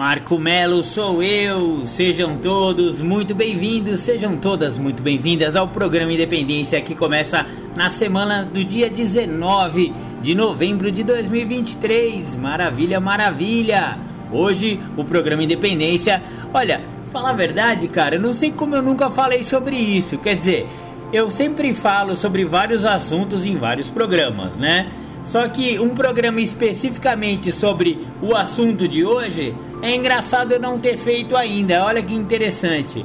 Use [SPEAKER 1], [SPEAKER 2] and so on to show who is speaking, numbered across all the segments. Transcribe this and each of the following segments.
[SPEAKER 1] Marco Melo sou eu. Sejam todos muito bem-vindos, sejam todas muito bem-vindas ao programa Independência que começa na semana do dia 19 de novembro de 2023. Maravilha, maravilha! Hoje o programa Independência, olha, falar a verdade, cara, eu não sei como eu nunca falei sobre isso. Quer dizer, eu sempre falo sobre vários assuntos em vários programas, né? Só que um programa especificamente sobre o assunto de hoje é engraçado eu não ter feito ainda. Olha que interessante.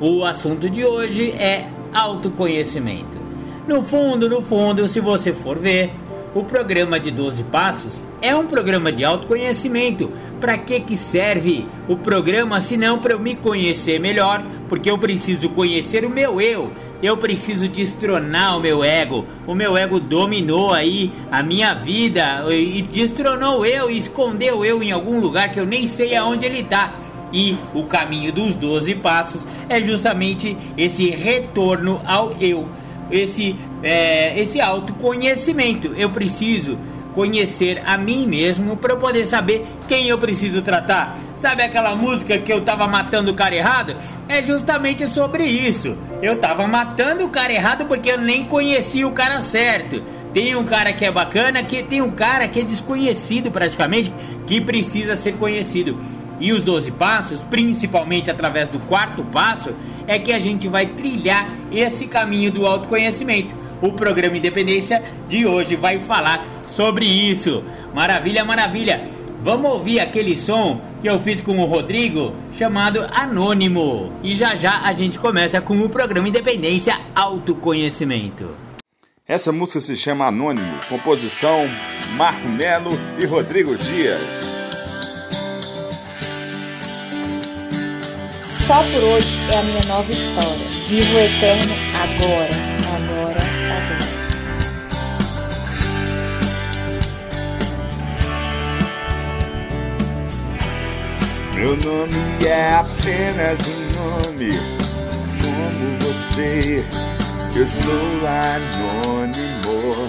[SPEAKER 1] O assunto de hoje é autoconhecimento. No fundo, no fundo, se você for ver, o programa de 12 passos é um programa de autoconhecimento. Para que que serve o programa se não para eu me conhecer melhor? Porque eu preciso conhecer o meu eu eu preciso destronar o meu ego. O meu ego dominou aí a minha vida e destronou eu e escondeu eu em algum lugar que eu nem sei aonde ele está. E o caminho dos 12 passos é justamente esse retorno ao eu, esse, é, esse autoconhecimento. Eu preciso conhecer a mim mesmo para eu poder saber quem eu preciso tratar. Sabe aquela música que eu tava matando o cara errado? É justamente sobre isso. Eu tava matando o cara errado porque eu nem conhecia o cara certo. Tem um cara que é bacana, que tem um cara que é desconhecido praticamente, que precisa ser conhecido. E os 12 passos, principalmente através do quarto passo, é que a gente vai trilhar esse caminho do autoconhecimento. O programa Independência de hoje vai falar sobre isso. Maravilha, maravilha. Vamos ouvir aquele som que eu fiz com o Rodrigo chamado Anônimo. E já já a gente começa com o programa Independência Autoconhecimento.
[SPEAKER 2] Essa música se chama Anônimo, composição Marco Melo e Rodrigo Dias.
[SPEAKER 3] Só por hoje é a minha nova história. Vivo o eterno agora, agora,
[SPEAKER 2] Meu nome é apenas um nome, como você. Eu sou anônimo,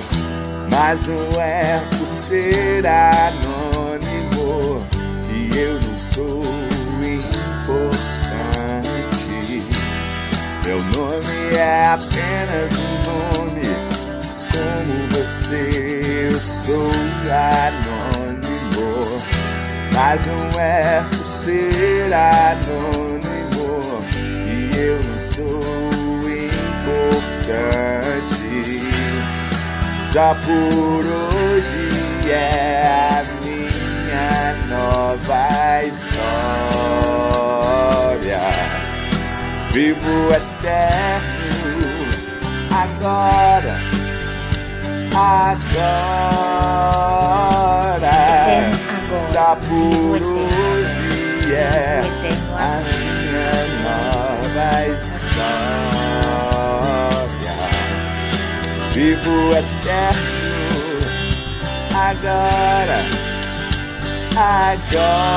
[SPEAKER 2] mas não é por ser anônimo que eu não sou importante. Meu nome é apenas um nome, como você. Eu sou anônimo, mas não é por ser anônimo e eu não sou importante. Só por hoje é a minha nova história. Vivo eterno agora, agora. Só por Vivo eterno agora, agora.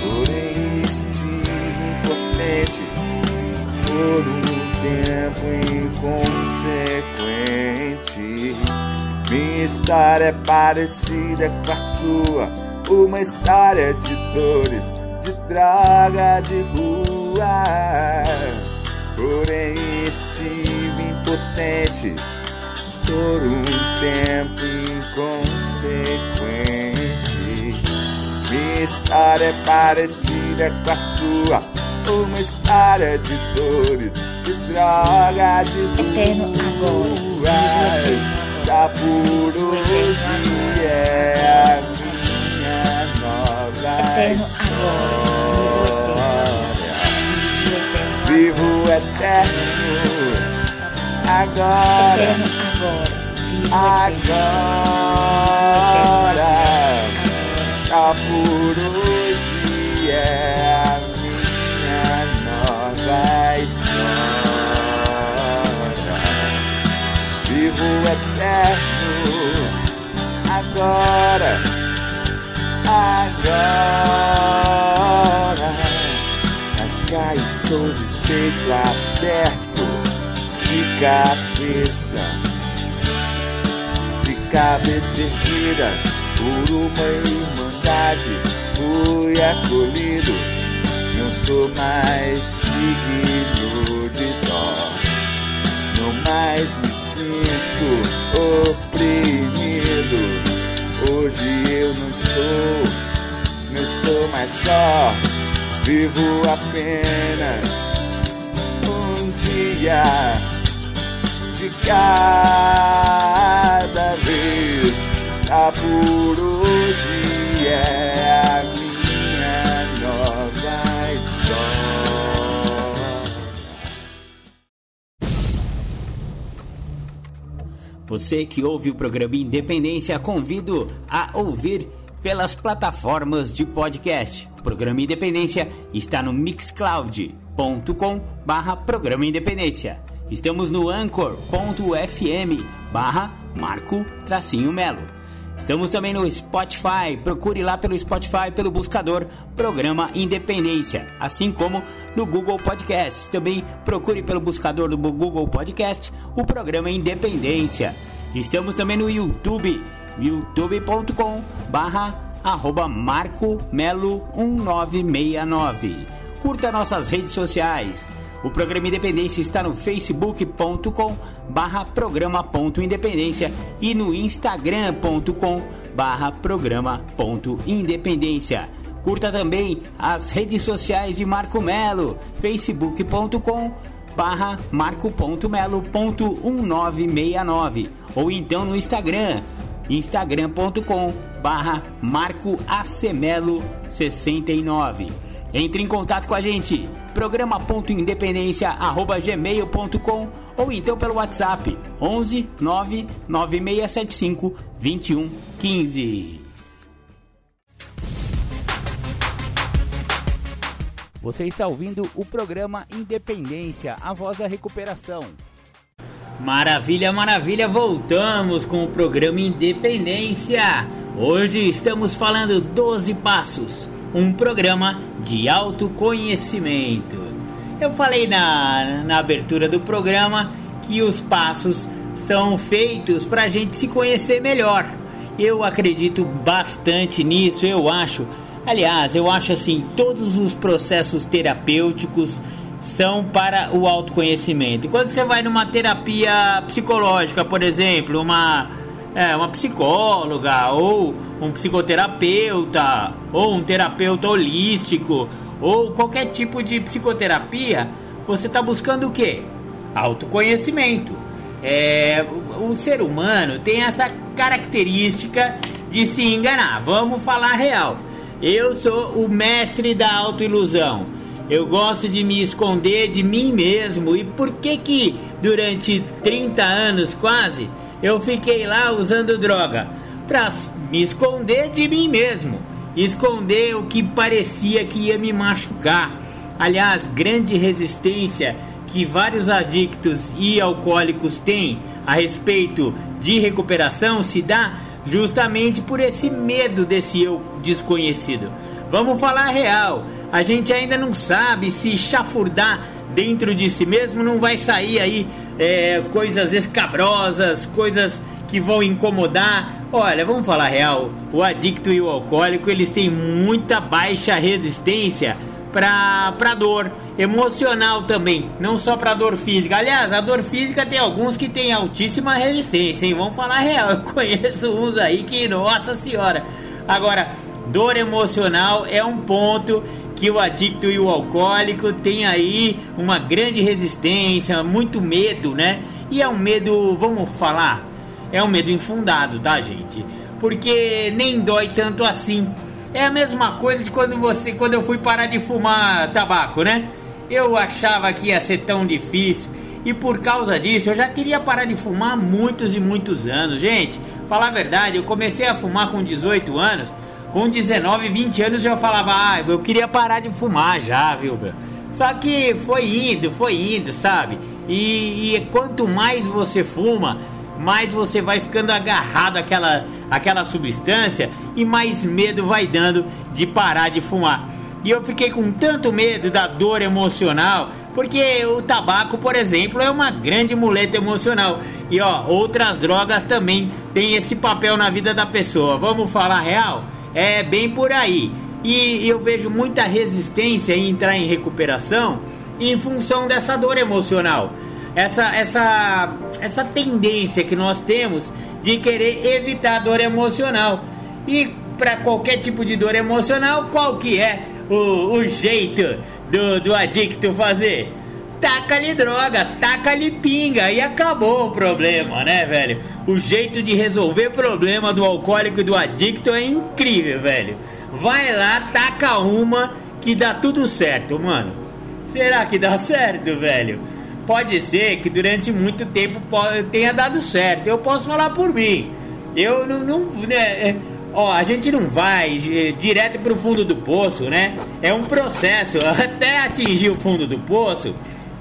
[SPEAKER 2] Porém estive impotente por um tempo inconsequente. Minha história é parecida com a sua, uma história de dores, de droga, de rua. Porém estive impotente por um tempo inconsequente. Minha história é parecida com a sua, uma história de dores, de droga, de
[SPEAKER 3] Eterno eterno
[SPEAKER 2] Só por hoje é a minha nova
[SPEAKER 3] Eterno agora, eterno,
[SPEAKER 2] Vivo agora,
[SPEAKER 3] eterno agora, vivo
[SPEAKER 2] agora. Só por hoje é a minha nova história. eterno. Agora, agora, mas cá estou peito aberto, de cabeça, de cabeça erguida por uma irmandade. Fui acolhido, não sou mais digno de dó, não mais me sinto oprimido. Hoje eu não estou, não estou mais só, vivo apenas dia de cada vez. Só por é a minha nova história.
[SPEAKER 1] Você que ouve o programa Independência, convido a ouvir pelas plataformas de podcast. O programa Independência está no mixcloud.com barra programa Independência. Estamos no anchor.fm barra Marco Tracinho Melo. Estamos também no Spotify, procure lá pelo Spotify, pelo buscador Programa Independência, assim como no Google Podcast. Também procure pelo buscador do Google Podcast o Programa Independência. Estamos também no YouTube, youtube.com barra arroba Marco Melo 1969. Curta nossas redes sociais. O programa Independência está no facebook.com barra programa.independência e no instagram.com barra programa.independência. Curta também as redes sociais de Marco Melo, facebook.com barra marco.melo.1969 ou então no Instagram, instagram.com barra marcoacemelo69. Entre em contato com a gente, programa.independência.gmail.com ou então pelo WhatsApp 11 99675 2115. Você está ouvindo o programa Independência, a voz da recuperação. Maravilha, maravilha, voltamos com o programa Independência. Hoje estamos falando 12 passos um programa de autoconhecimento. Eu falei na, na abertura do programa que os passos são feitos para a gente se conhecer melhor. Eu acredito bastante nisso, eu acho. Aliás, eu acho assim, todos os processos terapêuticos são para o autoconhecimento. Quando você vai numa terapia psicológica, por exemplo, uma é, uma psicóloga ou um psicoterapeuta ou um terapeuta holístico ou qualquer tipo de psicoterapia, você está buscando o que? Autoconhecimento. É, o ser humano tem essa característica de se enganar. Vamos falar real. Eu sou o mestre da autoilusão. Eu gosto de me esconder de mim mesmo. E por que que durante 30 anos quase eu fiquei lá usando droga para me esconder de mim mesmo, esconder o que parecia que ia me machucar. Aliás, grande resistência que vários adictos e alcoólicos têm a respeito de recuperação se dá justamente por esse medo desse eu desconhecido. Vamos falar real, a gente ainda não sabe se chafurdar dentro de si mesmo não vai sair aí é, coisas escabrosas, coisas que vão incomodar. Olha, vamos falar real, o adicto e o alcoólico eles têm muita baixa resistência para para dor emocional também, não só para dor física. Aliás, a dor física tem alguns que têm altíssima resistência, hein? Vamos falar real. Eu conheço uns aí que, nossa senhora. Agora, dor emocional é um ponto que o adicto e o alcoólico têm aí uma grande resistência, muito medo, né? E é um medo, vamos falar, é um medo infundado, tá, gente? Porque nem dói tanto assim. É a mesma coisa de quando você, quando eu fui parar de fumar tabaco, né? Eu achava que ia ser tão difícil e por causa disso eu já queria parar de fumar há muitos e muitos anos, gente. Falar a verdade, eu comecei a fumar com 18 anos com 19, 20 anos eu falava, ah, eu queria parar de fumar já, viu, meu? Só que foi indo, foi indo, sabe? E, e quanto mais você fuma, mais você vai ficando agarrado àquela, àquela substância e mais medo vai dando de parar de fumar. E eu fiquei com tanto medo da dor emocional, porque o tabaco, por exemplo, é uma grande muleta emocional. E ó, outras drogas também têm esse papel na vida da pessoa. Vamos falar real? É bem por aí. E eu vejo muita resistência em entrar em recuperação em função dessa dor emocional essa, essa, essa tendência que nós temos de querer evitar dor emocional. E para qualquer tipo de dor emocional, qual que é o, o jeito do, do adicto fazer? Taca-lhe droga, taca-lhe pinga e acabou o problema, né, velho? O jeito de resolver problema do alcoólico e do adicto é incrível, velho. Vai lá, taca uma que dá tudo certo, mano. Será que dá certo, velho? pode ser que durante muito tempo tenha dado certo. Eu posso falar por mim. Eu não. não né, é, ó, a gente não vai é, direto para o fundo do poço, né? É um processo. Até atingir o fundo do poço,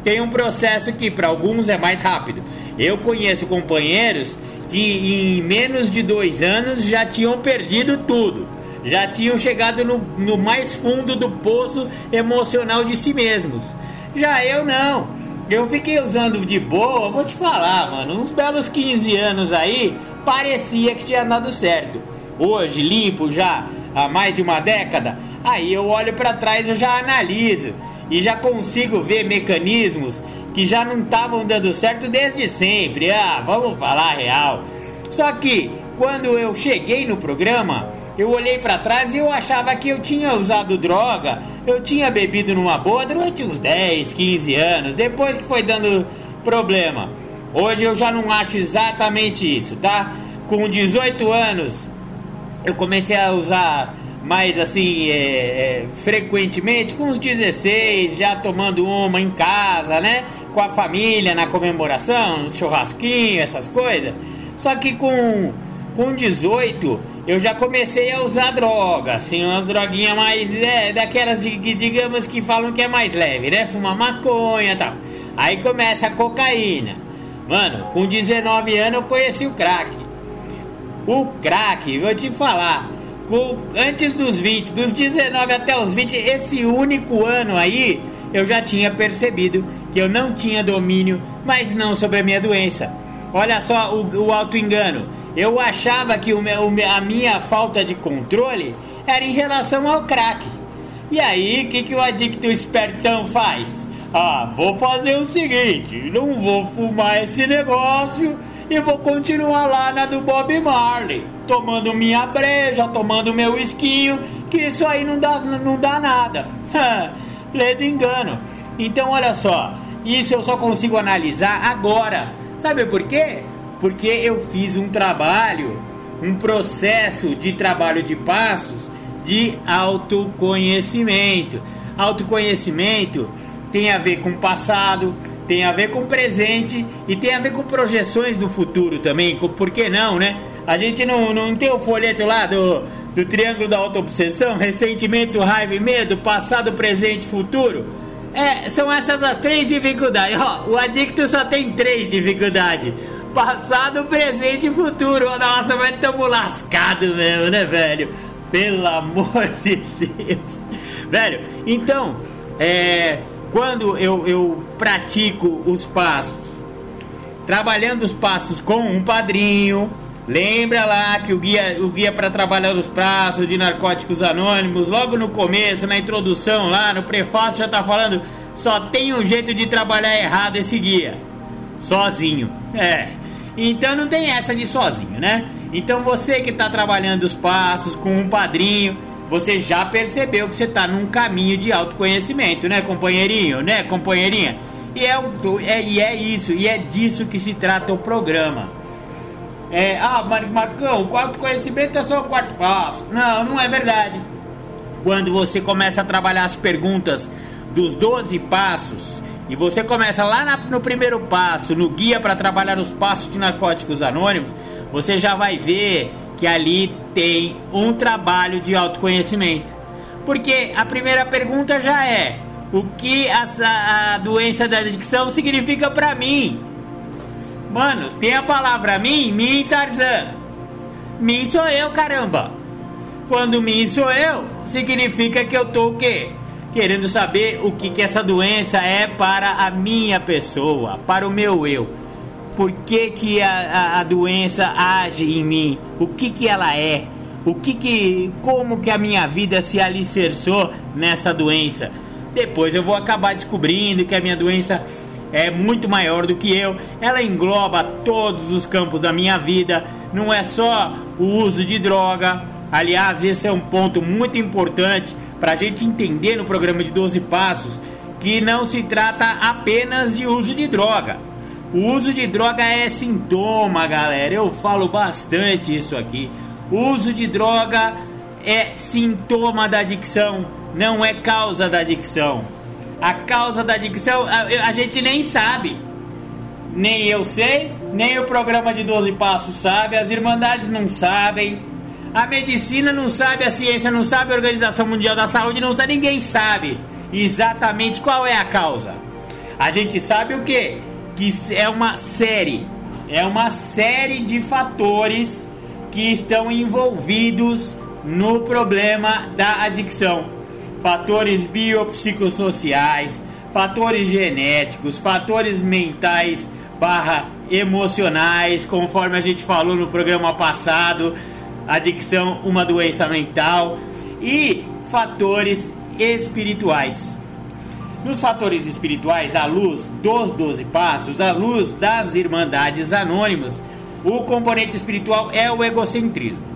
[SPEAKER 1] tem um processo que para alguns é mais rápido. Eu conheço companheiros que em menos de dois anos já tinham perdido tudo. Já tinham chegado no, no mais fundo do poço emocional de si mesmos. Já eu não. Eu fiquei usando de boa, vou te falar, mano. Uns belos 15 anos aí, parecia que tinha dado certo. Hoje, limpo já há mais de uma década, aí eu olho para trás e já analiso e já consigo ver mecanismos que já não estavam dando certo desde sempre. Ah, vamos falar real. Só que quando eu cheguei no programa, eu olhei para trás e eu achava que eu tinha usado droga, eu tinha bebido numa boa durante uns 10, 15 anos, depois que foi dando problema. Hoje eu já não acho exatamente isso, tá? Com 18 anos eu comecei a usar mais assim, é, é, frequentemente, com uns 16, já tomando uma em casa, né? Com a família na comemoração, no churrasquinho, essas coisas. Só que com, com 18 eu já comecei a usar droga, assim, umas droguinhas mais. É, daquelas, de, digamos, que falam que é mais leve, né? Fumar maconha e tal. Aí começa a cocaína. Mano, com 19 anos eu conheci o crack. O crack, vou te falar. Antes dos 20, dos 19 até os 20, esse único ano aí, eu já tinha percebido que eu não tinha domínio, mas não sobre a minha doença. Olha só o, o auto-engano. Eu achava que o a minha falta de controle era em relação ao crack. E aí, o que, que o adicto espertão faz? Ah, vou fazer o seguinte: não vou fumar esse negócio e vou continuar lá na do Bob Marley, tomando minha breja, tomando meu esquinho, que isso aí não dá, não dá nada. Ledo engano. Então, olha só, isso eu só consigo analisar agora. Sabe por quê? porque eu fiz um trabalho, um processo de trabalho de passos de autoconhecimento. Autoconhecimento tem a ver com o passado, tem a ver com presente e tem a ver com projeções do futuro também. Por que não, né? A gente não, não tem o folheto lá do, do triângulo da auto-obsessão, ressentimento, raiva e medo, passado, presente futuro. É, são essas as três dificuldades. Ó, o adicto só tem três dificuldades Passado, presente e futuro. Nossa, mas estamos lascados mesmo, né, velho? Pelo amor de Deus. Velho, então, é, quando eu, eu pratico os passos, trabalhando os passos com um padrinho, lembra lá que o guia, o guia para trabalhar os passos de narcóticos anônimos, logo no começo, na introdução lá, no prefácio já tá falando, só tem um jeito de trabalhar errado esse guia. Sozinho. É. Então não tem essa de sozinho, né? Então você que está trabalhando os passos com um padrinho, você já percebeu que você está num caminho de autoconhecimento, né, companheirinho, né, companheirinha? E é, é, e é isso, e é disso que se trata o programa. É, ah, Marcão, o autoconhecimento é só o quarto passo. Não, não é verdade. Quando você começa a trabalhar as perguntas dos 12 passos e você começa lá na, no primeiro passo, no guia para trabalhar os passos de narcóticos anônimos, você já vai ver que ali tem um trabalho de autoconhecimento. Porque a primeira pergunta já é: o que a, a doença da adicção significa para mim? Mano, tem a palavra mim, mim Tarzan. Mim sou eu, caramba. Quando mim sou eu, significa que eu tô o quê? Querendo saber o que, que essa doença é para a minha pessoa, para o meu eu. Por que, que a, a, a doença age em mim? O que, que ela é? O que que, como que a minha vida se alicerçou nessa doença? Depois eu vou acabar descobrindo que a minha doença é muito maior do que eu. Ela engloba todos os campos da minha vida. Não é só o uso de droga. Aliás, esse é um ponto muito importante para a gente entender no programa de 12 Passos que não se trata apenas de uso de droga. O uso de droga é sintoma, galera. Eu falo bastante isso aqui. O uso de droga é sintoma da adicção, não é causa da adicção. A causa da adicção a, a gente nem sabe. Nem eu sei, nem o programa de 12 Passos sabe, as Irmandades não sabem, a medicina não sabe, a ciência não sabe, a Organização Mundial da Saúde não sabe, ninguém sabe exatamente qual é a causa. A gente sabe o que? Que é uma série, é uma série de fatores que estão envolvidos no problema da adicção. Fatores biopsicossociais, fatores genéticos, fatores mentais barra emocionais, conforme a gente falou no programa passado, adicção uma doença mental e fatores espirituais. Nos fatores espirituais, à luz dos 12 passos, à luz das irmandades anônimas, o componente espiritual é o egocentrismo.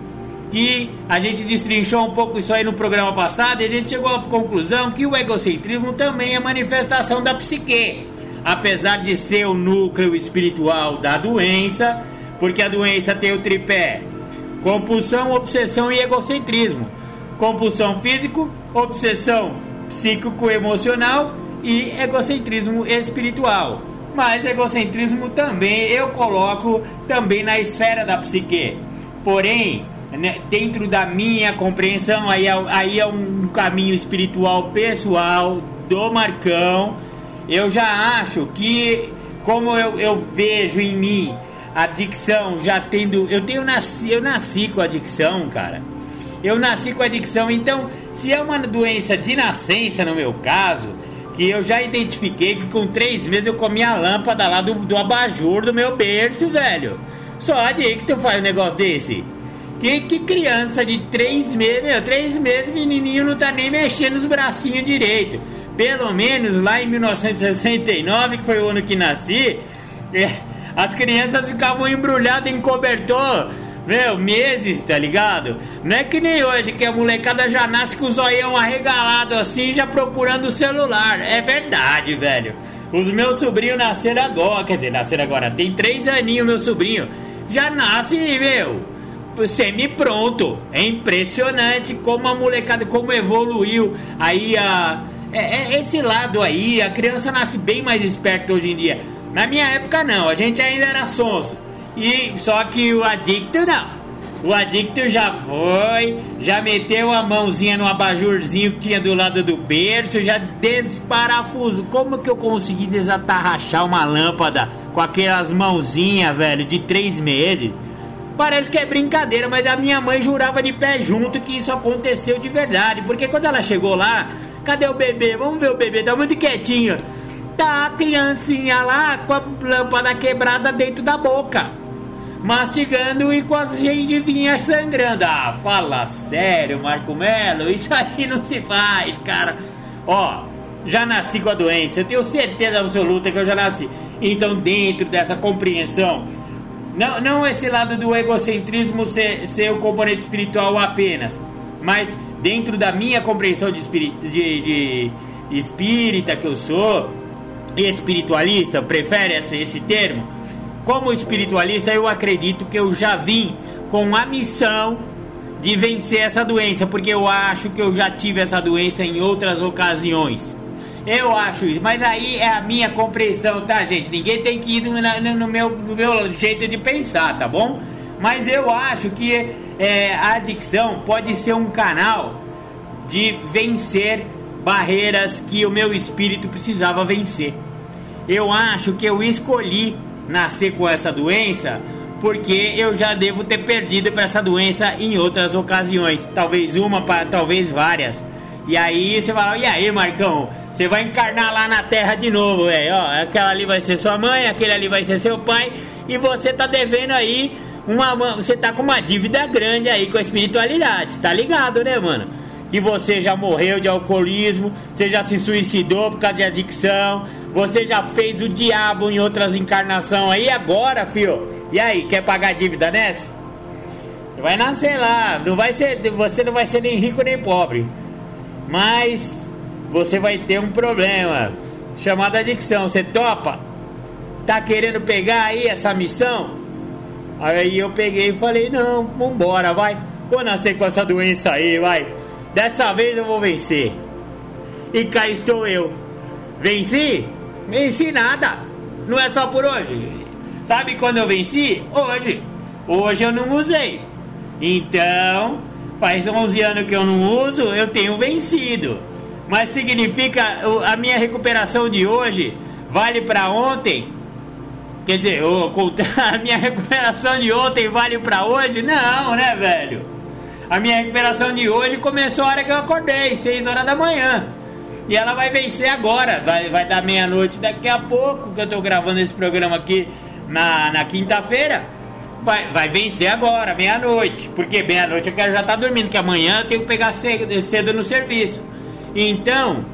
[SPEAKER 1] Que a gente destrinchou um pouco isso aí no programa passado e a gente chegou à conclusão que o egocentrismo também é manifestação da psique, apesar de ser o núcleo espiritual da doença, porque a doença tem o tripé: compulsão, obsessão e egocentrismo. Compulsão físico, obsessão psíquico-emocional e egocentrismo espiritual. Mas egocentrismo também eu coloco também na esfera da psique. Porém, né, dentro da minha compreensão, aí é, aí é um caminho espiritual pessoal do Marcão. Eu já acho que, como eu, eu vejo em mim a dicção já tendo. Eu tenho nasci, eu nasci com a dicção, cara. Eu nasci com a dicção, então, se é uma doença de nascença, no meu caso, que eu já identifiquei que com três meses eu comi a lâmpada lá do, do abajur do meu berço, velho. Só aí que tu faz um negócio desse. Que, que criança de três meses, meu, três meses, menininho não tá nem mexendo os bracinhos direito. Pelo menos lá em 1969, que foi o ano que nasci, é, as crianças ficavam embrulhadas em cobertor meu, meses, tá ligado? Não é que nem hoje que a molecada já nasce com o zoião arregalado assim, já procurando o celular. É verdade, velho. Os meus sobrinhos nasceram agora, quer dizer, nasceram agora. Tem três aninhos, meu sobrinho. Já nasce, meu, semi-pronto. É impressionante como a molecada, como evoluiu. Aí a. É, é esse lado aí, a criança nasce bem mais esperta hoje em dia. Na minha época não, a gente ainda era sonso. E só que o adicto não. O adicto já foi, já meteu a mãozinha no abajurzinho que tinha do lado do berço, já desparafusou. Como que eu consegui desatarrachar uma lâmpada com aquelas mãozinhas, velho, de três meses? Parece que é brincadeira, mas a minha mãe jurava de pé junto que isso aconteceu de verdade. Porque quando ela chegou lá, cadê o bebê? Vamos ver o bebê, tá muito quietinho. Tá a criancinha lá com a lâmpada quebrada dentro da boca mastigando e com as gengivinhas sangrando. Ah, fala sério, Marco Melo, isso aí não se faz, cara. Ó, já nasci com a doença, eu tenho certeza absoluta que eu já nasci. Então, dentro dessa compreensão, não, não esse lado do egocentrismo ser, ser o componente espiritual apenas, mas dentro da minha compreensão de, espirit, de, de espírita que eu sou, espiritualista, prefere esse, esse termo? Como espiritualista, eu acredito que eu já vim com a missão de vencer essa doença, porque eu acho que eu já tive essa doença em outras ocasiões. Eu acho isso, mas aí é a minha compreensão, tá, gente? Ninguém tem que ir no, no, meu, no meu jeito de pensar, tá bom? Mas eu acho que é, a adicção pode ser um canal de vencer barreiras que o meu espírito precisava vencer. Eu acho que eu escolhi nascer com essa doença, porque eu já devo ter perdido para essa doença em outras ocasiões, talvez uma, talvez várias. E aí você fala, e aí, Marcão, você vai encarnar lá na terra de novo, velho. Aquela ali vai ser sua mãe, aquele ali vai ser seu pai, e você tá devendo aí uma. Você tá com uma dívida grande aí com a espiritualidade, tá ligado, né, mano? Que você já morreu de alcoolismo, você já se suicidou por causa de adicção, você já fez o diabo em outras encarnações aí, agora, fio. E aí, quer pagar dívida nessa? Vai nascer lá, não vai ser, você não vai ser nem rico nem pobre. Mas você vai ter um problema chamado adicção. Você topa? Tá querendo pegar aí essa missão? Aí eu peguei e falei: Não, vambora, vai. Vou nascer com essa doença aí, vai. Dessa vez eu vou vencer. E cá estou eu. Venci? Venci nada. Não é só por hoje. Sabe quando eu venci? Hoje. Hoje eu não usei. Então, faz 11 anos que eu não uso, eu tenho vencido. Mas significa a minha recuperação de hoje vale para ontem? Quer dizer, a minha recuperação de ontem vale para hoje? Não, né, velho? A minha recuperação de hoje começou a hora que eu acordei, 6 horas da manhã. E ela vai vencer agora. Vai, vai dar meia-noite daqui a pouco, que eu tô gravando esse programa aqui na, na quinta-feira. Vai, vai vencer agora, meia-noite. Porque meia-noite eu quero já estar tá dormindo, que amanhã eu tenho que pegar cedo, cedo no serviço. Então,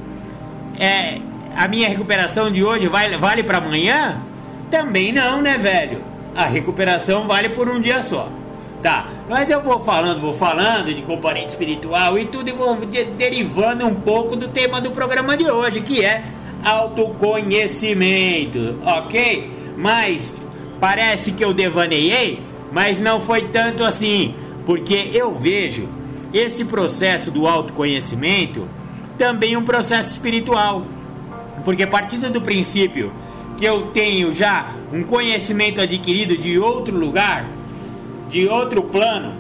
[SPEAKER 1] é, a minha recuperação de hoje vale, vale para amanhã? Também não, né, velho? A recuperação vale por um dia só. Tá, mas eu vou falando, vou falando de componente espiritual e tudo e vou de, derivando um pouco do tema do programa de hoje, que é autoconhecimento, ok? Mas parece que eu devaneiei, mas não foi tanto assim, porque eu vejo esse processo do autoconhecimento também um processo espiritual. Porque partindo do princípio que eu tenho já um conhecimento adquirido de outro lugar, de outro plano,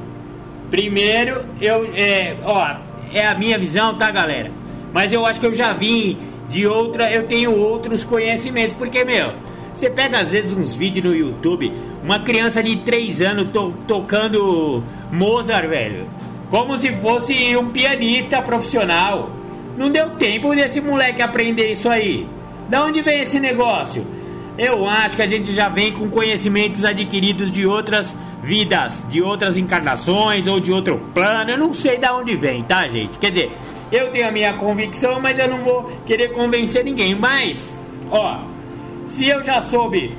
[SPEAKER 1] primeiro eu é, ó, é a minha visão, tá, galera? Mas eu acho que eu já vim de outra, eu tenho outros conhecimentos, porque meu, você pega às vezes uns vídeos no YouTube, uma criança de 3 anos to tocando Mozart, velho, como se fosse um pianista profissional. Não deu tempo desse moleque aprender isso aí. Da onde vem esse negócio? Eu acho que a gente já vem com conhecimentos adquiridos de outras vidas, de outras encarnações ou de outro plano. Eu não sei da onde vem, tá, gente? Quer dizer, eu tenho a minha convicção, mas eu não vou querer convencer ninguém. Mas, ó, se eu já soube,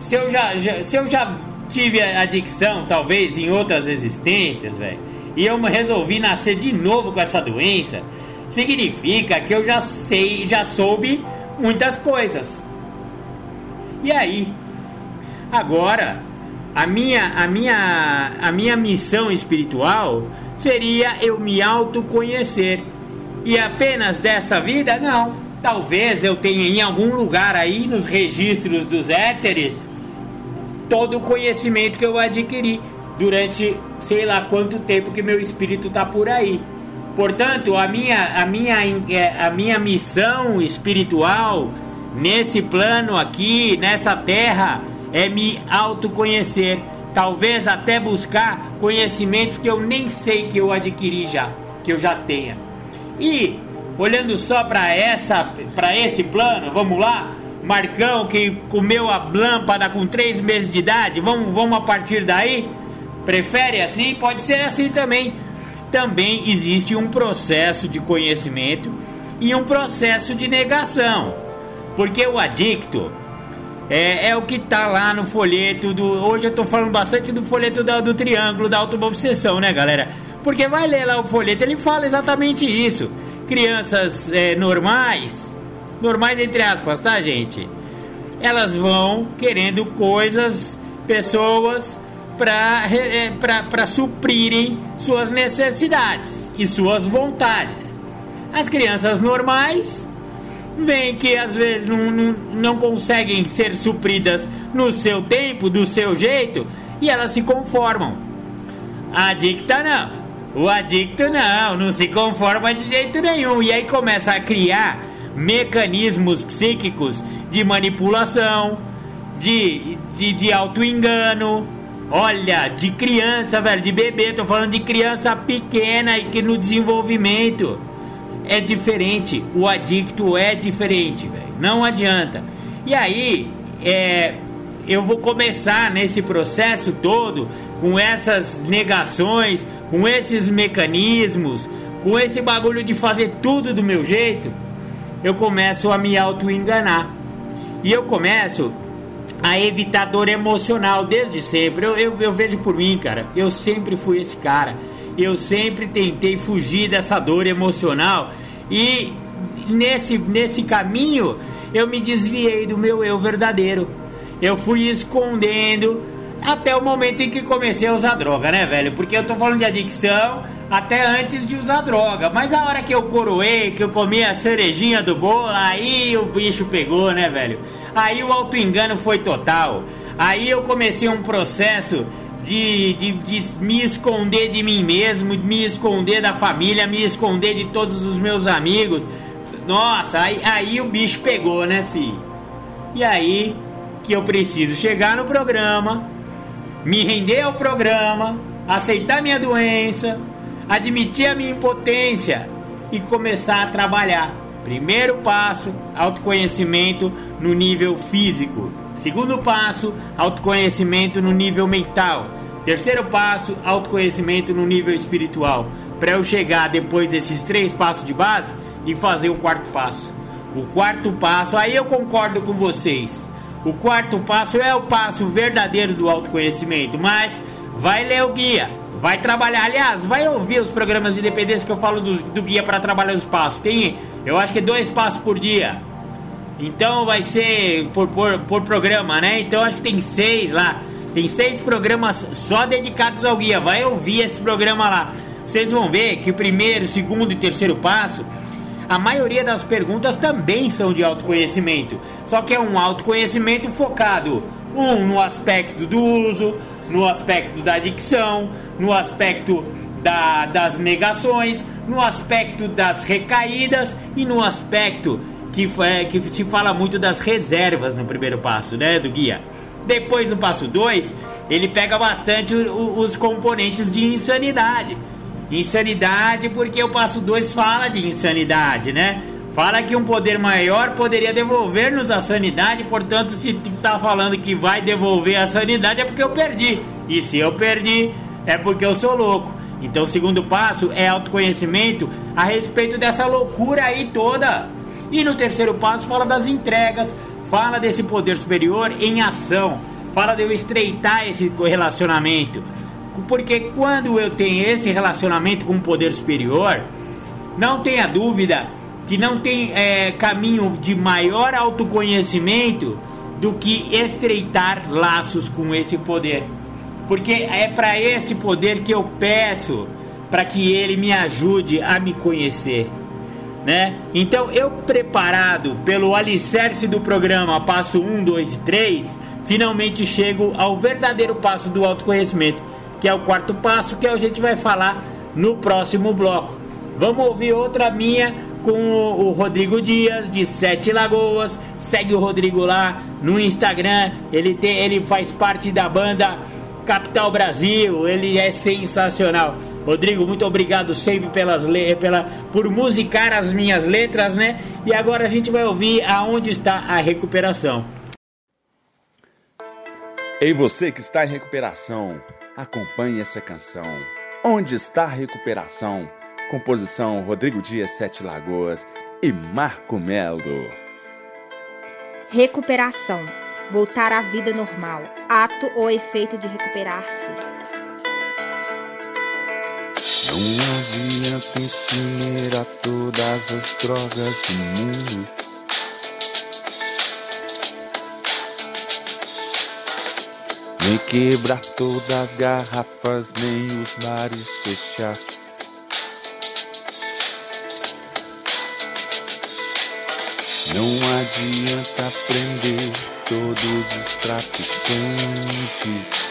[SPEAKER 1] se eu já, já se eu já tive adicção, talvez em outras existências, velho, e eu resolvi nascer de novo com essa doença, significa que eu já sei, já soube muitas coisas. E aí, agora a minha, a minha, a minha missão espiritual seria eu me autoconhecer. E apenas dessa vida, não. Talvez eu tenha em algum lugar aí nos registros dos éteres todo o conhecimento que eu adquiri durante sei lá quanto tempo que meu espírito está por aí. Portanto, a minha, a, minha, é, a minha missão espiritual nesse plano aqui, nessa terra, é me autoconhecer, talvez até buscar conhecimentos que eu nem sei que eu adquiri já, que eu já tenha. E olhando só para essa, para esse plano, vamos lá, Marcão que comeu a lâmpada com três meses de idade, vamos, vamos a partir daí. Prefere assim? Pode ser assim também. Também existe um processo de conhecimento e um processo de negação, porque o adicto é, é o que tá lá no folheto do. Hoje eu tô falando bastante do folheto do, do triângulo da autoobsessão, né, galera? Porque vai ler lá o folheto, ele fala exatamente isso. Crianças é, normais, normais entre aspas, tá, gente? Elas vão querendo coisas, pessoas para é, suprirem suas necessidades e suas vontades. As crianças normais veem que às vezes não, não, não conseguem ser supridas no seu tempo, do seu jeito, e elas se conformam. A adicta não. O adicto não, não se conforma de jeito nenhum. E aí começa a criar mecanismos psíquicos de manipulação, de, de, de auto-engano. Olha, de criança, velho, de bebê, tô falando de criança pequena e que no desenvolvimento é diferente. O adicto é diferente, velho. Não adianta. E aí, é, eu vou começar nesse processo todo com essas negações, com esses mecanismos, com esse bagulho de fazer tudo do meu jeito. Eu começo a me auto-enganar. E eu começo a evitar dor emocional desde sempre. Eu, eu, eu, vejo por mim, cara. Eu sempre fui esse cara. Eu sempre tentei fugir dessa dor emocional. E nesse, nesse caminho eu me desviei do meu eu verdadeiro. Eu fui escondendo até o momento em que comecei a usar droga, né, velho? Porque eu tô falando de adicção até antes de usar droga. Mas a hora que eu coroei, que eu comi a cerejinha do bolo, aí o bicho pegou, né, velho? Aí o auto-engano foi total. Aí eu comecei um processo de, de, de, me esconder de mim mesmo, me esconder da família, me esconder de todos os meus amigos. Nossa, aí, aí o bicho pegou, né, filho? E aí que eu preciso chegar no programa, me render ao programa, aceitar minha doença, admitir a minha impotência e começar a trabalhar. Primeiro passo, autoconhecimento no nível físico. Segundo passo, autoconhecimento no nível mental. Terceiro passo, autoconhecimento no nível espiritual. Para eu chegar depois desses três passos de base e fazer o quarto passo. O quarto passo, aí eu concordo com vocês. O quarto passo é o passo verdadeiro do autoconhecimento, mas vai ler o guia, vai trabalhar. Aliás, vai ouvir os programas de independência que eu falo do, do guia para trabalhar os passos. Tem eu acho que é dois passos por dia. Então vai ser por, por, por programa, né? Então acho que tem seis lá. Tem seis programas só dedicados ao guia. Vai ouvir esse programa lá. Vocês vão ver que o primeiro, segundo e terceiro passo, a maioria das perguntas também são de autoconhecimento. Só que é um autoconhecimento focado, um no aspecto do uso, no aspecto da adicção, no aspecto da, das negações, no aspecto das recaídas e no aspecto que, é, que se fala muito das reservas no primeiro passo, né, do guia. Depois no passo 2, ele pega bastante o, os componentes de insanidade. Insanidade porque o passo 2 fala de insanidade, né? Fala que um poder maior poderia devolver-nos a sanidade, portanto, se está falando que vai devolver a sanidade é porque eu perdi. E se eu perdi, é porque eu sou louco. Então, o segundo passo é autoconhecimento a respeito dessa loucura aí toda. E no terceiro passo, fala das entregas, fala desse poder superior em ação, fala de eu estreitar esse relacionamento. Porque quando eu tenho esse relacionamento com o poder superior, não tenha dúvida que não tem é, caminho de maior autoconhecimento do que estreitar laços com esse poder porque é para esse poder que eu peço para que ele me ajude a me conhecer. Né? Então, eu preparado pelo alicerce do programa Passo 1, 2 e 3, finalmente chego ao verdadeiro passo do autoconhecimento, que é o quarto passo que a gente vai falar no próximo bloco. Vamos ouvir outra minha com o Rodrigo Dias de Sete Lagoas. Segue o Rodrigo lá no Instagram. Ele tem, ele faz parte da banda Capital Brasil, ele é sensacional. Rodrigo, muito obrigado sempre pelas pela, por musicar as minhas letras, né? E agora a gente vai ouvir aonde está a recuperação.
[SPEAKER 2] Ei, você que está em recuperação, acompanhe essa canção. Onde está a recuperação? Composição Rodrigo Dias Sete Lagoas e Marco Melo.
[SPEAKER 3] Recuperação voltar à vida normal, ato ou efeito de recuperar-se.
[SPEAKER 2] Não adianta incinerar todas as drogas do mundo. Nem quebrar todas as garrafas, nem os mares fechar. Não adianta prender todos os traficantes.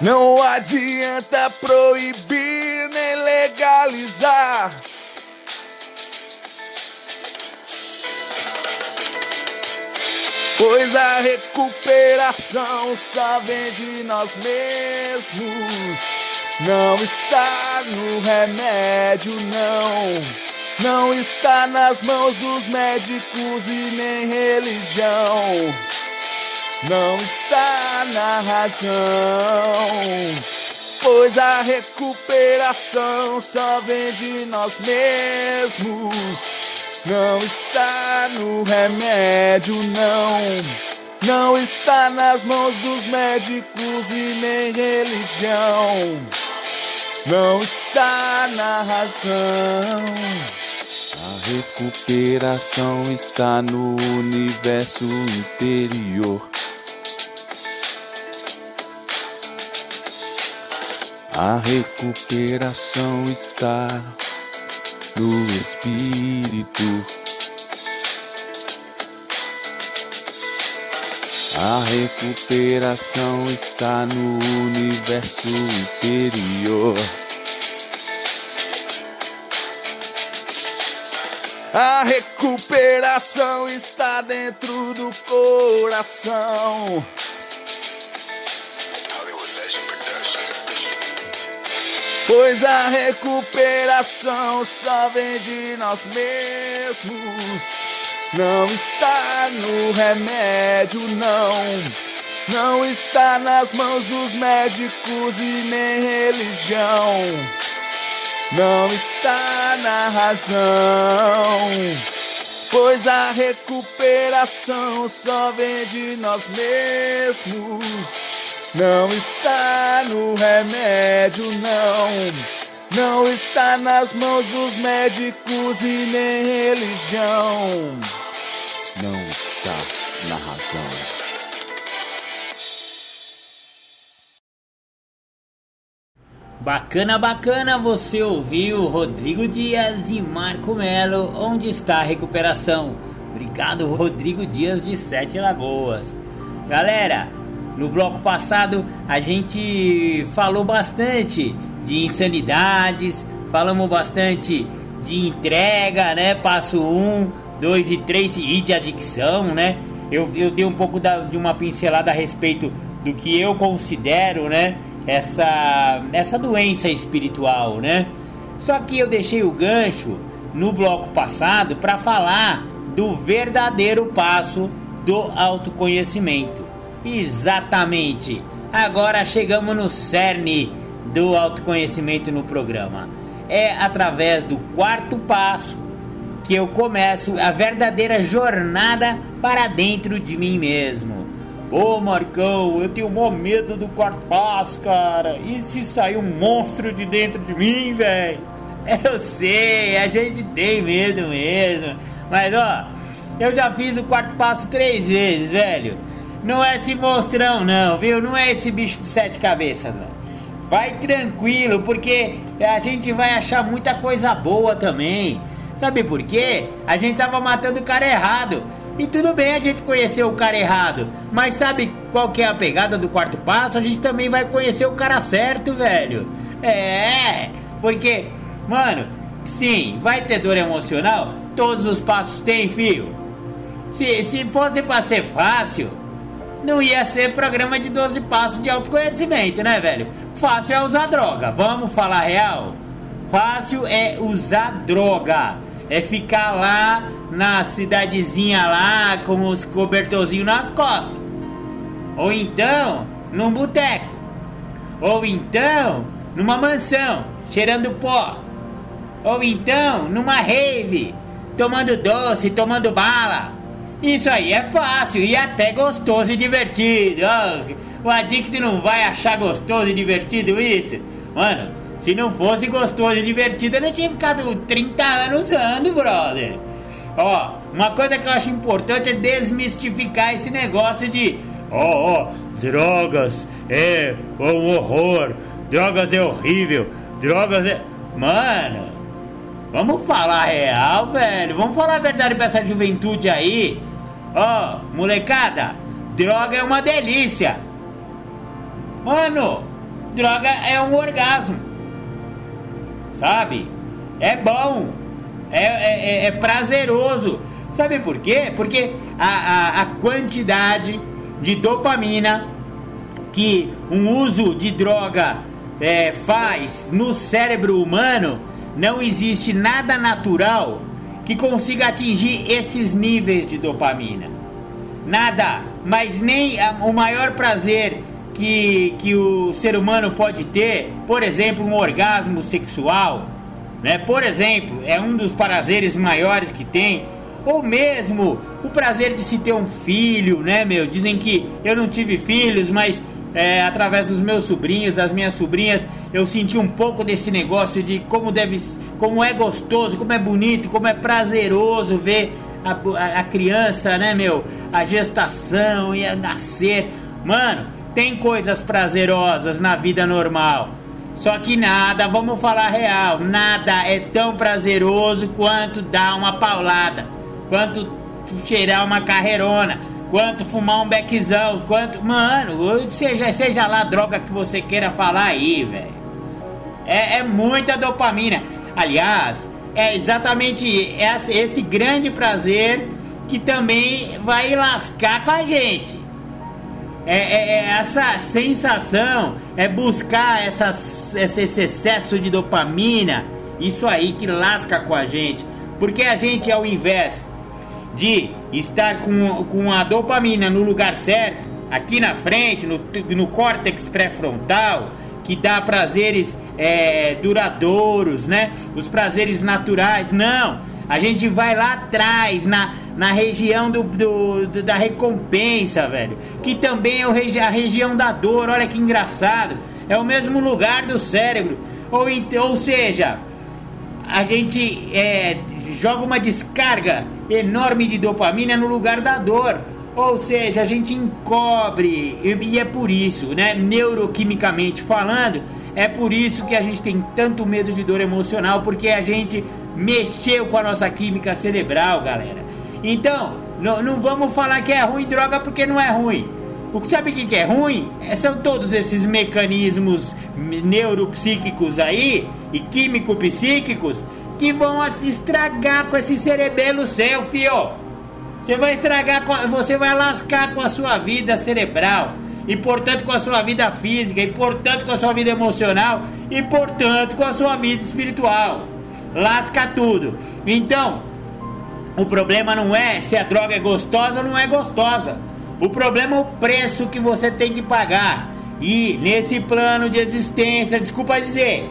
[SPEAKER 2] Não adianta proibir nem legalizar. Pois a recuperação só vem de nós mesmos. Não está no remédio, não. Não está nas mãos dos médicos e nem religião. Não está na razão. Pois a recuperação só vem de nós mesmos. Não está no remédio, não. Não está nas mãos dos médicos e nem religião. Não está na razão. A recuperação está no universo interior. A recuperação está no Espírito. A recuperação está no universo interior. A recuperação está dentro do coração. Pois a recuperação só vem de nós mesmos. Não está no remédio, não. Não está nas mãos dos médicos e nem religião. Não está na razão. Pois a recuperação só vem de nós mesmos. Não está no remédio, não. Não está nas mãos dos médicos e nem religião. Não está na razão.
[SPEAKER 1] Bacana, bacana, você ouviu Rodrigo Dias e Marco Melo, onde está a recuperação? Obrigado, Rodrigo Dias de Sete Lagoas. Galera, no bloco passado a gente falou bastante de insanidades, falamos bastante de entrega, né? Passo 1, 2 e 3 e de adicção, né? Eu, eu dei um pouco da, de uma pincelada a respeito do que eu considero, né? Essa, essa doença espiritual, né? Só que eu deixei o gancho no bloco passado para falar do verdadeiro passo do autoconhecimento. Exatamente. Agora chegamos no cerne do autoconhecimento no programa. É através do quarto passo que eu começo a verdadeira jornada para dentro de mim mesmo. Ô Marcão, eu tenho mó medo do quarto passo, cara. E se sair um monstro de dentro de mim, velho? Eu sei, a gente tem medo mesmo. Mas ó, eu já fiz o quarto passo três vezes, velho. Não é esse monstrão, não, viu? Não é esse bicho de sete cabeças, não. Vai tranquilo, porque a gente vai achar muita coisa boa também. Sabe por quê? A gente tava matando o cara errado. E tudo bem a gente conhecer o cara errado, mas sabe qual que é a pegada do quarto passo? A gente também vai conhecer o cara certo, velho. É, porque, mano, sim, vai ter dor emocional? Todos os passos têm, fio. Se, se fosse pra ser fácil, não ia ser programa de 12 passos de autoconhecimento, né, velho? Fácil é usar droga, vamos falar real? Fácil é usar droga. É ficar lá na cidadezinha lá com os cobertorzinhos nas costas. Ou então, num boteco. Ou então, numa mansão, cheirando pó. Ou então, numa rave, tomando doce, tomando bala. Isso aí é fácil e até gostoso e divertido. O adicto não vai achar gostoso e divertido isso? Mano, se não fosse gostoso e divertido, eu não tinha ficado 30 anos usando, brother. Ó, uma coisa que eu acho importante é desmistificar esse negócio de ó, oh, oh, drogas é um horror, drogas é horrível, drogas é. Mano, vamos falar real, velho. Vamos falar a verdade pra essa juventude aí. Ó, oh, molecada, droga é uma delícia. Mano, droga é um orgasmo. Sabe? É bom. É, é, é, é prazeroso. Sabe por quê? Porque a, a, a quantidade de dopamina que um uso de droga é, faz no cérebro humano, não existe nada natural que consiga atingir esses níveis de dopamina. Nada, mas nem o maior prazer que, que o ser humano pode ter, por exemplo, um orgasmo sexual, né? Por exemplo, é um dos prazeres maiores que tem, ou mesmo o prazer de se ter um filho, né, meu? Dizem que eu não tive filhos, mas é, através dos meus sobrinhos, das minhas sobrinhas, eu senti um pouco desse negócio de como deve, como é gostoso, como é bonito, como é prazeroso ver a, a, a criança, né, meu? A gestação e a nascer. Mano, tem coisas prazerosas na vida normal. Só que nada, vamos falar real, nada é tão prazeroso quanto dar uma paulada, quanto cheirar uma carreirona quanto fumar um beckzão, quanto. Mano, seja, seja lá a droga que você queira falar aí, velho. É, é muita dopamina. Aliás, é exatamente esse, esse grande prazer que também vai lascar com a gente. É, é, é, essa sensação, é buscar esse, esse excesso de dopamina, isso aí que lasca com a gente. Porque a gente, ao invés de estar com, com a dopamina no lugar certo, aqui na frente, no, no córtex pré-frontal, que dá prazeres é, duradouros, né? Os prazeres naturais. Não! A gente vai lá atrás, na, na região do, do, do da recompensa, velho. Que também é a região da dor. Olha que engraçado. É o mesmo lugar do cérebro. Ou, ou seja, a gente é, joga uma descarga enorme de dopamina no lugar da dor. Ou seja, a gente encobre, e é por isso, né, neuroquimicamente falando, é por isso que a gente tem tanto medo de dor emocional, porque a gente mexeu com a nossa química cerebral, galera. Então, não, não vamos falar que é ruim droga porque não é ruim. O que sabe o que é ruim? É, são todos esses mecanismos neuropsíquicos aí e químico-psíquicos que vão estragar com esse cerebelo seu, fio. Você vai estragar, você vai lascar com a sua vida cerebral e portanto com a sua vida física e portanto com a sua vida emocional e portanto com a sua vida espiritual. Lasca tudo. Então, o problema não é se a droga é gostosa ou não é gostosa. O problema é o preço que você tem que pagar. E nesse plano de existência, desculpa dizer,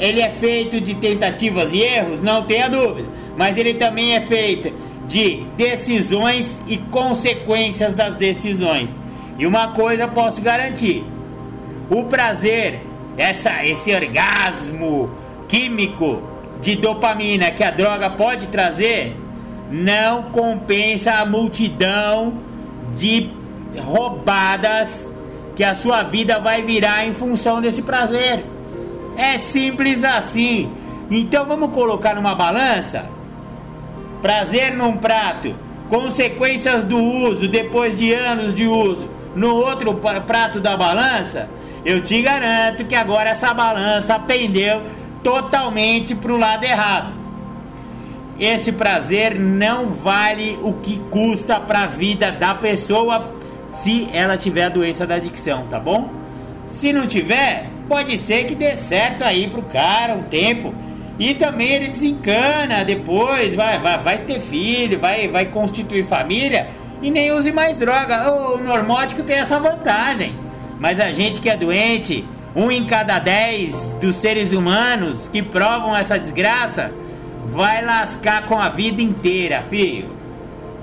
[SPEAKER 1] ele é feito de tentativas e erros, não tenha dúvida, mas ele também é feito de decisões e consequências das decisões. E uma coisa posso garantir: o prazer, essa, esse orgasmo químico de dopamina que a droga pode trazer, não compensa a multidão de roubadas que a sua vida vai virar em função desse prazer. É simples assim. Então vamos colocar numa balança? Prazer num prato, consequências do uso depois de anos de uso no outro prato da balança. Eu te garanto que agora essa balança pendeu totalmente para o lado errado. Esse prazer não vale o que custa para a vida da pessoa se ela tiver a doença da adicção, tá bom? Se não tiver, pode ser que dê certo aí pro cara um tempo. E também ele desencana depois, vai, vai, vai ter filho, vai, vai constituir família e nem use mais droga. O normótico tem essa vantagem. Mas a gente que é doente, um em cada dez dos seres humanos que provam essa desgraça, vai lascar com a vida inteira, filho.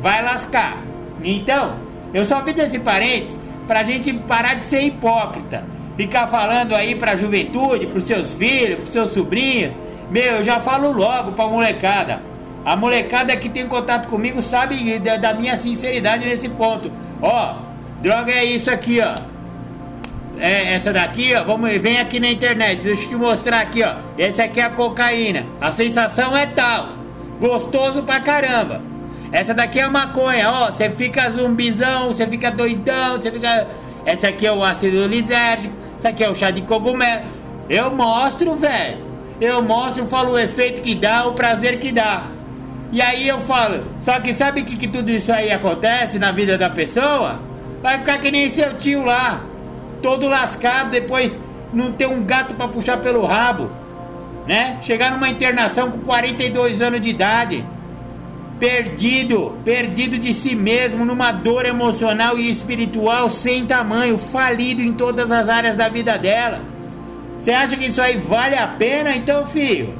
[SPEAKER 1] Vai lascar. Então, eu só fiz esse parênteses pra gente parar de ser hipócrita ficar falando aí pra juventude, pros seus filhos, pros seus sobrinhos. Meu, eu já falo logo pra molecada. A molecada que tem contato comigo sabe da, minha sinceridade nesse ponto. Ó, droga é isso aqui, ó. É essa daqui, ó. Vamos, vem aqui na internet. Deixa eu te mostrar aqui, ó. Essa aqui é a cocaína. A sensação é tal. Gostoso pra caramba. Essa daqui é a maconha, ó. Você fica zumbizão, você fica doidão, você fica. Essa aqui é o ácido lisérgico. Isso aqui é o chá de cogumelo. Eu mostro, velho. Eu mostro, falo o efeito que dá, o prazer que dá. E aí eu falo, só que sabe que, que tudo isso aí acontece na vida da pessoa? Vai ficar que nem seu tio lá, todo lascado, depois não ter um gato para puxar pelo rabo, né? Chegar numa internação com 42 anos de idade, perdido, perdido de si mesmo, numa dor emocional e espiritual sem tamanho, falido em todas as áreas da vida dela. Você acha que isso aí vale a pena? Então, filho,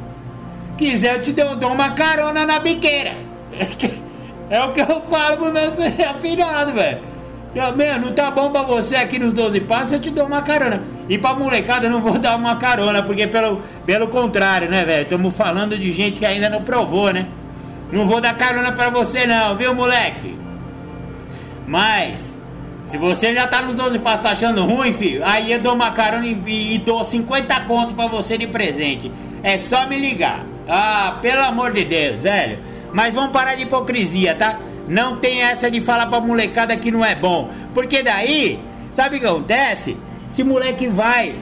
[SPEAKER 1] quiser eu te dou, dou uma carona na biqueira. É o que eu falo pro meu afinado, velho. Meu, não tá bom pra você aqui nos 12 passos, eu te dou uma carona. E pra molecada eu não vou dar uma carona, porque pelo, pelo contrário, né, velho? Estamos falando de gente que ainda não provou, né? Não vou dar carona pra você não, viu, moleque? Mas, se você já tá nos 12 passos tá achando ruim, filho, aí eu dou uma carona e, e dou 50 conto pra você de presente. É só me ligar. Ah, pelo amor de Deus, velho. Mas vamos parar de hipocrisia, tá? Não tem essa de falar pra molecada que não é bom. Porque daí, sabe o que acontece? Se moleque vai.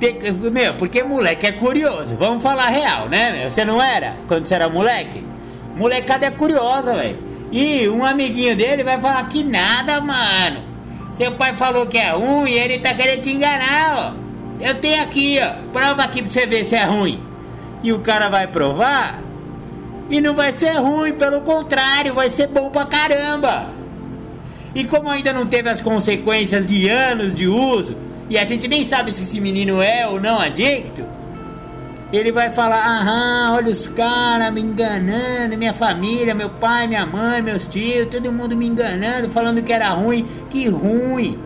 [SPEAKER 1] Ter, meu, porque moleque é curioso. Vamos falar real, né? Meu? Você não era quando você era moleque? Molecada é curiosa, velho. E um amiguinho dele vai falar que nada, mano. Seu pai falou que é ruim e ele tá querendo te enganar, ó. Eu tenho aqui, ó. Prova aqui pra você ver se é ruim. E o cara vai provar e não vai ser ruim, pelo contrário, vai ser bom pra caramba. E como ainda não teve as consequências de anos de uso, e a gente nem sabe se esse menino é ou não adicto, ele vai falar: aham, olha os caras me enganando, minha família, meu pai, minha mãe, meus tios, todo mundo me enganando, falando que era ruim. Que ruim!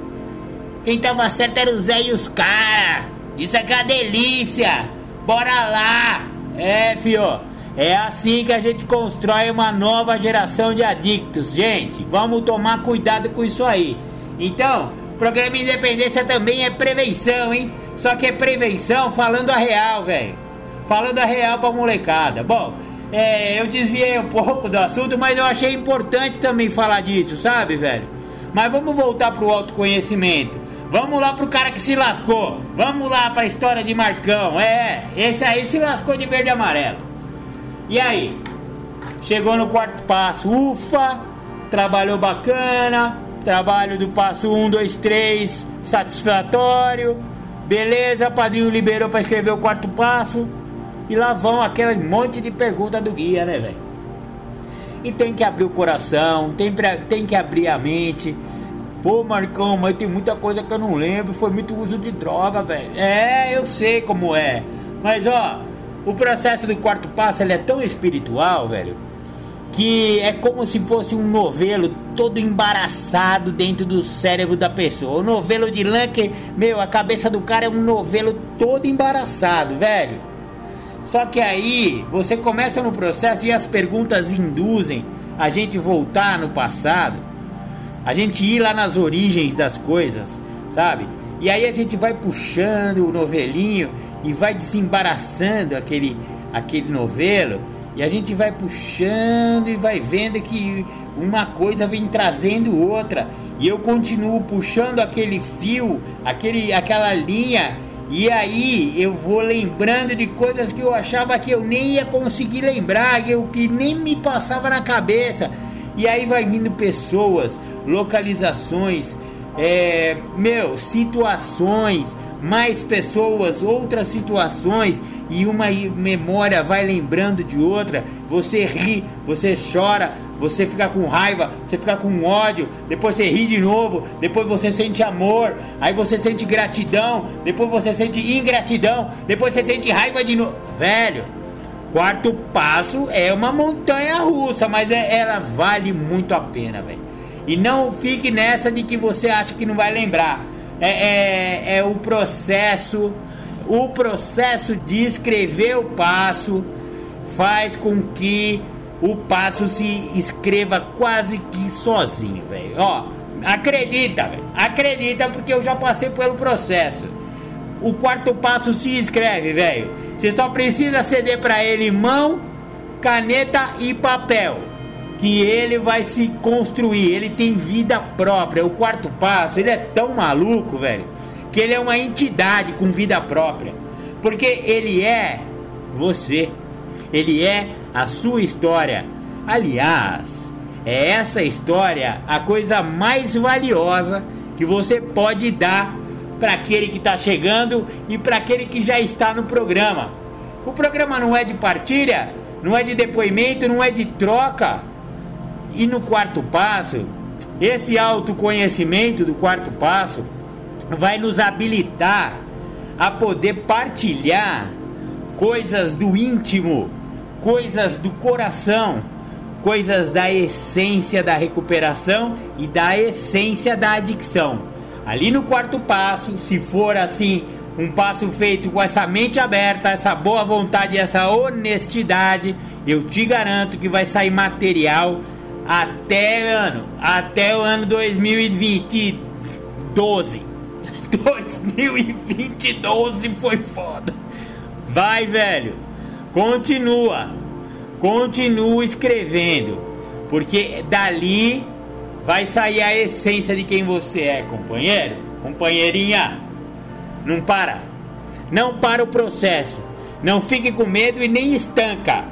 [SPEAKER 1] Quem tava certo era o Zé e os caras. Isso aqui é uma delícia! Bora lá! É, fio. É assim que a gente constrói uma nova geração de adictos, gente. Vamos tomar cuidado com isso aí. Então, programa Independência também é prevenção, hein? Só que é prevenção falando a real, velho. Falando a real pra molecada. Bom, é, eu desviei um pouco do assunto, mas eu achei importante também falar disso, sabe, velho? Mas vamos voltar pro autoconhecimento. Vamos lá pro cara que se lascou. Vamos lá pra história de Marcão. É, esse aí se lascou de verde e amarelo. E aí? Chegou no quarto passo, ufa, trabalhou bacana, trabalho do passo 1, 2, 3, satisfatório, beleza, padrinho liberou para escrever o quarto passo, e lá vão aquele monte de pergunta do guia, né, velho? E tem que abrir o coração, tem, pra, tem que abrir a mente. Pô, Marcão, mas tem muita coisa que eu não lembro, foi muito uso de droga, velho. É, eu sei como é. Mas ó, o processo do quarto passo ele é tão espiritual, velho, que é como se fosse um novelo todo embaraçado dentro do cérebro da pessoa. O novelo de lã que, meu, a cabeça do cara é um novelo todo embaraçado, velho. Só que aí você começa no processo e as perguntas induzem a gente voltar no passado, a gente ir lá nas origens das coisas, sabe? E aí a gente vai puxando o novelinho e vai desembaraçando aquele, aquele novelo e a gente vai puxando e vai vendo que uma coisa vem trazendo outra e eu continuo puxando aquele fio, aquele, aquela linha e aí eu vou lembrando de coisas que eu achava que eu nem ia conseguir lembrar, que, eu, que nem me passava na cabeça. E aí vai vindo pessoas, localizações, é, meu, situações, mais pessoas, outras situações e uma memória vai lembrando de outra. Você ri, você chora, você fica com raiva, você fica com ódio, depois você ri de novo, depois você sente amor, aí você sente gratidão, depois você sente ingratidão, depois você sente raiva de novo. Velho, quarto passo é uma montanha russa, mas é, ela vale muito a pena, velho. E não fique nessa de que você acha que não vai lembrar é, é, é o processo, o processo de escrever o passo faz com que o passo se escreva quase que sozinho, velho. Ó, acredita. Acredita porque eu já passei pelo processo. O quarto passo se escreve, velho. Você só precisa ceder para ele mão, caneta e papel que ele vai se construir, ele tem vida própria. O quarto passo, ele é tão maluco, velho, que ele é uma entidade com vida própria. Porque ele é você. Ele é a sua história. Aliás, é essa história a coisa mais valiosa que você pode dar para aquele que está chegando e para aquele que já está no programa. O programa não é de partilha, não é de depoimento, não é de troca. E no quarto passo, esse autoconhecimento do quarto passo vai nos habilitar a poder partilhar coisas do íntimo, coisas do coração, coisas da essência da recuperação e da essência da adicção. Ali no quarto passo, se for assim, um passo feito com essa mente aberta, essa boa vontade, essa honestidade, eu te garanto que vai sair material até ano, até o ano 2020 12. 2020 12 foi foda. Vai, velho. Continua. Continua escrevendo, porque dali vai sair a essência de quem você é, companheiro, companheirinha. Não para. Não para o processo. Não fique com medo e nem estanca.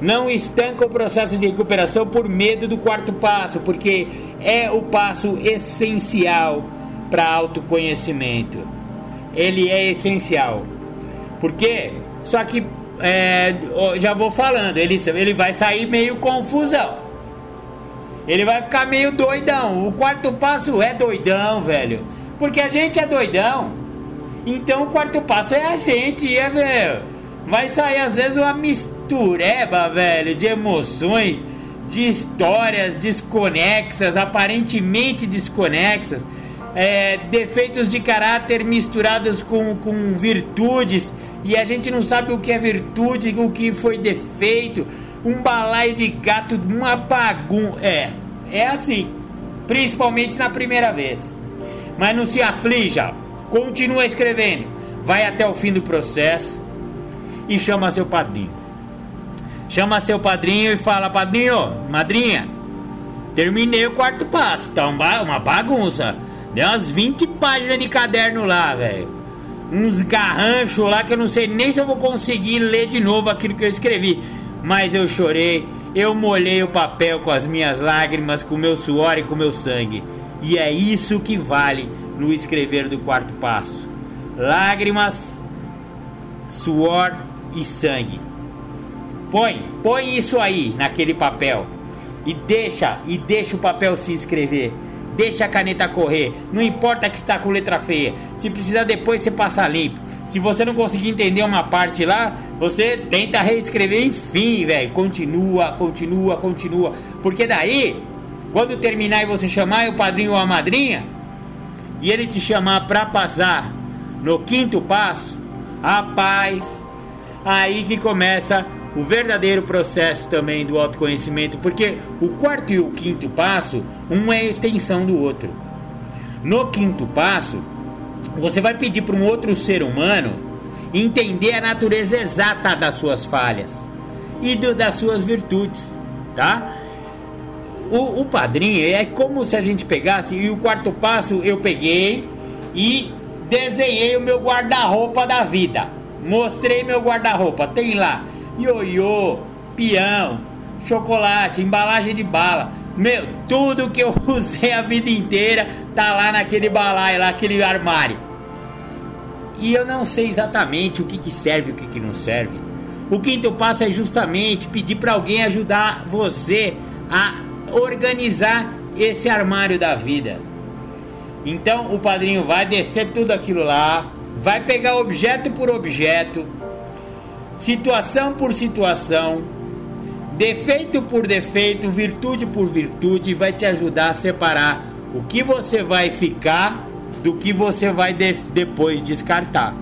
[SPEAKER 1] Não estanca o processo de recuperação por medo do quarto passo, porque é o passo essencial para autoconhecimento. Ele é essencial. Porque, só que, é, já vou falando, ele, ele vai sair meio confusão. Ele vai ficar meio doidão. O quarto passo é doidão, velho. Porque a gente é doidão. Então o quarto passo é a gente, é, velho. Vai sair às vezes uma mistureba, velho, de emoções, de histórias desconexas, aparentemente desconexas, é, defeitos de caráter misturados com, com virtudes, e a gente não sabe o que é virtude, o que foi defeito, um balaio de gato, uma bagunça. É, é assim, principalmente na primeira vez. Mas não se aflija, continua escrevendo, vai até o fim do processo e chama seu padrinho. Chama seu padrinho e fala: Padrinho, madrinha, terminei o quarto passo, tá uma bagunça. Deu umas 20 páginas de caderno lá, velho. Uns garranchos lá que eu não sei nem se eu vou conseguir ler de novo aquilo que eu escrevi. Mas eu chorei, eu molhei o papel com as minhas lágrimas, com o meu suor e com o meu sangue. E é isso que vale no escrever do quarto passo: lágrimas, suor e sangue. Põe, põe isso aí naquele papel e deixa, e deixa o papel se escrever. Deixa a caneta correr. Não importa que está com letra feia. Se precisar depois você passa limpo. Se você não conseguir entender uma parte lá, você tenta reescrever, enfim, velho. Continua, continua, continua. Porque daí, quando terminar e você chamar o padrinho ou a madrinha, e ele te chamar para passar no quinto passo, a paz, aí que começa o verdadeiro processo também do autoconhecimento, porque o quarto e o quinto passo, um é a extensão do outro. No quinto passo, você vai pedir para um outro ser humano entender a natureza exata das suas falhas e do, das suas virtudes, tá? O, o padrinho é como se a gente pegasse e o quarto passo eu peguei e desenhei o meu guarda-roupa da vida. Mostrei meu guarda-roupa, tem lá ioiô, peão, chocolate, embalagem de bala. Meu, tudo que eu usei a vida inteira tá lá naquele balaio, lá, aquele armário. E eu não sei exatamente o que, que serve e o que, que não serve. O quinto passo é justamente pedir para alguém ajudar você a organizar esse armário da vida. Então o padrinho vai descer tudo aquilo lá, vai pegar objeto por objeto, situação por situação, defeito por defeito, virtude por virtude, vai te ajudar a separar o que você vai ficar do que você vai de depois descartar.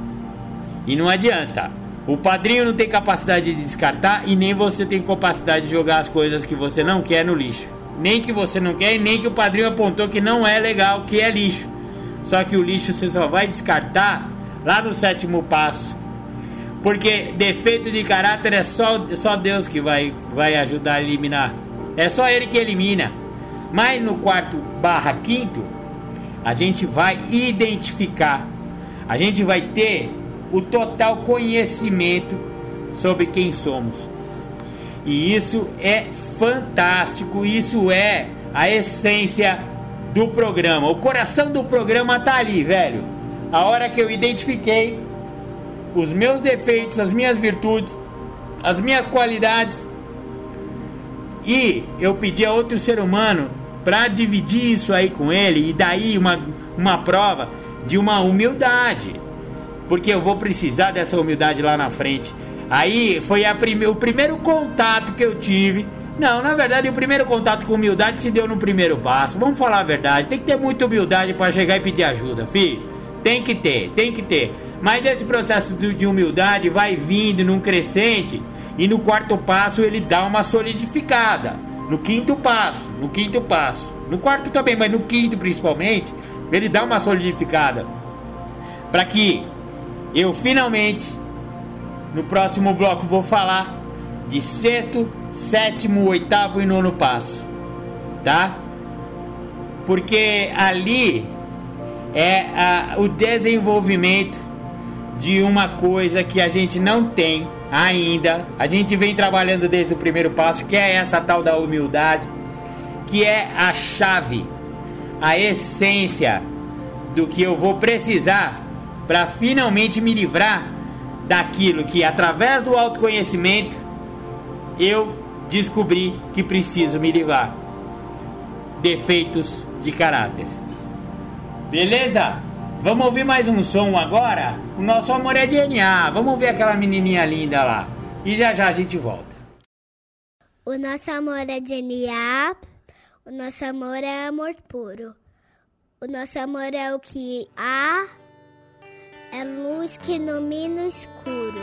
[SPEAKER 1] E não adianta. O padrinho não tem capacidade de descartar e nem você tem capacidade de jogar as coisas que você não quer no lixo. Nem que você não quer e nem que o padrinho apontou que não é legal, que é lixo. Só que o lixo você só vai descartar lá no sétimo passo. Porque defeito de caráter é só, só Deus que vai, vai ajudar a eliminar. É só Ele que elimina. Mas no quarto barra quinto, a gente vai identificar. A gente vai ter o total conhecimento sobre quem somos. E isso é fantástico, isso é a essência do programa. O coração do programa tá ali, velho. A hora que eu identifiquei os meus defeitos, as minhas virtudes, as minhas qualidades e eu pedi a outro ser humano para dividir isso aí com ele e daí uma, uma prova de uma humildade, porque eu vou precisar dessa humildade lá na frente. Aí foi prime o primeiro contato que eu tive. Não, na verdade, o primeiro contato com humildade se deu no primeiro passo. Vamos falar a verdade. Tem que ter muita humildade para chegar e pedir ajuda, filho. Tem que ter, tem que ter. Mas esse processo de humildade vai vindo num crescente e no quarto passo ele dá uma solidificada. No quinto passo, no quinto passo. No quarto também, mas no quinto principalmente, ele dá uma solidificada. Para que eu finalmente no próximo bloco vou falar de sexto, sétimo, oitavo e nono passo, tá? Porque ali é a, o desenvolvimento de uma coisa que a gente não tem ainda. A gente vem trabalhando desde o primeiro passo, que é essa tal da humildade, que é a chave, a essência do que eu vou precisar para finalmente me livrar daquilo que através do autoconhecimento eu descobri que preciso me livrar. Defeitos de caráter. Beleza? Vamos ouvir mais um som agora? O nosso amor é DNA. Vamos ver aquela menininha linda lá. E já já a gente volta.
[SPEAKER 4] O nosso amor é DNA. O nosso amor é amor puro. O nosso amor é o que há é luz que ilumina o escuro.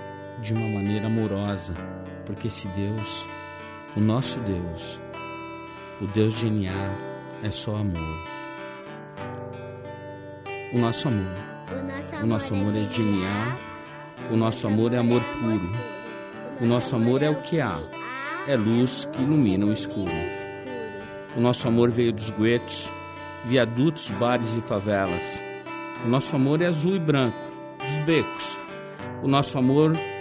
[SPEAKER 5] de uma maneira amorosa, porque esse Deus, o nosso Deus, o Deus de NA, é só amor o nosso amor. O nosso amor é genial. O nosso amor é amor puro. O nosso amor é o que há. É luz que ilumina o escuro. O nosso amor veio dos guetos, viadutos, bares e favelas. O nosso amor é azul e branco, dos becos. O nosso amor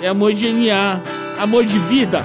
[SPEAKER 5] é amor genial, amor de vida.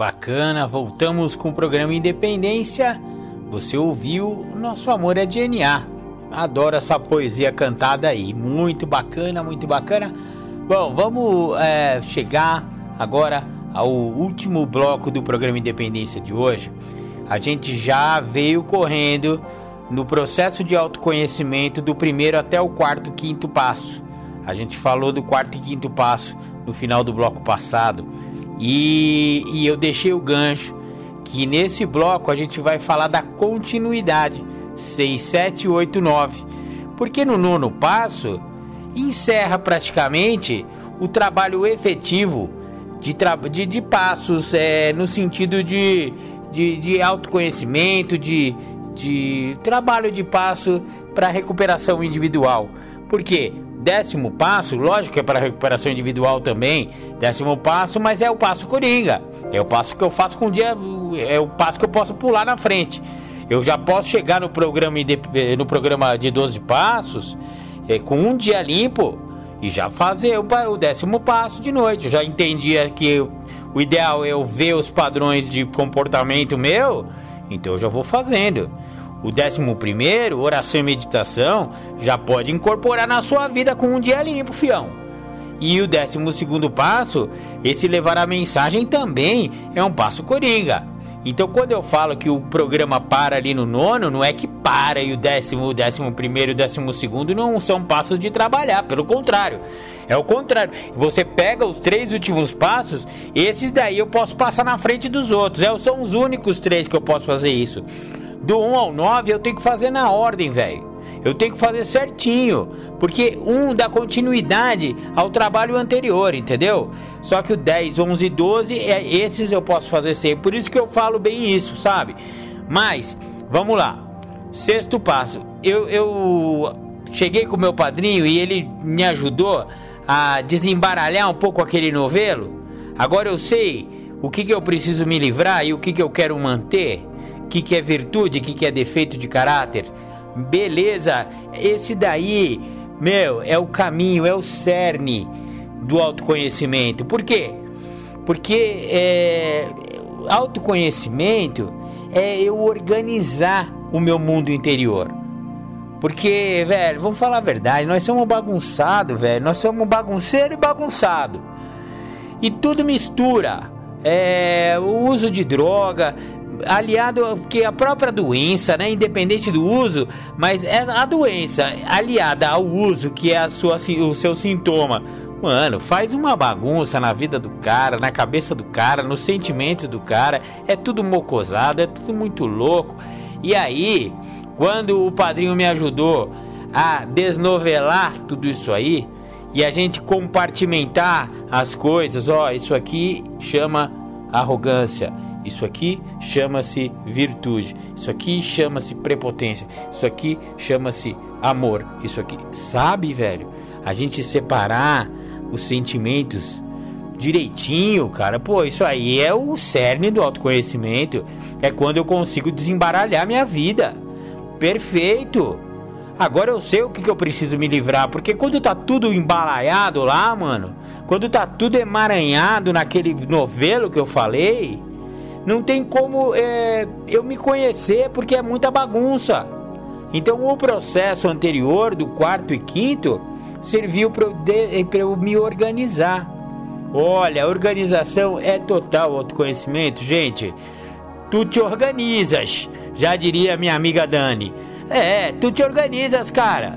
[SPEAKER 1] Bacana, voltamos com o programa Independência. Você ouviu Nosso Amor é DNA. Adoro essa poesia cantada aí. Muito bacana, muito bacana. Bom, vamos é, chegar agora ao último bloco do programa Independência de hoje. A gente já veio correndo no processo de autoconhecimento do primeiro até o quarto, quinto passo. A gente falou do quarto e quinto passo no final do bloco passado. E, e eu deixei o gancho que nesse bloco a gente vai falar da continuidade 6, 7, 8, 9. Porque no nono passo encerra praticamente o trabalho efetivo de, de, de passos é, no sentido de, de, de autoconhecimento, de, de trabalho de passo para recuperação individual. Porque Décimo passo, lógico que é para recuperação individual também. Décimo passo, mas é o passo coringa. É o passo que eu faço com o dia. É o passo que eu posso pular na frente. Eu já posso chegar no programa, no programa de 12 passos é, com um dia limpo e já fazer o, décimo passo de noite. Eu já entendia que o ideal é eu ver os padrões de comportamento meu, então eu já vou fazendo. O décimo primeiro, oração e meditação, já pode incorporar na sua vida com um dia limpo, fião. E o décimo segundo passo, esse levar a mensagem também é um passo coringa. Então, quando eu falo que o programa para ali no nono, não é que para e o décimo, o décimo primeiro o décimo segundo não são passos de trabalhar, pelo contrário. É o contrário. Você pega os três últimos passos, esses daí eu posso passar na frente dos outros. É, são os únicos três que eu posso fazer isso do 1 ao 9 eu tenho que fazer na ordem, velho. Eu tenho que fazer certinho, porque um dá continuidade ao trabalho anterior, entendeu? Só que o 10, 11 e 12, é, esses eu posso fazer sempre. Por isso que eu falo bem isso, sabe? Mas, vamos lá. Sexto passo. Eu, eu cheguei com meu padrinho e ele me ajudou a desembaralhar um pouco aquele novelo. Agora eu sei o que, que eu preciso me livrar e o que, que eu quero manter que, que é virtude, o que, que é defeito de caráter. Beleza, esse daí, meu, é o caminho, é o cerne do autoconhecimento. Por quê? Porque é, autoconhecimento é eu organizar o meu mundo interior. Porque, velho, vamos falar a verdade, nós somos bagunçados, velho. Nós somos bagunceiro e bagunçado. E tudo mistura. É, o uso de droga, aliado que a própria doença, né, independente do uso, mas é a doença aliada ao uso que é a sua, o seu sintoma. Mano, faz uma bagunça na vida do cara, na cabeça do cara, nos sentimentos do cara. É tudo mocosado, é tudo muito louco. E aí, quando o padrinho me ajudou a desnovelar tudo isso aí e a gente compartimentar as coisas, ó, isso aqui chama arrogância isso aqui chama-se virtude. Isso aqui chama-se prepotência. Isso aqui chama-se amor. Isso aqui, sabe, velho? A gente separar os sentimentos direitinho, cara. Pô, isso aí é o cerne do autoconhecimento. É quando eu consigo desembaralhar minha vida. Perfeito. Agora eu sei o que, que eu preciso me livrar, porque quando tá tudo embalaiado lá, mano, quando tá tudo emaranhado naquele novelo que eu falei, não tem como é, eu me conhecer porque é muita bagunça. Então o processo anterior do quarto e quinto serviu para eu, eu me organizar. Olha, organização é total autoconhecimento, gente. tu te organizas, já diria minha amiga Dani. É, tu te organizas, cara.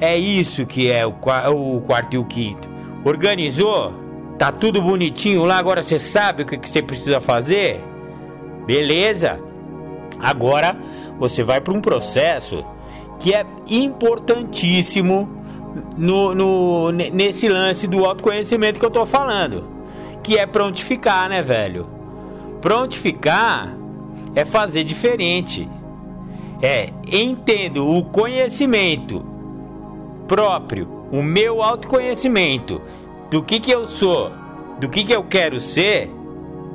[SPEAKER 1] É isso que é o, o quarto e o quinto. Organizou? Tá tudo bonitinho lá, agora você sabe o que, você precisa fazer? Beleza? Agora você vai para um processo que é importantíssimo no, no, nesse lance do autoconhecimento que eu tô falando, que é prontificar, né, velho? Prontificar é fazer diferente. É, entendo o conhecimento próprio, o meu autoconhecimento do que que eu sou, do que que eu quero ser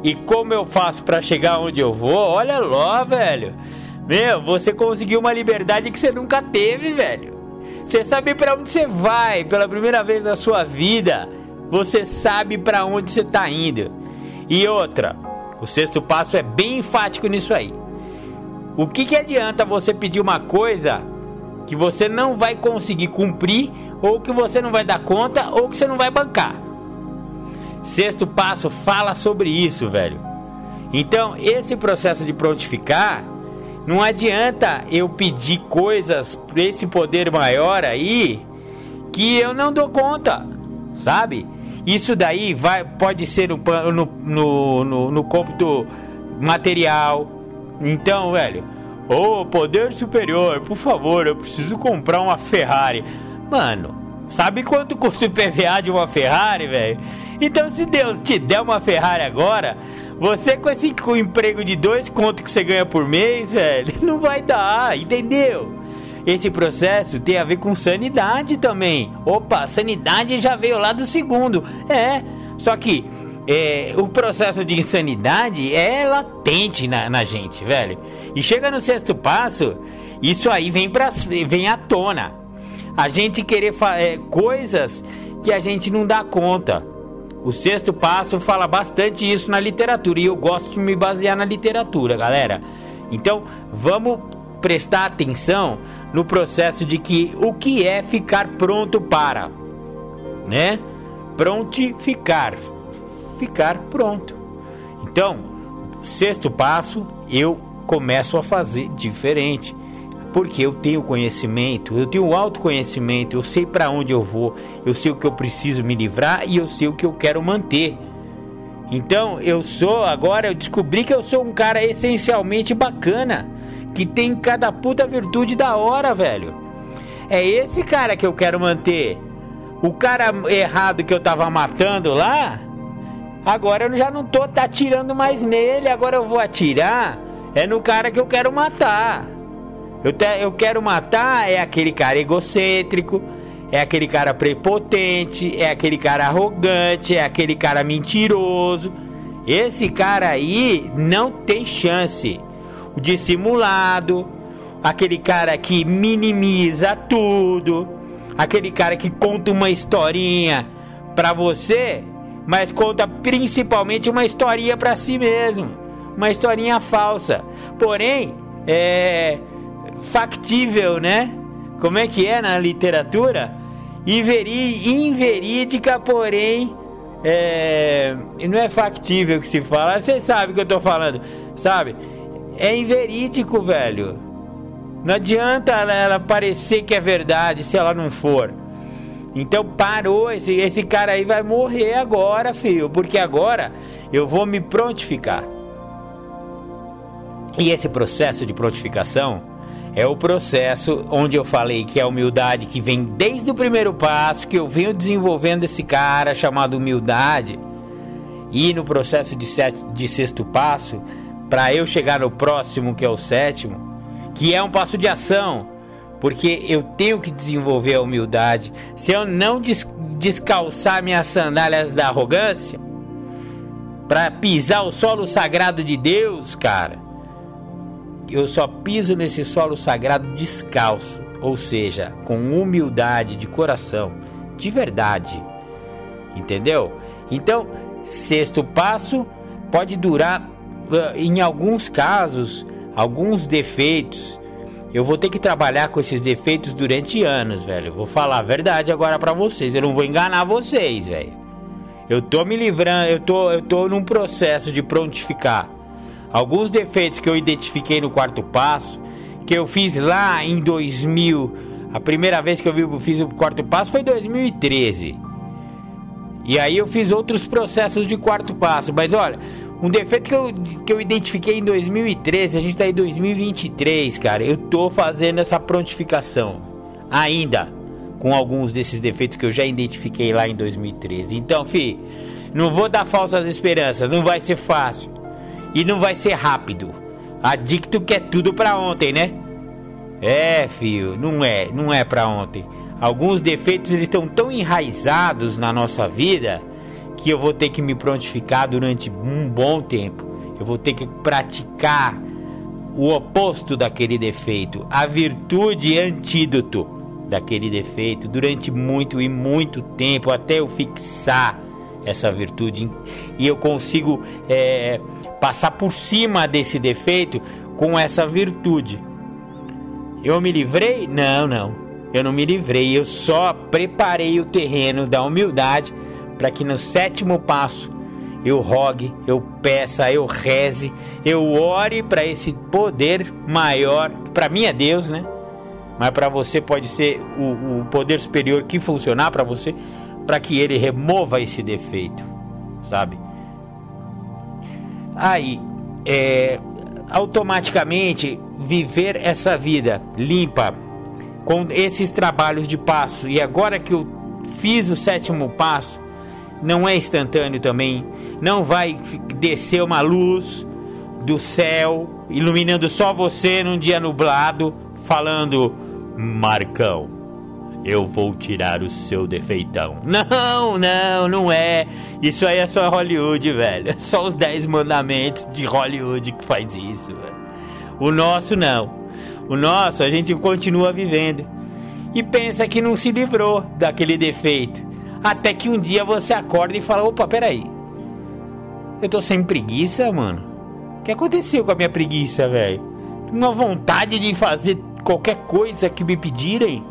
[SPEAKER 1] e como eu faço para chegar onde eu vou. Olha lá, velho. Meu, você conseguiu uma liberdade que você nunca teve, velho. Você sabe para onde você vai pela primeira vez na sua vida. Você sabe para onde você tá indo. E outra, o sexto passo é bem enfático nisso aí. O que, que adianta você pedir uma coisa que você não vai conseguir cumprir, ou que você não vai dar conta, ou que você não vai bancar? Sexto passo fala sobre isso, velho. Então, esse processo de prontificar não adianta eu pedir coisas para esse poder maior aí que eu não dou conta, sabe? Isso daí vai, pode ser no, no, no, no, no cômputo material. Então, velho, ô oh, poder superior, por favor, eu preciso comprar uma Ferrari. Mano, sabe quanto custa o PVA de uma Ferrari, velho? Então, se Deus te der uma Ferrari agora, você com esse com emprego de dois contos que você ganha por mês, velho, não vai dar, entendeu? Esse processo tem a ver com sanidade também. Opa, sanidade já veio lá do segundo. É, só que é, o processo de insanidade é latente na, na, gente, velho. E chega no sexto passo, isso aí vem, pra, vem à tona. A gente querer é, coisas que a gente não dá conta. O sexto passo fala bastante isso na literatura e eu gosto de me basear na literatura, galera. Então, vamos prestar atenção no processo de que o que é ficar pronto para, né? Prontificar, ficar pronto. Então, sexto passo, eu começo a fazer diferente porque eu tenho conhecimento, eu tenho autoconhecimento, eu sei para onde eu vou, eu sei o que eu preciso me livrar e eu sei o que eu quero manter. Então, eu sou agora eu descobri que eu sou um cara essencialmente bacana, que tem cada puta virtude da hora, velho. É esse cara que eu quero manter. O cara errado que eu tava matando lá, agora eu já não tô atirando mais nele, agora eu vou atirar é no cara que eu quero matar. Eu, te, eu quero matar é aquele cara egocêntrico, é aquele cara prepotente, é aquele cara arrogante, é aquele cara mentiroso. Esse cara aí não tem chance. O dissimulado, aquele cara que minimiza tudo, aquele cara que conta uma historinha para você, mas conta principalmente uma historinha para si mesmo, uma historinha falsa. Porém, é factível, né? Como é que é na literatura? Inveri, inverídica, porém é, não é factível que se fala. Você sabe o que eu tô falando, sabe? É inverídico, velho. Não adianta ela, ela parecer que é verdade se ela não for. Então parou, esse, esse cara aí vai morrer agora, filho, porque agora eu vou me prontificar. E esse processo de prontificação é o processo onde eu falei que a humildade que vem desde o primeiro passo, que eu venho desenvolvendo esse cara chamado humildade, e no processo de, sete, de sexto passo, para eu chegar no próximo, que é o sétimo, que é um passo de ação, porque eu tenho que desenvolver a humildade. Se eu não des descalçar minhas sandálias da arrogância, para pisar o solo sagrado de Deus, cara eu só piso nesse solo sagrado descalço, ou seja, com humildade de coração, de verdade. Entendeu? Então, sexto passo pode durar, em alguns casos, alguns defeitos. Eu vou ter que trabalhar com esses defeitos durante anos, velho. vou falar a verdade agora para vocês. Eu não vou enganar vocês, velho. Eu tô me livrando, eu tô, eu tô num processo de prontificar Alguns defeitos que eu identifiquei no quarto passo, que eu fiz lá em 2000, a primeira vez que eu, fiz o quarto passo foi em 2013. E aí eu fiz outros processos de quarto passo, mas olha, um defeito que eu, que eu identifiquei em 2013, a gente tá em 2023, cara. Eu tô fazendo essa prontificação ainda com alguns desses defeitos que eu já identifiquei lá em 2013. Então, fi, não vou dar falsas esperanças, não vai ser fácil e não vai ser rápido. Adicto quer tudo pra ontem, né? É, filho, não é, não é pra ontem. Alguns defeitos eles estão tão enraizados na nossa vida que eu vou ter que me prontificar durante um bom tempo. Eu vou ter que praticar o oposto daquele defeito, a virtude antídoto daquele defeito durante muito e muito tempo até eu fixar essa virtude e eu consigo é, passar por cima desse defeito com essa virtude. Eu me livrei? Não, não. Eu não me livrei, eu só preparei o terreno da humildade para que no sétimo passo eu rogue, eu peça, eu reze, eu ore para esse poder maior, para mim é Deus, né? Mas para você pode ser o, o poder superior que funcionar para você, para que ele remova esse defeito, sabe? Aí, é, automaticamente viver essa vida limpa com esses trabalhos de passo e agora que eu fiz o sétimo passo não é instantâneo também não vai descer uma luz do céu iluminando só você num dia nublado falando Marcão eu vou tirar o seu defeitão. Não, não, não é. Isso aí é só Hollywood, velho. É só os 10 mandamentos de Hollywood que faz isso, velho. O nosso não. O nosso a gente continua vivendo. E pensa que não se livrou daquele defeito. Até que um dia você acorda e fala: opa, peraí. Eu tô sem preguiça, mano. O que aconteceu com a minha preguiça, velho? Uma vontade de fazer qualquer coisa que me pedirem.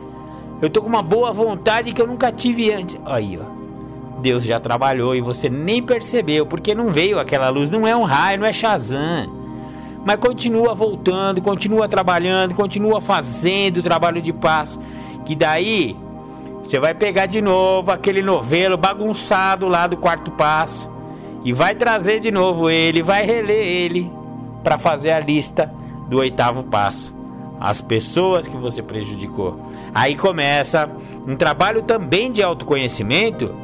[SPEAKER 1] Eu tô com uma boa vontade que eu nunca tive antes. Aí, ó. Deus já trabalhou e você nem percebeu, porque não veio aquela luz, não é um raio, não é Shazam. Mas continua voltando, continua trabalhando, continua fazendo o trabalho de paz. Que daí você vai pegar de novo aquele novelo bagunçado lá do quarto passo e vai trazer de novo ele, vai reler ele para fazer a lista do oitavo passo. As pessoas que você prejudicou. Aí começa um trabalho também de autoconhecimento,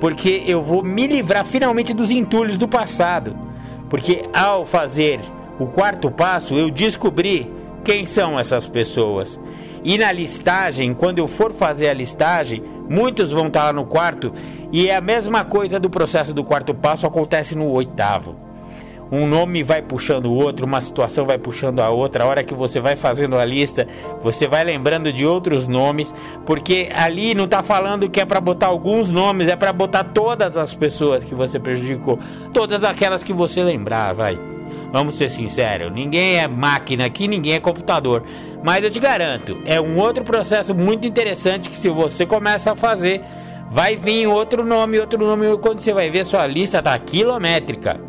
[SPEAKER 1] porque eu vou me livrar finalmente dos entulhos do passado. Porque ao fazer o quarto passo, eu descobri quem são essas pessoas. E na listagem, quando eu for fazer a listagem, muitos vão estar lá no quarto, e é a mesma coisa do processo do quarto passo acontece no oitavo um nome vai puxando o outro, uma situação vai puxando a outra. A hora que você vai fazendo a lista, você vai lembrando de outros nomes, porque ali não está falando que é para botar alguns nomes, é para botar todas as pessoas que você prejudicou, todas aquelas que você lembrar, vai. Vamos ser sinceros, ninguém é máquina aqui, ninguém é computador. Mas eu te garanto, é um outro processo muito interessante que se você começa a fazer, vai vir outro nome, outro nome, quando você vai ver sua lista tá quilométrica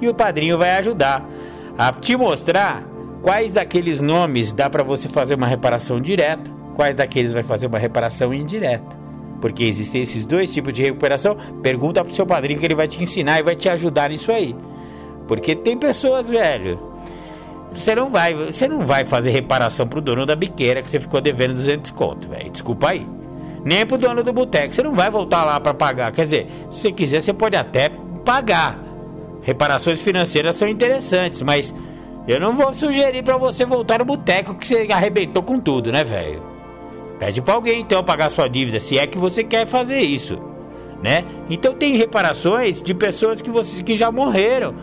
[SPEAKER 1] e o padrinho vai ajudar a te mostrar quais daqueles nomes dá para você fazer uma reparação direta, quais daqueles vai fazer uma reparação indireta. Porque existem esses dois tipos de recuperação. Pergunta pro seu padrinho que ele vai te ensinar e vai te ajudar nisso aí. Porque tem pessoas, velho. Você não vai, você não vai fazer reparação pro dono da biqueira que você ficou devendo 200 conto, velho. Desculpa aí. Nem pro dono do boteco, você não vai voltar lá para pagar. Quer dizer, se você quiser, você pode até pagar reparações financeiras são interessantes, mas eu não vou sugerir para você voltar no boteco que você arrebentou com tudo, né, velho? Pede para alguém então pagar sua dívida, se é que você quer fazer isso, né? Então tem reparações de pessoas que você que já morreram.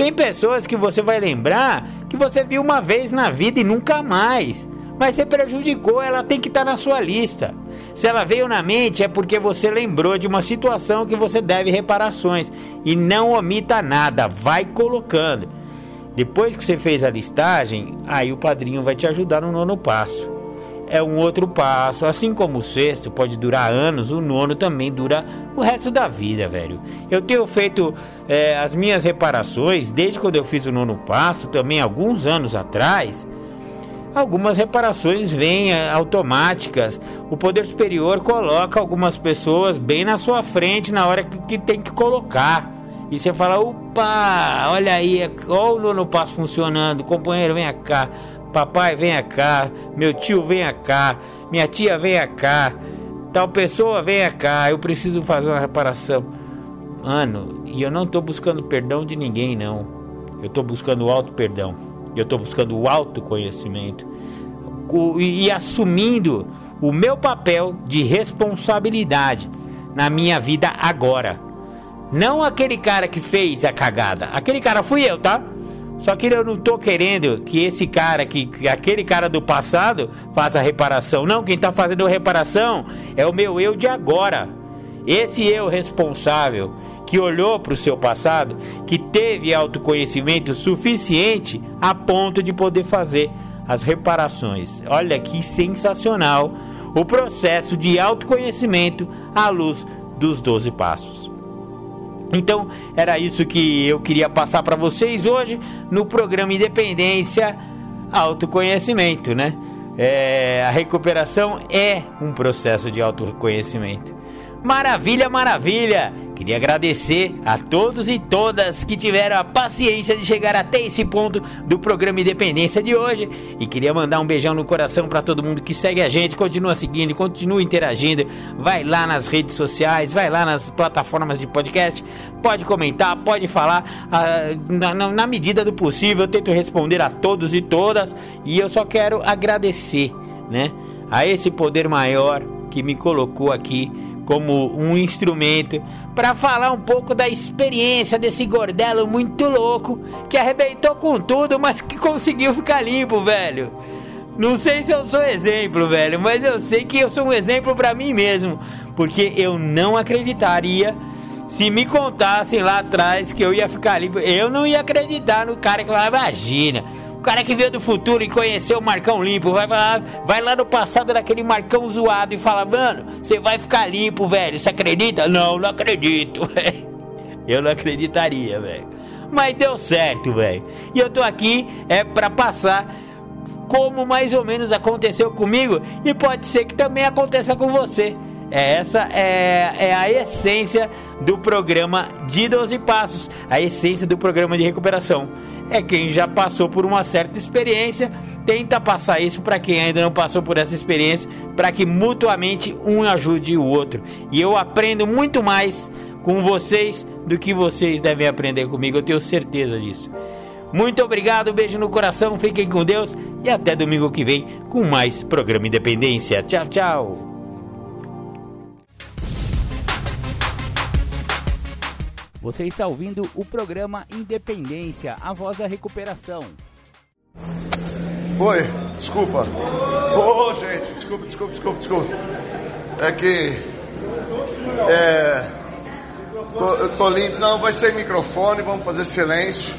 [SPEAKER 1] Tem pessoas que você vai lembrar que você viu uma vez na vida e nunca mais mas você prejudicou, ela tem que estar tá na sua lista. Se ela veio na mente, é porque você lembrou de uma situação que você deve reparações. E não omita nada, vai colocando. Depois que você fez a listagem, aí o padrinho vai te ajudar no nono passo. É um outro passo. Assim como o sexto pode durar anos, o nono também dura o resto da vida, velho. Eu tenho feito é, as minhas reparações desde quando eu fiz o nono passo, também alguns anos atrás. Algumas reparações vêm é, automáticas. O poder superior coloca algumas pessoas bem na sua frente na hora que, que tem que colocar. E você fala, opa, olha aí, olha o nono passo funcionando, companheiro, vem cá, papai, vem cá, meu tio, vem cá, minha tia, vem cá, tal pessoa, vem cá, eu preciso fazer uma reparação. Mano, e eu não tô buscando perdão de ninguém, não. Eu tô buscando o auto perdão. Eu tô buscando o autoconhecimento. E assumindo o meu papel de responsabilidade na minha vida agora. Não aquele cara que fez a cagada. Aquele cara fui eu, tá? Só que eu não tô querendo que esse cara, que, que aquele cara do passado faça reparação. Não, quem tá fazendo reparação é o meu eu de agora. Esse eu responsável que olhou para o seu passado, que teve autoconhecimento suficiente a ponto de poder fazer as reparações. Olha que sensacional o processo de autoconhecimento à luz dos 12 passos. Então, era isso que eu queria passar para vocês hoje no programa Independência Autoconhecimento, né? É, a recuperação é um processo de autoconhecimento. Maravilha, maravilha! Queria agradecer a todos e todas que tiveram a paciência de chegar até esse ponto do programa Independência de hoje. E queria mandar um beijão no coração para todo mundo que segue a gente, continua seguindo, continua interagindo. Vai lá nas redes sociais, vai lá nas plataformas de podcast, pode comentar, pode falar. Ah, na, na medida do possível, eu tento responder a todos e todas. E eu só quero agradecer, né? A esse poder maior que me colocou aqui como um instrumento para falar um pouco da experiência desse gordelo muito louco que arrebentou com tudo, mas que conseguiu ficar limpo, velho. Não sei se eu sou exemplo, velho, mas eu sei que eu sou um exemplo para mim mesmo, porque eu não acreditaria se me contassem lá atrás que eu ia ficar limpo. Eu não ia acreditar no cara que lá, imagina cara que veio do futuro e conheceu o Marcão limpo, vai, vai, vai lá no passado daquele Marcão zoado e fala, mano, você vai ficar limpo, velho. Você acredita? Não, não acredito, velho. Eu não acreditaria, velho. Mas deu certo, velho. E eu tô aqui é para passar como mais ou menos aconteceu comigo e pode ser que também aconteça com você. É, essa é, é a essência do programa de 12 Passos, a essência do programa de recuperação é quem já passou por uma certa experiência, tenta passar isso para quem ainda não passou por essa experiência, para que mutuamente um ajude o outro. E eu aprendo muito mais com vocês do que vocês devem aprender comigo, eu tenho certeza disso. Muito obrigado, beijo no coração, fiquem com Deus e até domingo que vem com mais programa Independência. Tchau, tchau. Você está ouvindo o programa Independência, a voz da recuperação.
[SPEAKER 6] Oi, desculpa. Ô, oh, gente, desculpa, desculpa, desculpa, desculpa. É que. É. Tô, eu tô limpo. Não, vai ser microfone, vamos fazer silêncio.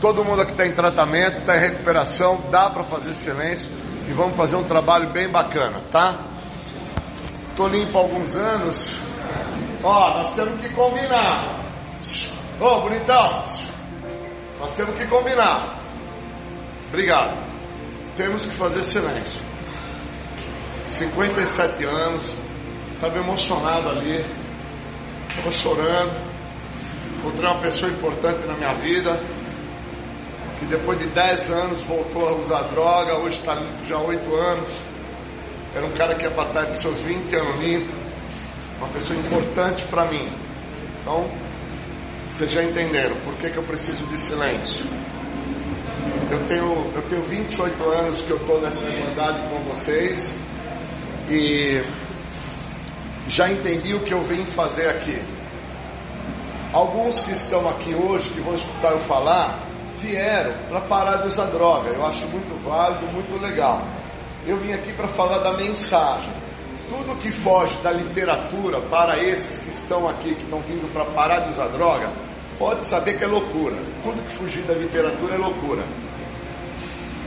[SPEAKER 6] Todo mundo aqui está em tratamento, está em recuperação, dá para fazer silêncio e vamos fazer um trabalho bem bacana, tá? Tô limpo há alguns anos. Ó, nós temos que combinar. Ô, oh, bonitão, nós temos que combinar. Obrigado. Temos que fazer silêncio. 57 anos, estava emocionado ali, estava chorando. Encontrei uma pessoa importante na minha vida, que depois de 10 anos voltou a usar droga, hoje está limpo já há 8 anos. Era um cara que ia batalhar com seus 20 anos limpo, uma pessoa importante para mim. Então, vocês já entenderam por que, que eu preciso de silêncio. Eu tenho, eu tenho 28 anos que eu estou nessa irmandade com vocês e já entendi o que eu vim fazer aqui. Alguns que estão aqui hoje, que vão escutar eu falar, vieram para parar de usar droga. Eu acho muito válido, muito legal. Eu vim aqui para falar da mensagem. Tudo que foge da literatura para esses que estão aqui, que estão vindo para parar de usar droga, pode saber que é loucura. Tudo que fugir da literatura é loucura.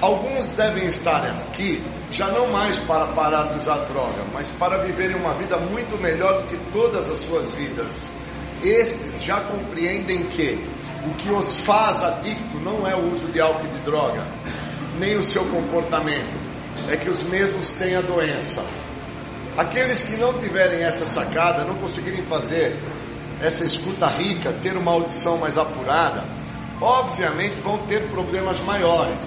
[SPEAKER 6] Alguns devem estar aqui já não mais para parar de usar droga, mas para viverem uma vida muito melhor do que todas as suas vidas. Estes já compreendem que o que os faz adicto não é o uso de álcool e de droga, nem o seu comportamento, é que os mesmos têm a doença. Aqueles que não tiverem essa sacada, não conseguirem fazer essa escuta rica, ter uma audição mais apurada, obviamente vão ter problemas maiores.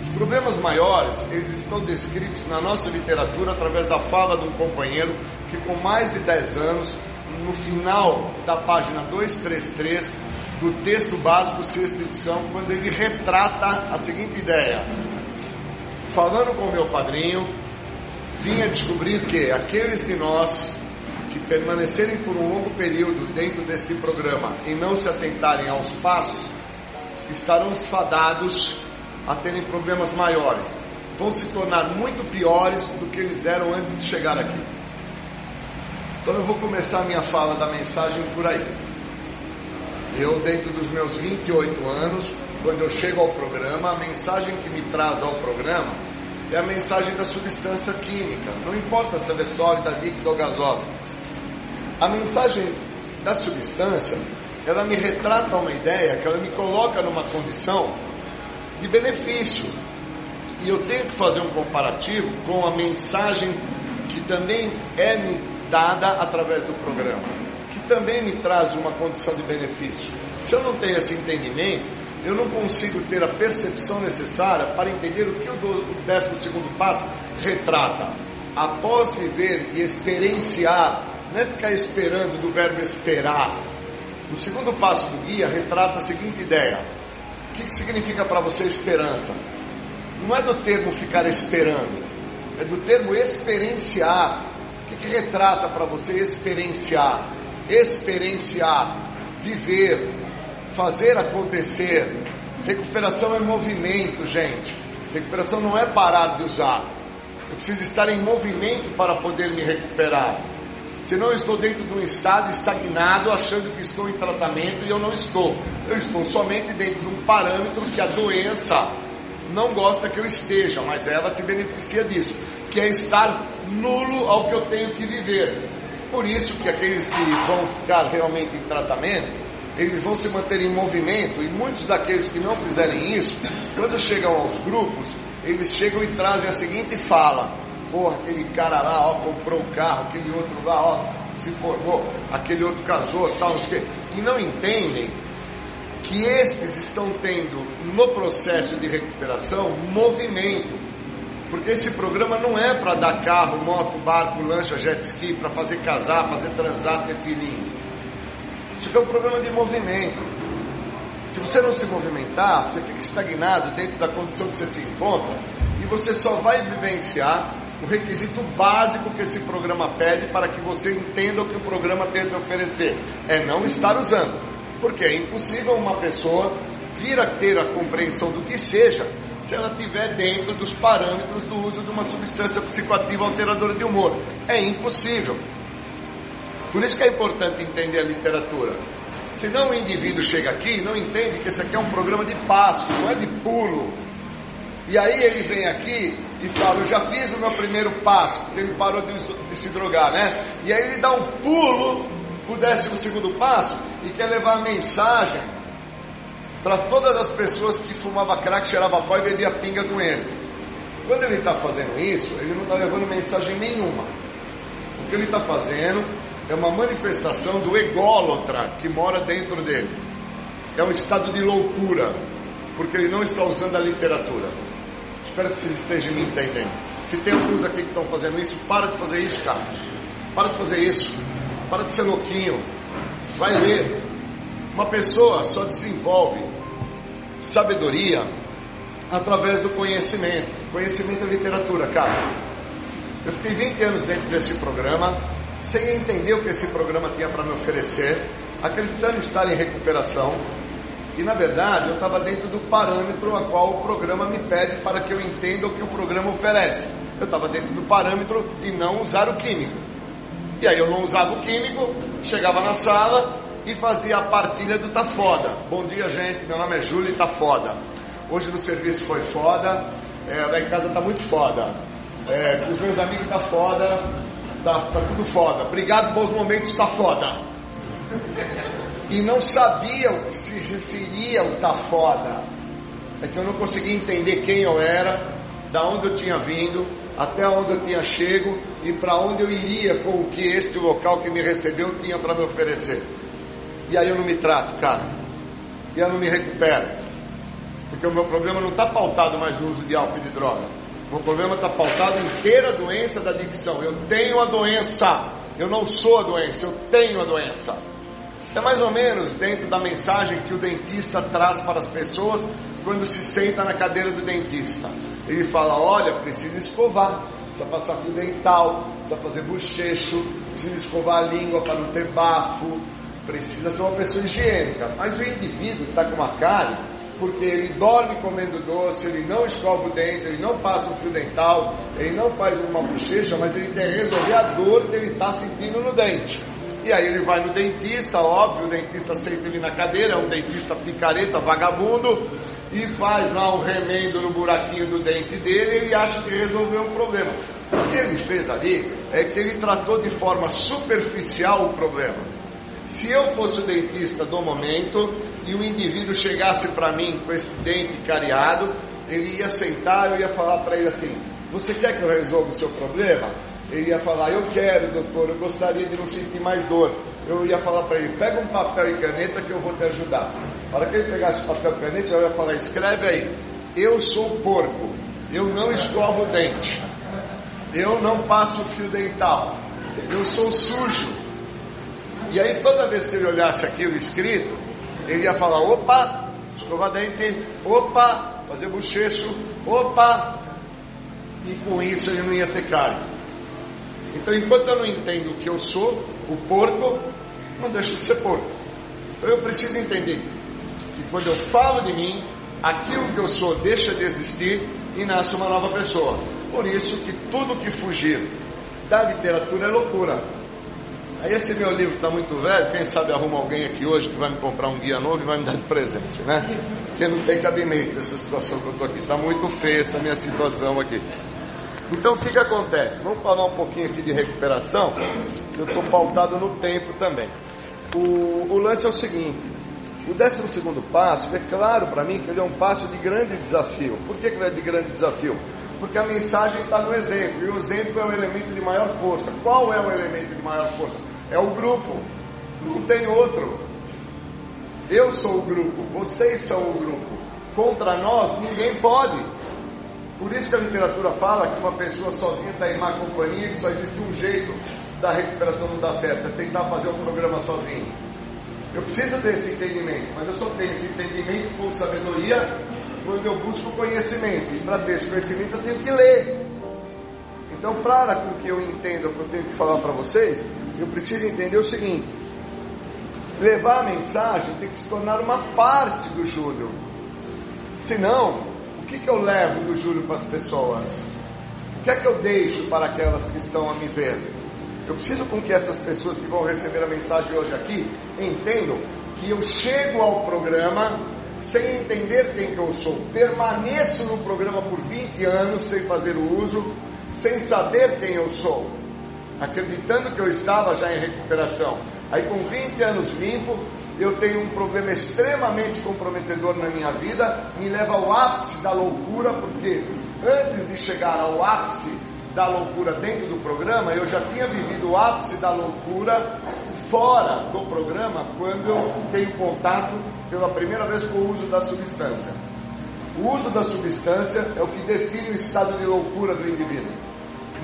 [SPEAKER 6] Os problemas maiores, eles estão descritos na nossa literatura através da fala de um companheiro que com mais de 10 anos, no final da página 233 do texto básico, sexta edição, quando ele retrata a seguinte ideia. Falando com meu padrinho, vim a descobrir que aqueles de nós que permanecerem por um longo período dentro deste programa e não se atentarem aos passos, estarão fadados a terem problemas maiores. Vão se tornar muito piores do que eles eram antes de chegar aqui. Então eu vou começar a minha fala da mensagem por aí. Eu, dentro dos meus 28 anos, quando eu chego ao programa, a mensagem que me traz ao programa é a mensagem da substância química. Não importa se ela é sólida, líquida ou gasosa. A mensagem da substância, ela me retrata uma ideia que ela me coloca numa condição de benefício. E eu tenho que fazer um comparativo com a mensagem que também é me dada através do programa, que também me traz uma condição de benefício. Se eu não tenho esse entendimento, eu não consigo ter a percepção necessária para entender o que o 12 segundo passo retrata. Após viver e experienciar, não é ficar esperando do verbo esperar. O segundo passo do guia retrata a seguinte ideia: o que, que significa para você esperança? Não é do termo ficar esperando, é do termo experienciar. O que, que retrata para você experienciar? Experienciar, viver, fazer acontecer. Recuperação é movimento, gente. Recuperação não é parar de usar. Eu preciso estar em movimento para poder me recuperar. Senão eu estou dentro de um estado estagnado, achando que estou em tratamento e eu não estou. Eu estou somente dentro de um parâmetro que a doença não gosta que eu esteja, mas ela se beneficia disso, que é estar nulo ao que eu tenho que viver. Por isso que aqueles que vão ficar realmente em tratamento, eles vão se manter em movimento e muitos daqueles que não fizerem isso, quando chegam aos grupos, eles chegam e trazem a seguinte fala: Porra, aquele cara lá, ó, comprou um carro, aquele outro lá, ó, se formou, aquele outro casou, tal, não sei o quê. E não entendem que estes estão tendo no processo de recuperação movimento. Porque esse programa não é para dar carro, moto, barco, lancha, jet ski, para fazer casar, fazer transar, ter filhinho. Isso aqui é um programa de movimento. Se você não se movimentar, você fica estagnado dentro da condição que você se encontra e você só vai vivenciar o requisito básico que esse programa pede para que você entenda o que o programa tem oferecer. É não estar usando. Porque é impossível uma pessoa vir a ter a compreensão do que seja se ela estiver dentro dos parâmetros do uso de uma substância psicoativa alteradora de humor. É impossível. Por isso que é importante entender a literatura. Senão o indivíduo chega aqui e não entende que esse aqui é um programa de passo, não é de pulo. E aí ele vem aqui e fala, eu já fiz o meu primeiro passo, porque ele parou de, de se drogar, né? E aí ele dá um pulo o décimo segundo passo e quer levar a mensagem para todas as pessoas que fumava crack, cheirava pó e bebia pinga com ele. Quando ele está fazendo isso, ele não está levando mensagem nenhuma. O que ele está fazendo é uma manifestação do ególatra que mora dentro dele. É um estado de loucura, porque ele não está usando a literatura. Espero que vocês estejam me entendendo. Se tem alguns aqui que estão fazendo isso, para de fazer isso, cara. Para de fazer isso. Para de ser louquinho. Vai ler. Uma pessoa só desenvolve sabedoria através do conhecimento. Conhecimento é literatura, cara. Eu fiquei 20 anos dentro desse programa, sem entender o que esse programa tinha para me oferecer, acreditando estar em recuperação. E na verdade eu estava dentro do parâmetro a qual o programa me pede para que eu entenda o que o programa oferece. Eu estava dentro do parâmetro de não usar o químico. E aí eu não usava o químico, chegava na sala e fazia a partilha do Tá Foda. Bom dia, gente. Meu nome é Júlio e Tá Foda. Hoje no serviço foi foda. É, lá em casa tá muito foda. É, com os meus amigos tá foda. Tá, tá tudo foda. Obrigado, bons momentos, tá foda. E não sabia o que se referia o tá foda. É que eu não conseguia entender quem eu era, da onde eu tinha vindo, até onde eu tinha chego e para onde eu iria com o que este local que me recebeu tinha para me oferecer. E aí eu não me trato, cara. E eu não me recupero. Porque o meu problema não está pautado mais no uso de álcool e de droga. O meu problema está pautado em ter a doença da adicção. Eu tenho a doença. Eu não sou a doença, eu tenho a doença. É mais ou menos dentro da mensagem que o dentista traz para as pessoas quando se senta na cadeira do dentista. Ele fala: olha, precisa escovar, precisa passar fio dental, precisa fazer bochecho, precisa escovar a língua para não ter bafo, precisa ser uma pessoa higiênica. Mas o indivíduo está com uma cara porque ele dorme comendo doce, ele não escova o dente, ele não passa um fio dental, ele não faz uma bochecha, mas ele quer resolver a dor que ele está sentindo no dente. E aí ele vai no dentista, óbvio, o dentista senta ele na cadeira, é um dentista picareta, vagabundo, e faz lá um remendo no buraquinho do dente dele, ele acha que resolveu o problema. O que ele fez ali é que ele tratou de forma superficial o problema. Se eu fosse o dentista do momento e o indivíduo chegasse para mim com esse dente cariado, ele ia sentar, eu ia falar para ele assim: Você quer que eu resolva o seu problema? Ele ia falar: Eu quero, doutor, eu gostaria de não sentir mais dor. Eu ia falar para ele: Pega um papel e caneta que eu vou te ajudar. Na hora que ele pegasse o papel e caneta, eu ia falar: Escreve aí: Eu sou porco, eu não escovo dente, eu não passo fio dental, eu sou sujo. E aí, toda vez que ele olhasse aquilo escrito, ele ia falar: Opa, escova dente, opa, fazer bochecho, opa. E com isso ele não ia ter cárie. Então, enquanto eu não entendo o que eu sou, o porco, não deixo de ser porco. Então, eu preciso entender que quando eu falo de mim, aquilo que eu sou deixa de existir e nasce uma nova pessoa. Por isso que tudo que fugir da literatura é loucura. Aí esse meu livro está muito velho, quem sabe arruma alguém aqui hoje que vai me comprar um guia novo e vai me dar de presente, né? Porque não tem cabimento essa situação que eu estou aqui. Está muito feia essa minha situação aqui. Então o que, que acontece? Vamos falar um pouquinho aqui de recuperação. Eu estou pautado no tempo também. O, o lance é o seguinte: o décimo segundo passo é claro para mim que ele é um passo de grande desafio. Por que, que ele é de grande desafio? Porque a mensagem está no exemplo, e o exemplo é o elemento de maior força. Qual é o elemento de maior força? É o grupo, não tem outro. Eu sou o grupo, vocês são o grupo. Contra nós, ninguém pode. Por isso que a literatura fala que uma pessoa sozinha está em má companhia, que só existe um jeito da recuperação não dar certo, é tentar fazer um programa sozinho. Eu preciso desse entendimento, mas eu só tenho esse entendimento com sabedoria quando eu busco conhecimento. E para ter esse conhecimento eu tenho que ler. Então, para com que eu entenda o que eu tenho que falar para vocês, eu preciso entender o seguinte: levar a mensagem tem que se tornar uma parte do Júlio. Senão, que, que eu levo do júlio para as pessoas? O que é que eu deixo para aquelas que estão a me ver? Eu preciso com que essas pessoas que vão receber a mensagem hoje aqui entendam que eu chego ao programa sem entender quem que eu sou. Permaneço no programa por 20 anos sem fazer o uso, sem saber quem eu sou, acreditando que eu estava já em recuperação. Aí com 20 anos limpo, eu tenho um problema extremamente comprometedor na minha vida, me leva ao ápice da loucura, porque antes de chegar ao ápice da loucura dentro do programa, eu já tinha vivido o ápice da loucura fora do programa, quando eu tenho contato pela primeira vez com o uso da substância. O uso da substância é o que define o estado de loucura do indivíduo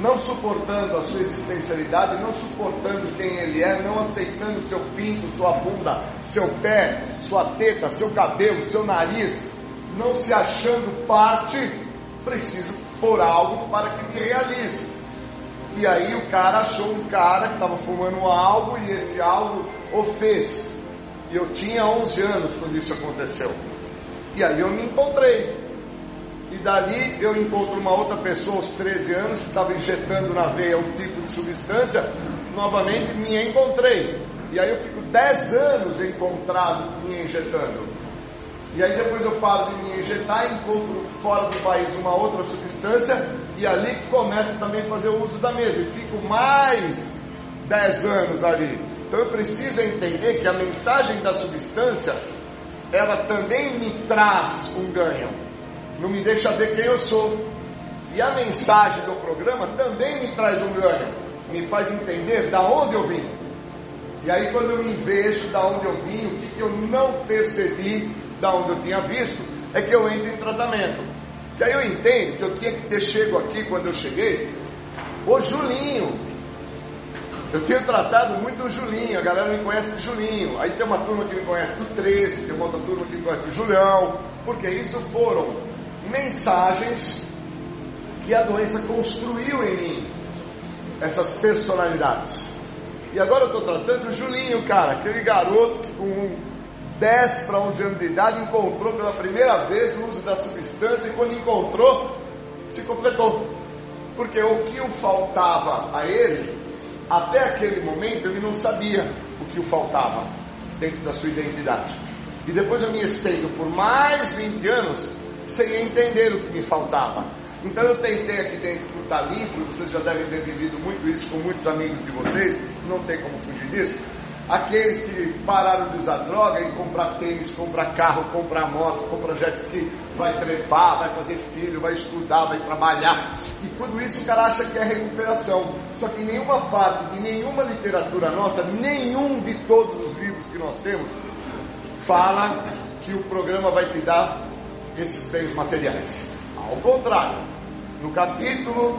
[SPEAKER 6] não suportando a sua existencialidade, não suportando quem ele é, não aceitando seu pinto, sua bunda, seu pé, sua teta, seu cabelo, seu nariz, não se achando parte, preciso por algo para que me realize. E aí o cara achou um cara que estava fumando algo e esse algo o fez. E eu tinha 11 anos quando isso aconteceu. E aí eu me encontrei e dali eu encontro uma outra pessoa aos 13 anos que estava injetando na veia um tipo de substância, novamente me encontrei. E aí eu fico 10 anos encontrado me injetando. E aí depois eu paro de me injetar, encontro fora do país uma outra substância e ali começo também a fazer o uso da mesma. E fico mais 10 anos ali. Então eu preciso entender que a mensagem da substância, ela também me traz um ganho. Não me deixa ver quem eu sou. E a mensagem do programa também me traz um ganho. Me faz entender da onde eu vim. E aí quando eu me vejo da onde eu vim, o que, eu não percebi da onde eu tinha visto, é que eu entro em tratamento. Que aí eu entendo que eu tinha que ter chego aqui quando eu cheguei, o Julinho. Eu tenho tratado muito o Julinho, a galera me conhece de Julinho. Aí tem uma turma que me conhece do 13, tem uma outra turma que me conhece do Julião, porque isso foram mensagens que a doença construiu em mim, essas personalidades. E agora eu estou tratando o Julinho, cara, aquele garoto que com 10 para 11 anos de idade, encontrou pela primeira vez o uso da substância e quando encontrou, se completou. Porque o que o faltava a ele, até aquele momento ele não sabia o que o faltava dentro da sua identidade. E depois eu me estendo por mais 20 anos sem entender o que me faltava. Então eu tentei aqui dentro do Livre, vocês já devem ter vivido muito isso com muitos amigos de vocês, não tem como fugir disso Aqueles que pararam de usar droga e comprar tênis, comprar carro, comprar moto, comprar jet ski, vai trepar, vai fazer filho, vai estudar, vai trabalhar. E tudo isso o cara acha que é recuperação. Só que nenhuma parte de nenhuma literatura nossa, nenhum de todos os livros que nós temos, fala que o programa vai te dar esses bens materiais. Ao contrário, no capítulo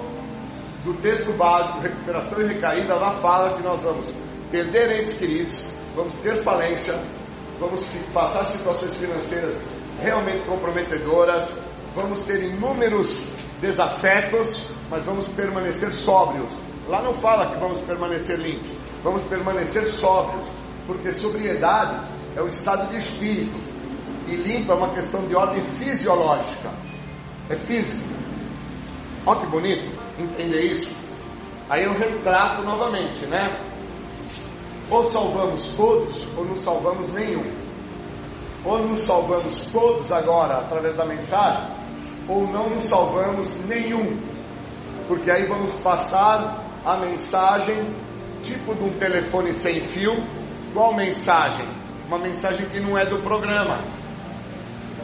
[SPEAKER 6] do texto básico, Recuperação e Recaída, lá fala que nós vamos perder entes queridos, vamos ter falência, vamos passar situações financeiras realmente comprometedoras, vamos ter inúmeros desafetos, mas vamos permanecer sóbrios. Lá não fala que vamos permanecer limpos, vamos permanecer sóbrios, porque sobriedade é o estado de espírito e é uma questão de ordem fisiológica, é físico. Olha que bonito entender isso. Aí eu retrato novamente, né? Ou salvamos todos, ou não salvamos nenhum. Ou nos salvamos todos agora através da mensagem, ou não nos salvamos nenhum. Porque aí vamos passar a mensagem tipo de um telefone sem fio. Qual mensagem? Uma mensagem que não é do programa.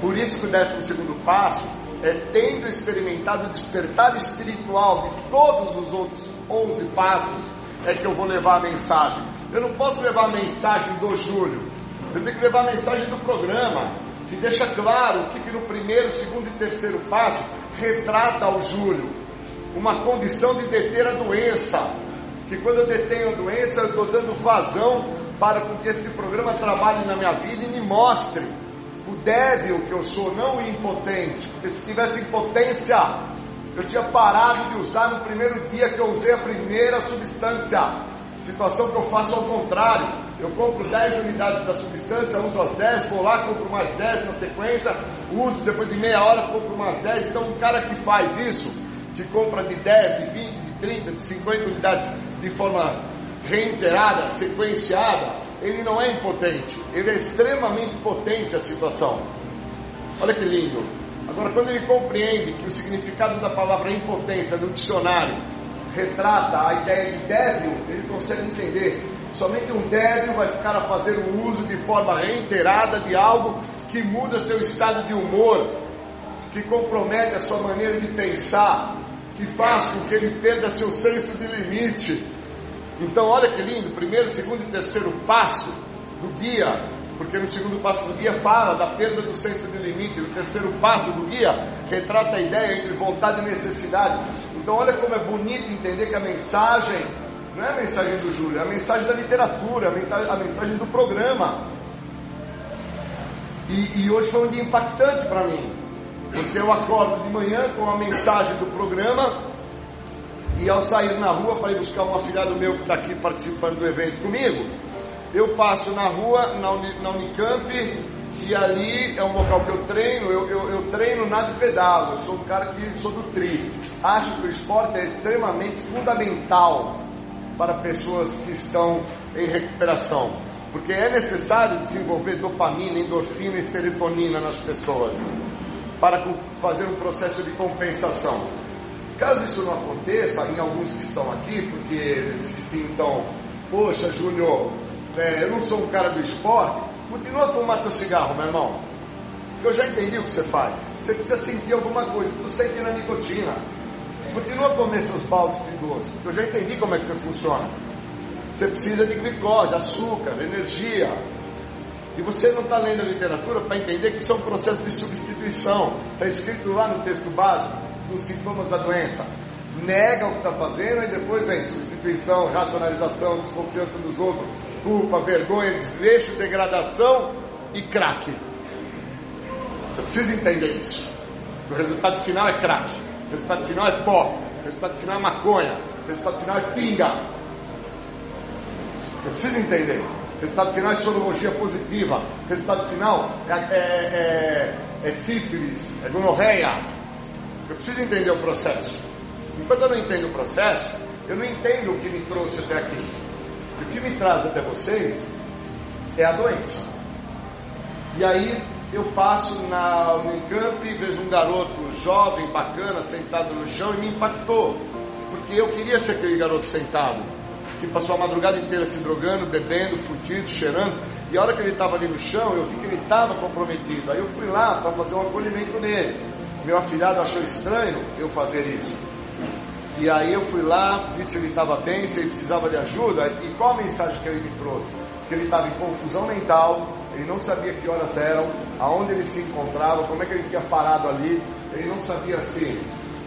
[SPEAKER 6] Por isso que o décimo segundo passo é tendo experimentado o despertar espiritual de todos os outros 11 passos, é que eu vou levar a mensagem. Eu não posso levar a mensagem do Júlio. Eu tenho que levar a mensagem do programa, que deixa claro que, no primeiro, segundo e terceiro passo retrata ao Júlio. Uma condição de deter a doença. Que quando eu detenho a doença, eu estou dando vazão para que este programa trabalhe na minha vida e me mostre débil que eu sou, não impotente. Porque se tivesse impotência, eu tinha parado de usar no primeiro dia que eu usei a primeira substância. Situação que eu faço ao contrário. Eu compro 10 unidades da substância, uso as 10, vou lá, compro mais 10 na sequência, uso depois de meia hora, compro mais 10. Então, um cara que faz isso, que compra de 10, de 20, de 30, de 50 unidades de forma reiterada, sequenciada, ele não é impotente, ele é extremamente potente a situação. Olha que lindo. Agora, quando ele compreende que o significado da palavra impotência no dicionário retrata a ideia de débil, ele consegue entender. Somente um débil vai ficar a fazer o uso de forma reiterada de algo que muda seu estado de humor, que compromete a sua maneira de pensar, que faz com que ele perda seu senso de limite. Então, olha que lindo, primeiro, segundo e terceiro passo do guia porque no segundo passo do guia fala da perda do senso de limite, no terceiro passo do guia retrata a ideia entre vontade e necessidade. Então, olha como é bonito entender que a mensagem não é a mensagem do Júlio, é a mensagem da literatura, a mensagem do programa. E, e hoje foi um dia impactante para mim, porque eu acordo de manhã com a mensagem do programa e ao sair na rua para ir buscar um afilhado meu que está aqui participando do evento comigo, eu passo na rua, na, na Unicamp, e ali é um local que eu treino, eu, eu, eu treino nada de pedalo, eu sou um cara que sou do tri. Acho que o esporte é extremamente fundamental para pessoas que estão em recuperação. Porque é necessário desenvolver dopamina, endorfina e serotonina nas pessoas para fazer um processo de compensação. Caso isso não aconteça, em alguns que estão aqui, porque se sintam, poxa, Júnior, é, eu não sou um cara do esporte, continua fumar teu cigarro, meu irmão. Eu já entendi o que você faz. Você precisa sentir alguma coisa, tu sentindo a nicotina. Continua a comer seus baldes de doce. Eu já entendi como é que você funciona. Você precisa de glicose, açúcar, energia. E você não está lendo a literatura para entender que isso é um processo de substituição. Está escrito lá no texto básico, nos sintomas da doença. Nega o que está fazendo e depois vem substituição, racionalização, desconfiança dos outros, culpa, vergonha, desleixo, degradação e crack. Você precisa entender isso. O resultado final é crack. O resultado final é pó. O resultado final é maconha. O resultado final é pinga. Você precisa entender. O resultado final é sorologia positiva. O resultado final é, é, é, é sífilis, é gonorreia. Eu preciso entender o processo. Enquanto eu não entendo o processo, eu não entendo o que me trouxe até aqui. O que me traz até vocês é a doença. E aí eu passo na Unicamp e vejo um garoto jovem, bacana, sentado no chão e me impactou. Porque eu queria ser aquele garoto sentado, que passou a madrugada inteira se drogando, bebendo, fudido, cheirando. E a hora que ele estava ali no chão, eu vi que ele estava comprometido. Aí eu fui lá para fazer um acolhimento nele. Meu afilhado achou estranho eu fazer isso. E aí eu fui lá, vi se ele estava bem, se ele precisava de ajuda. E qual a mensagem que ele me trouxe? Que ele estava em confusão mental, ele não sabia que horas eram, aonde ele se encontrava, como é que ele tinha parado ali, ele não sabia se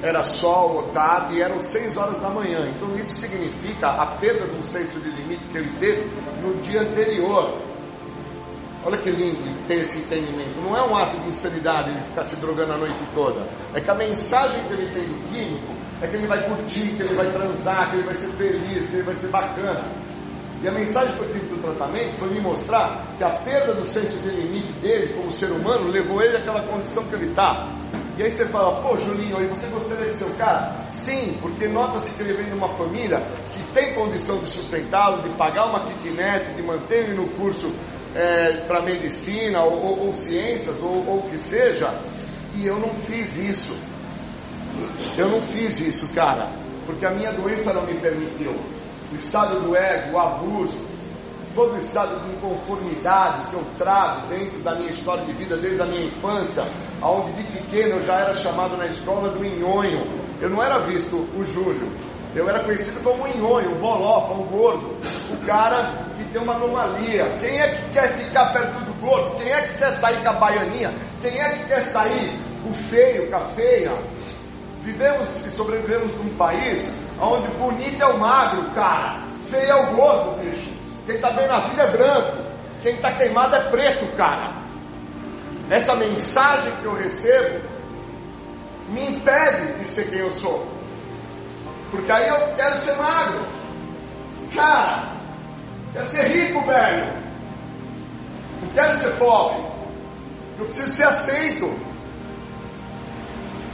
[SPEAKER 6] era sol ou tarde, eram seis horas da manhã. Então isso significa a perda do senso de limite que ele teve no dia anterior. Olha que lindo ter esse entendimento. Não é um ato de insanidade ele ficar se drogando a noite toda. É que a mensagem que ele tem do químico é que ele vai curtir, que ele vai transar, que ele vai ser feliz, que ele vai ser bacana. E a mensagem que eu tive do tratamento foi me mostrar que a perda do senso de limite dele como ser humano levou ele àquela condição que ele está. E aí você fala, pô Julinho, aí você gostaria de ser o cara? Sim, porque nota-se que ele vem de uma família que tem condição de sustentá-lo, de pagar uma kitnet, de manter ele no curso é, para medicina ou, ou, ou ciências ou o que seja. E eu não fiz isso. Eu não fiz isso, cara, porque a minha doença não me permitiu. O estado do ego, o abuso, todo o estado de inconformidade que eu trago dentro da minha história de vida desde a minha infância, onde de pequeno eu já era chamado na escola do inhonho. Eu não era visto o Júlio, eu era conhecido como o o bolofa, o gordo, o cara que tem uma anomalia. Quem é que quer ficar perto do gordo? Quem é que quer sair com a baianinha? Quem é que quer sair com o feio, com a feia? Vivemos e sobrevivemos num país onde bonito é o magro, cara, feio é o gordo, bicho. Quem está bem na vida é branco, quem está queimado é preto, cara. Essa mensagem que eu recebo me impede de ser quem eu sou. Porque aí eu quero ser magro. Cara, quero ser rico, velho. Não quero ser pobre. Eu preciso ser aceito.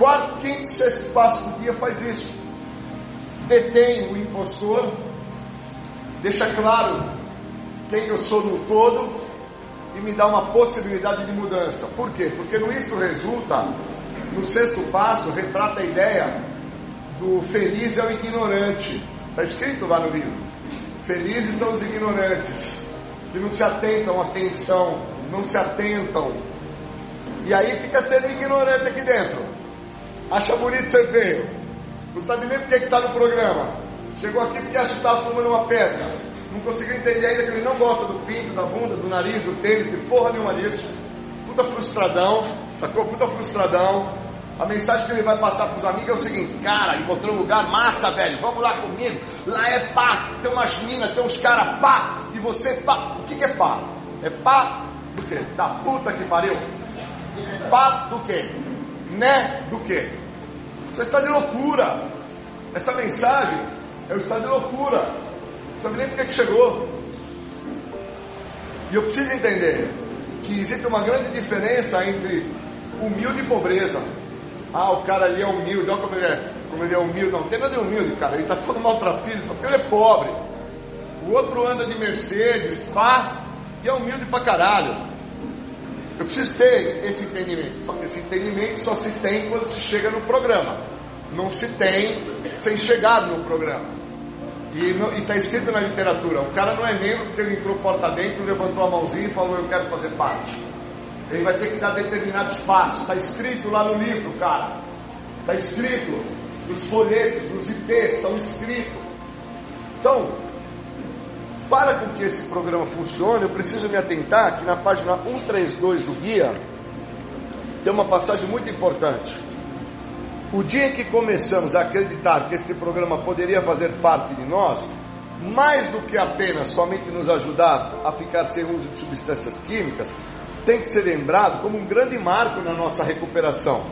[SPEAKER 6] Quarto, quinto, sexto passo do dia faz isso. Detém o impostor, deixa claro quem eu sou no todo e me dá uma possibilidade de mudança. Por quê? Porque no isso resulta, no sexto passo, retrata a ideia do feliz é o ignorante. Está escrito lá no livro. Felizes são os ignorantes, que não se atentam à atenção, não se atentam. E aí fica sendo ignorante aqui dentro. Acha bonito ser feio. Não sabe nem porque está no programa. Chegou aqui porque acha que está fumando uma pedra. Não conseguiu entender ainda que ele não gosta do pinto, da bunda, do nariz, do tênis, de porra nenhuma disso. Puta frustradão, sacou? Puta frustradão. A mensagem que ele vai passar para os amigos é o seguinte: Cara, encontrei um lugar massa, velho. Vamos lá comigo. Lá é pá. Tem umas minas, tem uns caras pá. E você pá. O que, que é pá? É pá do quê? Da puta que pariu. Pá do quê? Né do quê? Você está de loucura. Essa mensagem é o estado de loucura. Não sabe nem por que chegou. E eu preciso entender que existe uma grande diferença entre humilde e pobreza. Ah, o cara ali é humilde, olha como ele é, como ele é humilde. Não, não tem nada de humilde, cara. Ele está todo maltrapilho, só porque ele é pobre. O outro anda de Mercedes, pá, E é humilde pra caralho. Eu preciso ter esse entendimento. Só que esse entendimento só se tem quando se chega no programa. Não se tem sem chegar no programa. E está escrito na literatura: o cara não é membro porque ele entrou porta dentro, levantou a mãozinha e falou: Eu quero fazer parte. Ele vai ter que dar determinados passos. Está escrito lá no livro, cara. Está escrito nos folhetos, nos IPs, estão escritos. Então, para com que esse programa funcione, eu preciso me atentar que na página 132 do guia tem uma passagem muito importante. O dia em que começamos a acreditar que este programa poderia fazer parte de nós, mais do que apenas somente nos ajudar a ficar sem uso de substâncias químicas, tem que ser lembrado como um grande marco na nossa recuperação.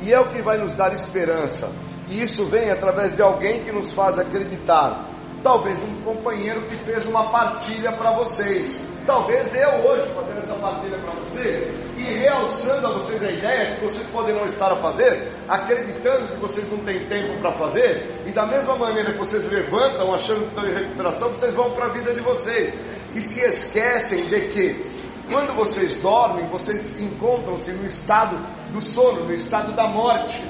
[SPEAKER 6] E é o que vai nos dar esperança. E isso vem através de alguém que nos faz acreditar Talvez um companheiro que fez uma partilha para vocês. Talvez eu hoje fazendo essa partilha para vocês e realçando a vocês a ideia que vocês poderão estar a fazer, acreditando que vocês não têm tempo para fazer, e da mesma maneira que vocês levantam achando que estão em recuperação, vocês vão para a vida de vocês e se esquecem de que quando vocês dormem, vocês encontram-se no estado do sono, no estado da morte.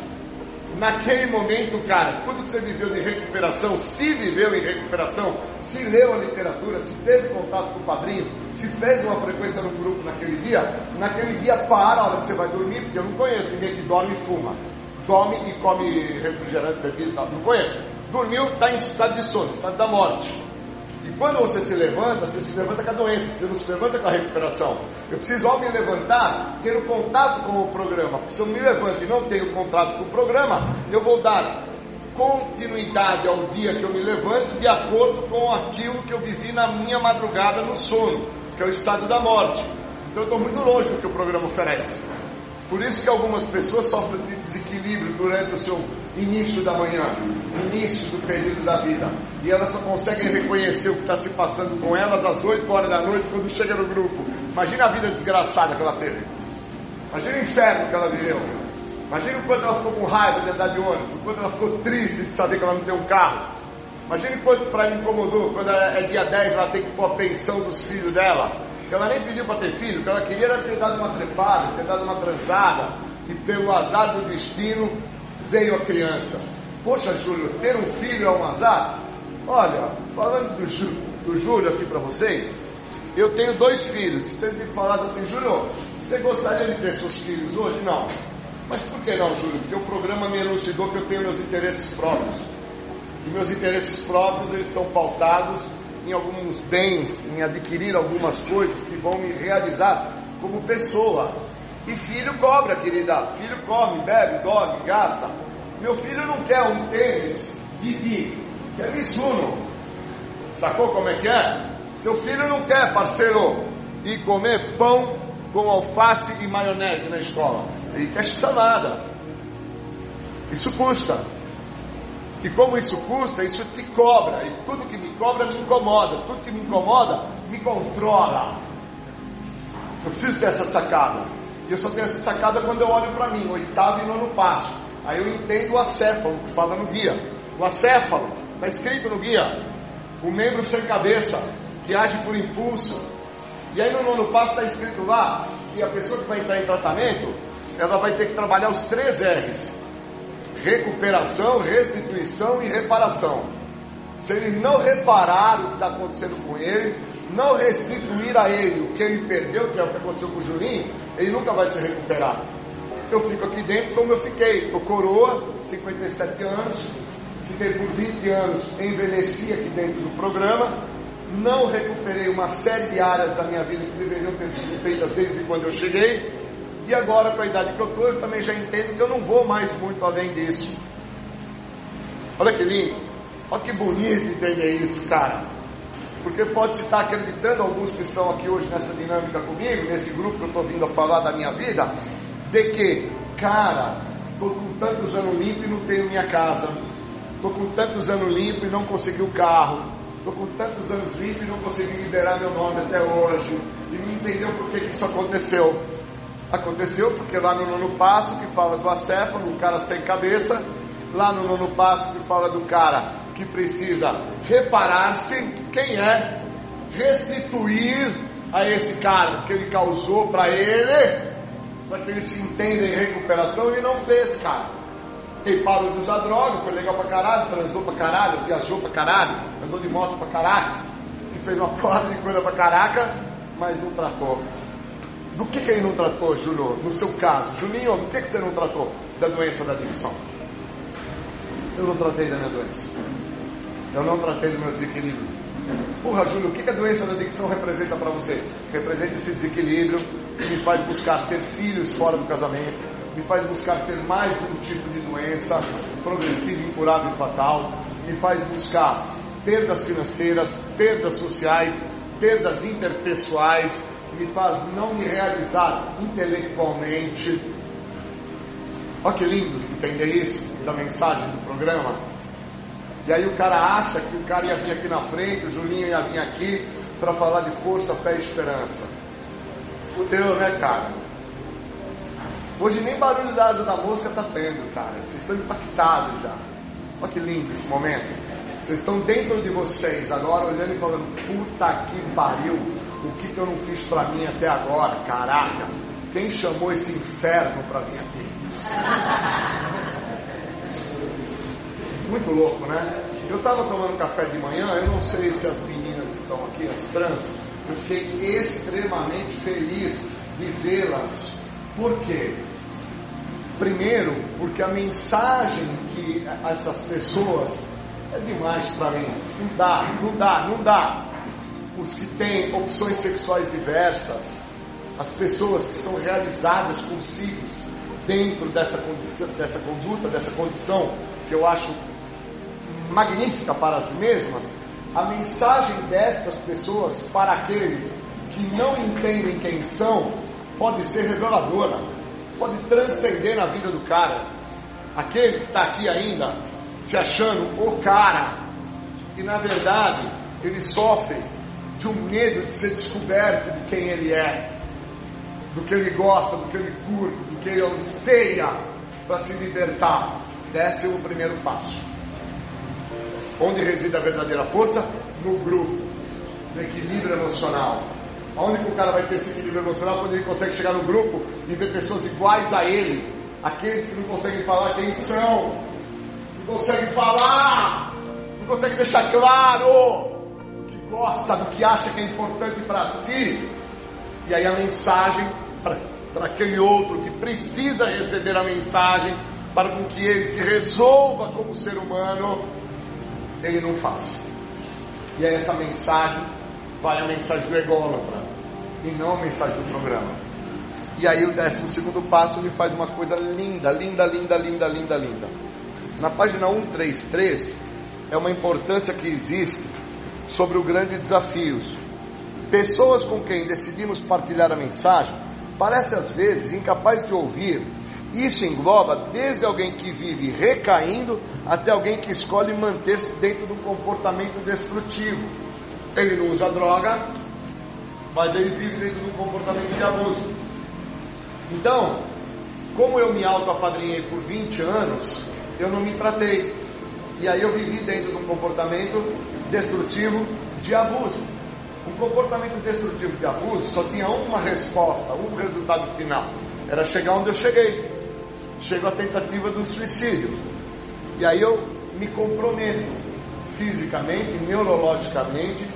[SPEAKER 6] Naquele momento, cara, tudo que você viveu de recuperação, se viveu em recuperação, se leu a literatura, se teve contato com o padrinho, se fez uma frequência no grupo naquele dia, naquele dia para a hora que você vai dormir, porque eu não conheço ninguém que dorme e fuma. Dorme e come refrigerante, bebida. Não conheço. Dormiu, está em estado de sono, estado da morte. E quando você se levanta, você se levanta com a doença, você não se levanta com a recuperação. Eu preciso, ao me levantar, ter o um contato com o programa. Porque se eu me levanto e não tenho contato com o programa, eu vou dar continuidade ao dia que eu me levanto de acordo com aquilo que eu vivi na minha madrugada no sono, que é o estado da morte. Então eu estou muito longe do que o programa oferece. Por isso que algumas pessoas sofrem de desequilíbrio durante o seu início da manhã, início do período da vida. E elas só conseguem reconhecer o que está se passando com elas às 8 horas da noite quando chega no grupo. Imagina a vida desgraçada que ela teve. Imagina o inferno que ela viveu. Imagina o quanto ela ficou com raiva de andar de ônibus, o quanto ela ficou triste de saber que ela não tem um carro. Imagina o quanto para ela incomodou quando é dia 10 ela tem que pôr a pensão dos filhos dela que ela nem pediu para ter filho, que ela queria era ter dado uma trepada, ter dado uma transada, e pelo azar do destino veio a criança. Poxa, Júlio, ter um filho é um azar? Olha, falando do, do Júlio aqui para vocês, eu tenho dois filhos. Se vocês me falassem assim, Júlio, você gostaria de ter seus filhos hoje? Não. Mas por que não, Júlio? Porque o programa me elucidou que eu tenho meus interesses próprios. E meus interesses próprios eles estão pautados em alguns bens, em adquirir algumas coisas que vão me realizar como pessoa. E filho cobra, querida. Filho come, bebe, dorme, gasta. Meu filho não quer um tênis, bibi, quer Missuno. Sacou como é que é? Teu filho não quer, parceiro, ir comer pão com alface e maionese na escola. Ele quer salada. Isso custa. E como isso custa, isso te cobra. E tudo que me cobra me incomoda. Tudo que me incomoda me controla. Eu preciso ter essa sacada. E eu só tenho essa sacada quando eu olho para mim, oitavo e nono passo. Aí eu entendo o acéfalo, que fala no guia. O acéfalo, está escrito no guia. O membro sem cabeça, que age por impulso. E aí no nono passo está escrito lá que a pessoa que vai entrar em tratamento, ela vai ter que trabalhar os três R's recuperação, restituição e reparação. Se ele não reparar o que está acontecendo com ele, não restituir a ele o que ele perdeu, que é o que aconteceu com o Juninho, ele nunca vai se recuperar. Eu fico aqui dentro como eu fiquei. Estou coroa, 57 anos, fiquei por 20 anos, envelheci aqui dentro do programa, não recuperei uma série de áreas da minha vida que deveriam ter sido feitas desde quando eu cheguei, e agora, com a idade que eu estou, eu também já entendo que eu não vou mais muito além disso. Olha que lindo. Olha que bonito entender isso, cara. Porque pode se estar acreditando, alguns que estão aqui hoje nessa dinâmica comigo, nesse grupo que eu estou vindo a falar da minha vida, de que, cara, estou com tantos anos limpo e não tenho minha casa. Estou com tantos anos limpo e não consegui o carro. Estou com tantos anos limpo e não consegui liberar meu nome até hoje. E não entendeu por que, que isso aconteceu. Aconteceu porque lá no nono passo que fala do acéfalo, um cara sem cabeça, lá no nono passo que fala do cara que precisa reparar-se, quem é? Restituir a esse cara que ele causou para ele, para que ele se entenda em recuperação, ele não fez, cara. Ele parou de usar droga, foi legal pra caralho, transou pra caralho, viajou pra caralho, andou de moto pra caralho, e fez uma porra de coisa pra caraca, mas não tratou. Do que, que ele não tratou, Júlio? No seu caso, Julinho, do que, que você não tratou da doença da adicção? Eu não tratei da minha doença. Eu não tratei do meu desequilíbrio. Porra, Júlio, o que, que a doença da adicção representa para você? Representa esse desequilíbrio que me faz buscar ter filhos fora do casamento, me faz buscar ter mais um tipo de doença progressiva, incurável e fatal, me faz buscar perdas financeiras, perdas sociais, perdas interpessoais, me faz não me realizar intelectualmente. Olha que lindo entender isso da mensagem do programa. E aí o cara acha que o cara ia vir aqui na frente, o Julinho ia vir aqui para falar de força, fé e esperança. Fudeu, né, cara? Hoje nem barulho da asa da mosca tá tendo, cara. Vocês estão impactados já. Olha que lindo esse momento. Vocês estão dentro de vocês agora olhando e falando, puta que pariu, o que, que eu não fiz para mim até agora, caraca. Quem chamou esse inferno para vir aqui? Muito louco, né? Eu estava tomando café de manhã, eu não sei se as meninas estão aqui, as trans, eu fiquei extremamente feliz de vê-las. Por quê? Primeiro, porque a mensagem que essas pessoas é demais para mim. Não dá, não dá, não dá. Os que têm opções sexuais diversas, as pessoas que estão realizadas consigo dentro dessa, dessa conduta, dessa condição que eu acho magnífica para as mesmas, a mensagem destas pessoas para aqueles que não entendem quem são pode ser reveladora, pode transcender na vida do cara. Aquele que está aqui ainda se achando o cara, e na verdade ele sofre de um medo de ser descoberto de quem ele é, do que ele gosta, do que ele curte, do que ele anseia para se libertar. Desce o primeiro passo. Onde reside a verdadeira força? No grupo, no equilíbrio emocional. Onde que o cara vai ter esse equilíbrio emocional? Quando ele consegue chegar no grupo e ver pessoas iguais a ele, aqueles que não conseguem falar quem são, não conseguem falar, não conseguem deixar claro que gosta, do que acha que é importante para si. E aí a mensagem para aquele outro que precisa receber a mensagem para que ele se resolva como ser humano ele não faz. E aí essa mensagem vai a mensagem do ególatra e não a mensagem do programa. E aí o décimo segundo passo me faz uma coisa linda, linda, linda, linda, linda, linda. Na página 133 é uma importância que existe sobre o grande desafios. Pessoas com quem decidimos partilhar a mensagem parecem às vezes incapazes de ouvir isso engloba desde alguém que vive recaindo até alguém que escolhe manter-se dentro do comportamento destrutivo. Ele não usa droga, mas ele vive dentro de um comportamento de abuso. Então, como eu me auto-apadrinhei por 20 anos, eu não me tratei. E aí eu vivi dentro de um comportamento destrutivo de abuso. Um comportamento destrutivo de abuso só tinha uma resposta, um resultado final. Era chegar onde eu cheguei chego à tentativa do suicídio. E aí eu me comprometo fisicamente, neurologicamente,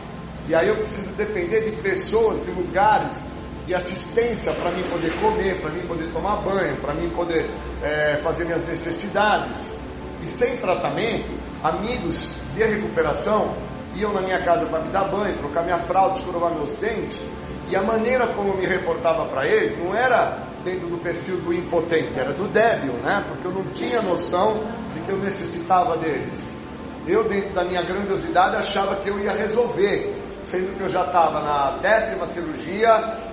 [SPEAKER 6] e aí eu preciso depender de pessoas, de lugares, de assistência para mim poder comer, para mim poder tomar banho, para mim poder é, fazer minhas necessidades. E sem tratamento, amigos de recuperação iam na minha casa para me dar banho, trocar minha fralda, escorovar meus dentes, e a maneira como eu me reportava para eles não era dentro do perfil do impotente, era do débil, né? Porque eu não tinha noção de que eu necessitava deles. Eu, dentro da minha grandiosidade, achava que eu ia resolver, sendo que eu já estava na décima cirurgia,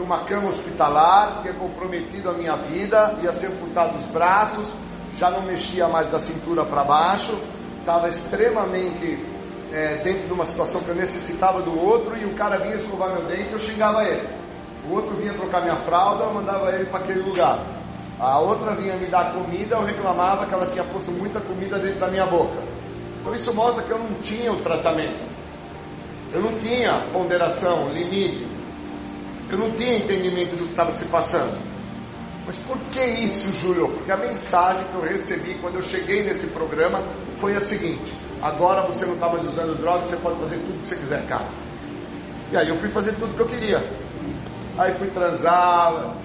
[SPEAKER 6] numa cama hospitalar, tinha comprometido a minha vida, ia ser amputado os braços, já não mexia mais da cintura para baixo, estava extremamente é, dentro de uma situação que eu necessitava do outro, e o cara vinha escovar meu dente eu xingava ele. O outro vinha trocar minha fralda, eu mandava ele para aquele lugar. A outra vinha me dar comida, eu reclamava que ela tinha posto muita comida dentro da minha boca. Então isso mostra que eu não tinha o tratamento. Eu não tinha ponderação, limite. Eu não tinha entendimento do que estava se passando. Mas por que isso, Júlio? Porque a mensagem que eu recebi quando eu cheguei nesse programa foi a seguinte: agora você não está mais usando drogas, você pode fazer tudo que você quiser, cara. E aí eu fui fazer tudo que eu queria. Aí fui transar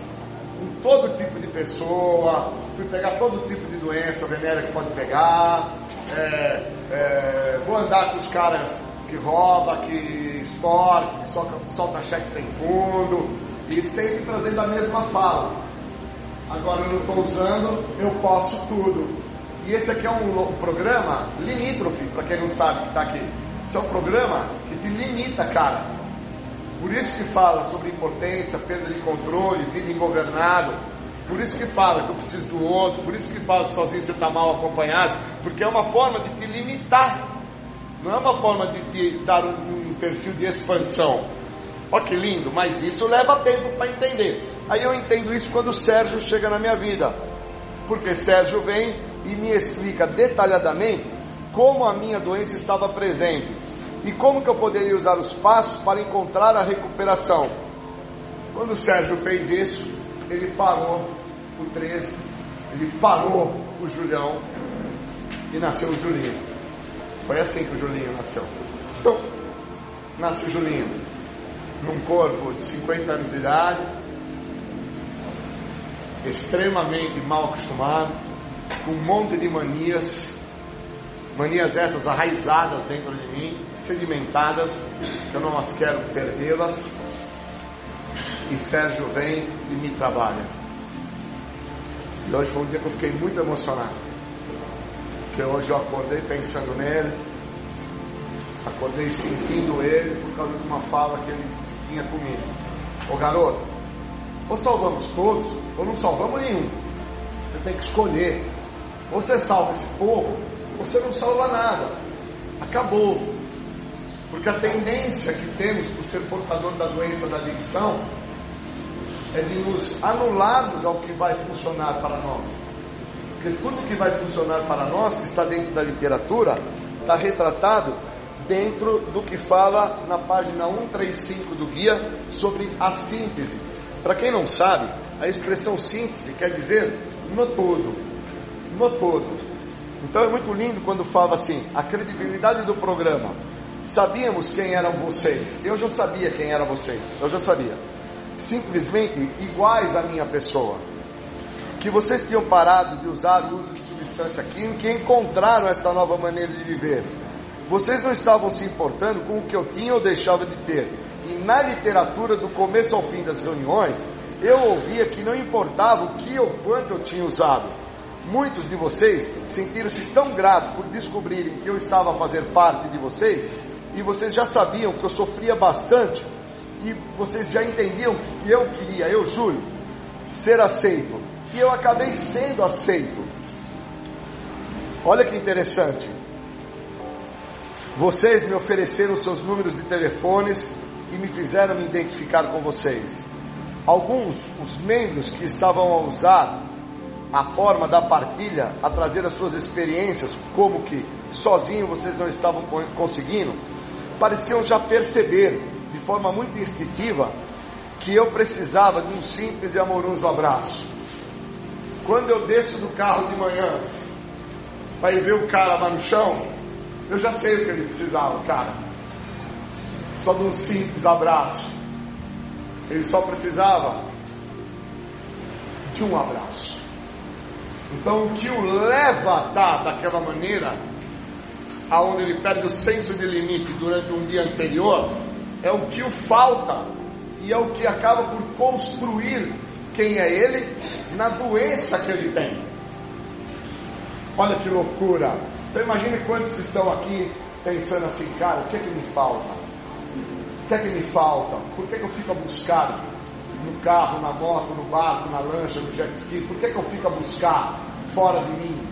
[SPEAKER 6] com todo tipo de pessoa, fui pegar todo tipo de doença venérea que pode pegar, é, é, vou andar com os caras que rouba, que extorque, que solta, cheque sem fundo, e sempre trazendo a mesma fala. Agora eu não estou usando, eu posso tudo. E esse aqui é um, um programa limítrofe, para quem não sabe que está aqui. Esse é um programa que te limita, cara. Por isso que fala sobre impotência, perda de controle, vida ingovernável. Por isso que fala que eu preciso do outro. Por isso que fala que sozinho você está mal acompanhado. Porque é uma forma de te limitar. Não é uma forma de te dar um, um perfil de expansão. Olha que lindo, mas isso leva tempo para entender. Aí eu entendo isso quando o Sérgio chega na minha vida. Porque Sérgio vem e me explica detalhadamente como a minha doença estava presente e como que eu poderia usar os passos para encontrar a recuperação. Quando o Sérgio fez isso, ele parou o 13, ele parou o Julião e nasceu o Julinho. Foi assim que o Julinho nasceu. Então, nasce o Julinho, num corpo de 50 anos de idade, extremamente mal acostumado, com um monte de manias, manias essas arraizadas dentro de mim, sedimentadas, que eu não as quero perdê-las. E Sérgio vem e me trabalha. E hoje foi um dia que eu fiquei muito emocionado. Porque hoje eu acordei pensando nele, acordei sentindo ele por causa de uma fala que ele tinha comigo. Ô garoto, ou salvamos todos, ou não salvamos nenhum. Você tem que escolher. Ou você salva esse povo, ou você não salva nada. Acabou. Porque a tendência que temos por ser portador da doença da adicção é de nos anularmos ao que vai funcionar para nós. Porque tudo que vai funcionar para nós, que está dentro da literatura, está retratado dentro do que fala na página 135 do guia sobre a síntese. Para quem não sabe, a expressão síntese quer dizer no todo. No todo. Então é muito lindo quando fala assim, a credibilidade do programa. Sabíamos quem eram vocês. Eu já sabia quem eram vocês. Eu já sabia. Simplesmente iguais à minha pessoa. Que vocês tinham parado de usar o uso de substância química e encontraram esta nova maneira de viver. Vocês não estavam se importando com o que eu tinha ou deixava de ter. E na literatura, do começo ao fim das reuniões, eu ouvia que não importava o que ou quanto eu tinha usado. Muitos de vocês sentiram-se tão gratos por descobrirem que eu estava a fazer parte de vocês, e vocês já sabiam que eu sofria bastante, e vocês já entendiam que eu queria, eu, Júlio, ser aceito. E eu acabei sendo aceito. Olha que interessante. Vocês me ofereceram seus números de telefones e me fizeram me identificar com vocês. Alguns, os membros que estavam a usar a forma da partilha, a trazer as suas experiências, como que sozinho vocês não estavam conseguindo, pareciam já perceber de forma muito instintiva que eu precisava de um simples e amoroso abraço. Quando eu desço do carro de manhã para ir ver o cara lá no chão, eu já sei o que ele precisava, cara. Só de um simples abraço. Ele só precisava de um abraço. Então o que o leva a estar daquela maneira, aonde ele perde o senso de limite durante um dia anterior, é o que o falta e é o que acaba por construir quem é ele na doença que ele tem. Olha que loucura! Então imagine quantos estão aqui pensando assim, cara, o que é que me falta? O que é que me falta? Por que, é que eu fico a buscar no carro, na moto, no barco, na lancha, no jet ski? Por que, é que eu fico a buscar fora de mim?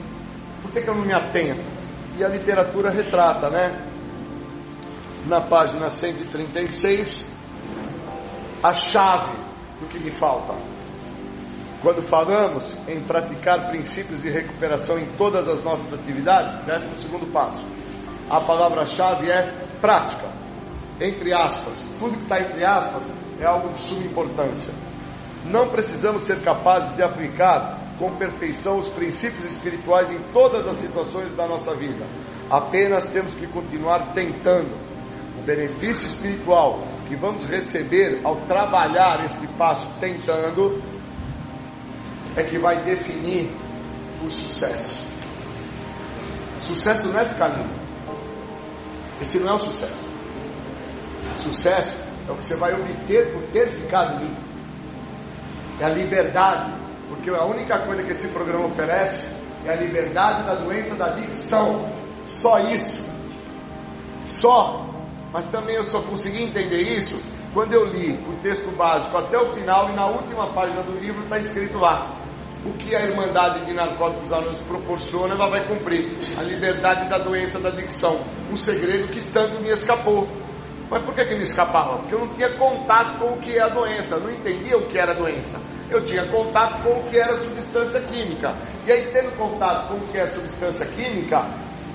[SPEAKER 6] Por que, é que eu não me atento? E a literatura retrata, né? Na página 136, a chave do que me falta. Quando falamos em praticar princípios de recuperação em todas as nossas atividades, décimo segundo passo. A palavra-chave é prática. Entre aspas. Tudo que está entre aspas é algo de suma importância. Não precisamos ser capazes de aplicar com perfeição os princípios espirituais em todas as situações da nossa vida. Apenas temos que continuar tentando. O benefício espiritual que vamos receber ao trabalhar este passo tentando é que vai definir o sucesso. Sucesso não é ficar limpo. Esse não é o sucesso. Sucesso é o que você vai obter por ter ficado limpo. É a liberdade. Porque a única coisa que esse programa oferece é a liberdade da doença da adicção. Só isso. Só. Mas também eu só consegui entender isso quando eu li o texto básico até o final e na última página do livro está escrito lá o que a Irmandade de Narcóticos Anônimos proporciona, ela vai cumprir. A liberdade da doença da adicção. Um segredo que tanto me escapou. Mas por que, que me escapava? Porque eu não tinha contato com o que é a doença, eu não entendia o que era a doença. Eu tinha contato com o que era substância química. E aí, tendo contato com o que é substância química,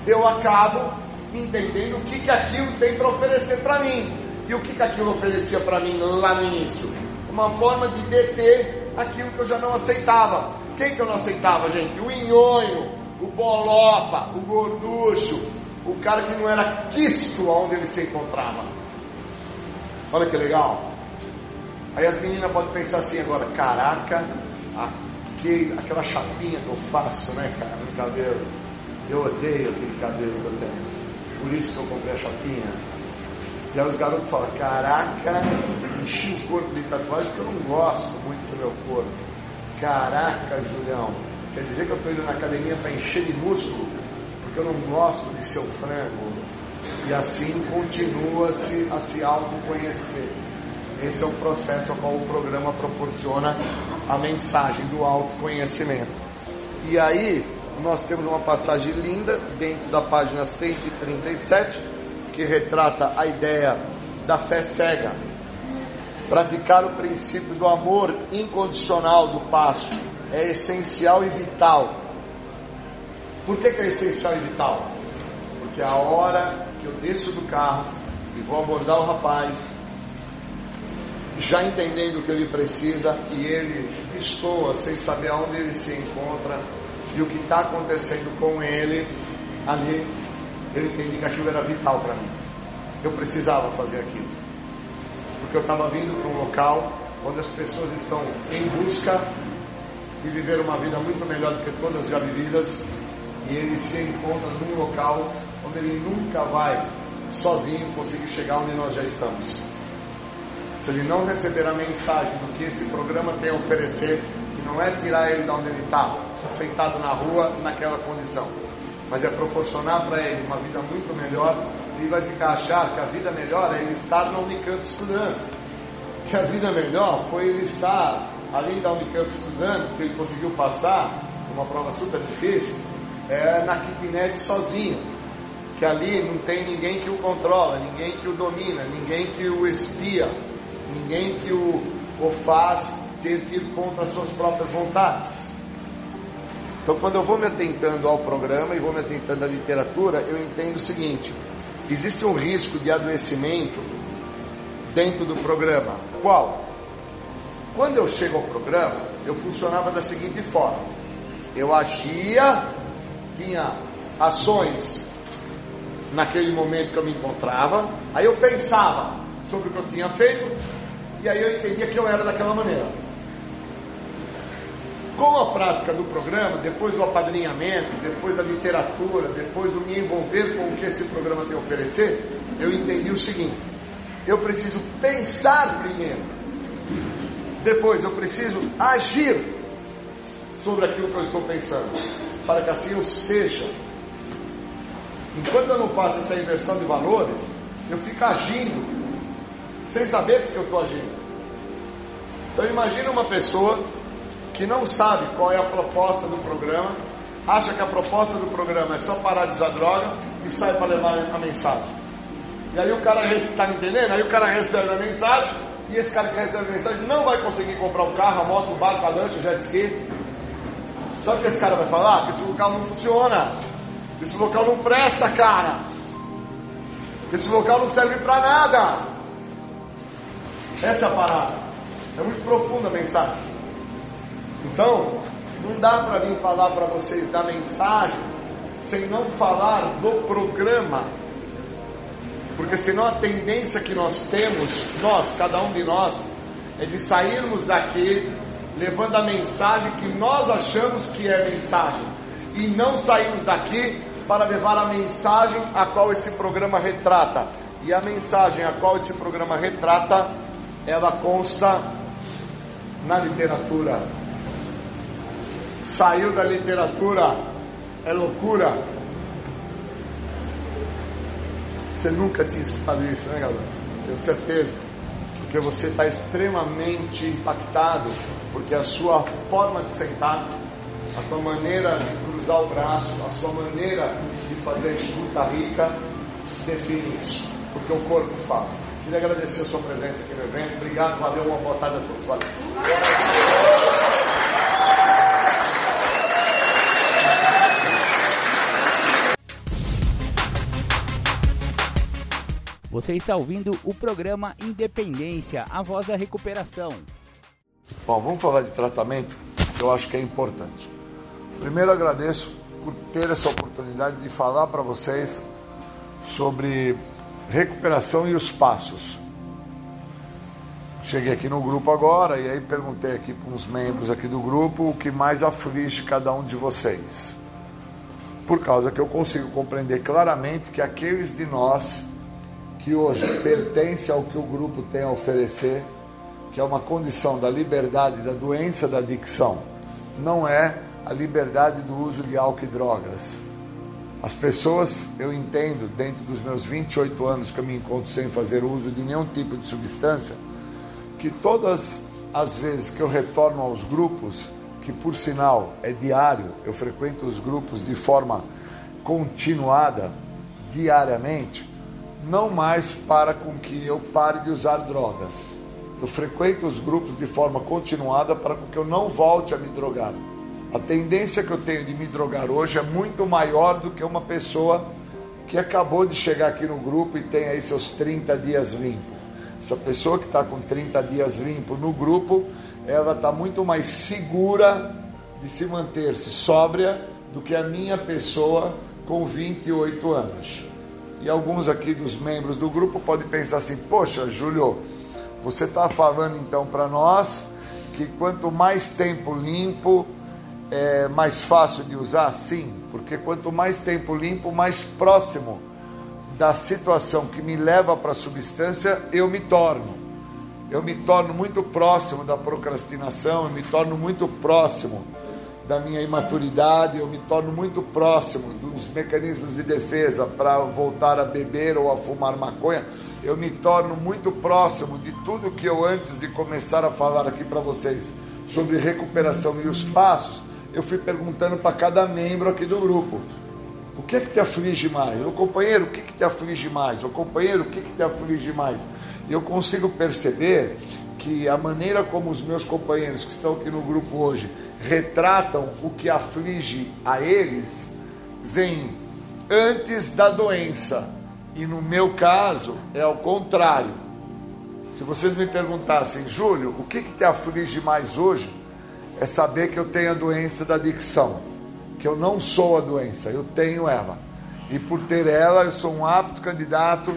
[SPEAKER 6] eu acabo entendendo o que, que aquilo tem para oferecer para mim. E o que, que aquilo oferecia para mim lá no início? Uma forma de deter aquilo que eu já não aceitava. Quem que eu não aceitava, gente? O inhonho, o bolofa, o gorducho, o cara que não era quisto onde ele se encontrava. Olha que legal. Aí as meninas podem pensar assim agora, caraca, aquele, aquela chapinha que eu faço, né, cara, no cabelo. Eu odeio aquele cabelo que eu tenho. Por isso que eu comprei a chapinha. E aí os garotos falam, caraca, enchi o corpo de tatuagem porque eu não gosto muito do meu corpo. Caraca, Julião, quer dizer que eu estou indo na academia para encher de músculo, porque eu não gosto de seu frango. E assim continua-se a se autoconhecer. Esse é o processo ao qual o programa proporciona a mensagem do autoconhecimento. E aí, nós temos uma passagem linda dentro da página 137 que retrata a ideia da fé cega. Praticar o princípio do amor incondicional do passo é essencial e vital. Por que, que é essencial e vital? Porque a hora que eu desço do carro e vou abordar o rapaz, já entendendo o que ele precisa e ele destoa sem saber aonde ele se encontra e o que está acontecendo com ele, ali eu entendi que aquilo era vital para mim. Eu precisava fazer aquilo. Porque eu estava vindo para um local onde as pessoas estão em busca de viver uma vida muito melhor do que todas já vividas. E ele se encontra num local onde ele nunca vai sozinho conseguir chegar onde nós já estamos. Se ele não receber a mensagem do que esse programa tem a oferecer, que não é tirar ele de onde ele está, sentado na rua, naquela condição mas é proporcionar para ele uma vida muito melhor, ele vai ficar achar que a vida melhor é ele estar na Unicamp estudando. Que a vida melhor foi ele estar além da Unicamp estudando, que ele conseguiu passar, uma prova super difícil, é, na kitnet sozinho. Que ali não tem ninguém que o controla, ninguém que o domina, ninguém que o espia, ninguém que o, o faz ter que ir contra as suas próprias vontades. Então, quando eu vou me atentando ao programa e vou me atentando à literatura, eu entendo o seguinte: existe um risco de adoecimento dentro do programa. Qual? Quando eu chego ao programa, eu funcionava da seguinte forma: eu agia, tinha ações naquele momento que eu me encontrava, aí eu pensava sobre o que eu tinha feito, e aí eu entendia que eu era daquela maneira. Com a prática do programa, depois do apadrinhamento, depois da literatura, depois do me envolver com o que esse programa tem a oferecer, eu entendi o seguinte: eu preciso pensar primeiro, depois eu preciso agir sobre aquilo que eu estou pensando, para que assim eu seja. Enquanto eu não faço essa inversão de valores, eu fico agindo, sem saber que eu estou agindo. Então imagine uma pessoa que não sabe qual é a proposta do programa, acha que a proposta do programa é só parar de usar droga e sai para levar a mensagem. E aí o cara está me entendendo? Aí o cara recebe a mensagem e esse cara que recebe a mensagem não vai conseguir comprar um carro, a moto, o barco, a lancha, o jet ski. Sabe o que esse cara vai falar? Que esse local não funciona. Esse local não presta, cara. Esse local não serve para nada. Essa é a parada. É muito profunda a mensagem. Então, não dá para mim falar para vocês da mensagem sem não falar do programa. Porque senão a tendência que nós temos, nós, cada um de nós, é de sairmos daqui levando a mensagem que nós achamos que é mensagem e não sairmos daqui para levar a mensagem a qual esse programa retrata. E a mensagem a qual esse programa retrata, ela consta na literatura. Saiu da literatura, é loucura. Você nunca tinha escutado isso, né, garoto? Tenho certeza. Porque você está extremamente impactado, porque a sua forma de sentar, a sua maneira de cruzar o braço, a sua maneira de fazer escuta rica, define isso. Porque o corpo fala. Queria agradecer a sua presença aqui no evento. Obrigado, valeu, uma boa tarde a todos. Valeu.
[SPEAKER 1] Você está ouvindo o programa Independência, a voz da recuperação.
[SPEAKER 6] Bom, vamos falar de tratamento, que eu acho que é importante. Primeiro agradeço por ter essa oportunidade de falar para vocês sobre recuperação e os passos. Cheguei aqui no grupo agora e aí perguntei aqui para uns membros aqui do grupo o que mais aflige cada um de vocês. Por causa que eu consigo compreender claramente que aqueles de nós que hoje pertence ao que o grupo tem a oferecer, que é uma condição da liberdade da doença da adicção, não é a liberdade do uso de álcool e drogas. As pessoas, eu entendo, dentro dos meus 28 anos que eu me encontro sem fazer uso de nenhum tipo de substância, que todas as vezes que eu retorno aos grupos, que por sinal é diário, eu frequento os grupos de forma continuada, diariamente, não mais para com que eu pare de usar drogas. Eu frequento os grupos de forma continuada para que eu não volte a me drogar. A tendência que eu tenho de me drogar hoje é muito maior do que uma pessoa que acabou de chegar aqui no grupo e tem aí seus 30 dias limpo. Essa pessoa que está com 30 dias limpo no grupo, ela está muito mais segura de se manter-se sóbria do que a minha pessoa com 28 anos. E alguns aqui dos membros do grupo podem pensar assim: poxa, Júlio, você está falando então para nós que quanto mais tempo limpo, é mais fácil de usar? Sim, porque quanto mais tempo limpo, mais próximo da situação que me leva para a substância eu me torno. Eu me torno muito próximo da procrastinação, eu me torno muito próximo da minha imaturidade, eu me torno muito próximo dos mecanismos de defesa para voltar a beber ou a fumar maconha, eu me torno muito próximo de tudo que eu antes de começar a falar aqui para vocês sobre recuperação e os passos, eu fui perguntando para cada membro aqui do grupo. O que é que te aflige mais? O companheiro, o que, que te aflige mais? O companheiro, o que, que te aflige mais? E eu consigo perceber que a maneira como os meus companheiros que estão aqui no grupo hoje retratam o que aflige a eles, vem antes da doença. E no meu caso é ao contrário. Se vocês me perguntassem, Júlio, o que, que te aflige mais hoje? É saber que eu tenho a doença da adicção. Que eu não sou a doença, eu tenho ela. E por ter ela, eu sou um apto candidato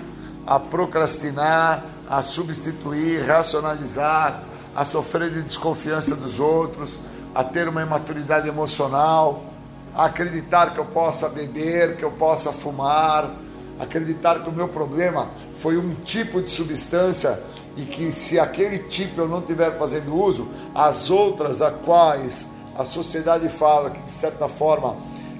[SPEAKER 6] a procrastinar, a substituir, racionalizar, a sofrer de desconfiança dos outros, a ter uma imaturidade emocional, a acreditar que eu possa beber, que eu possa fumar, acreditar que o meu problema foi um tipo de substância e que se aquele tipo eu não estiver fazendo uso, as outras a quais a sociedade fala que de certa forma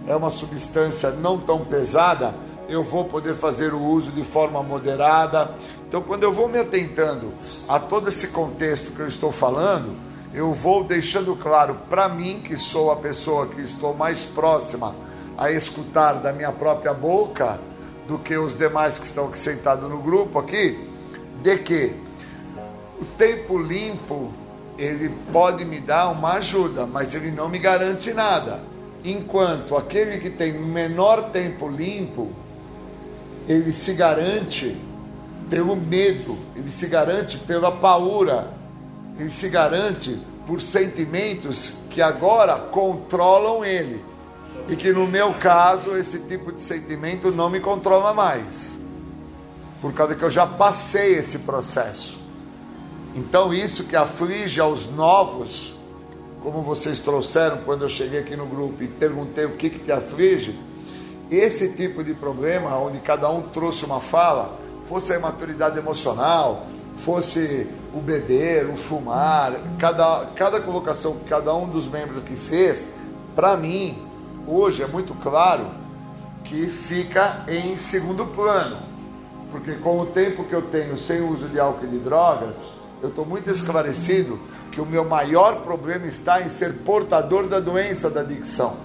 [SPEAKER 6] é uma substância não tão pesada, eu vou poder fazer o uso de forma moderada. Então, quando eu vou me atentando a todo esse contexto que eu estou falando, eu vou deixando claro para mim, que sou a pessoa que estou mais próxima a escutar da minha própria boca do que os demais que estão aqui sentados no grupo aqui, de que o tempo limpo ele pode me dar uma ajuda, mas ele não me garante nada. Enquanto aquele que tem menor tempo limpo, ele se garante pelo medo, ele se garante pela paura, ele se garante por sentimentos que agora controlam ele. E que no meu caso, esse tipo de sentimento não me controla mais. Por causa que eu já passei esse processo. Então, isso que aflige aos novos, como vocês trouxeram quando eu cheguei aqui no grupo e perguntei o que, que te aflige, esse tipo de problema, onde cada um trouxe uma fala, fosse a imaturidade emocional, fosse o beber, o fumar, cada, cada colocação que cada um dos membros que fez, para mim, hoje é muito claro que fica em segundo plano. Porque com o tempo que eu tenho sem uso de álcool e de drogas, eu estou muito esclarecido que o meu maior problema está em ser portador da doença da adicção.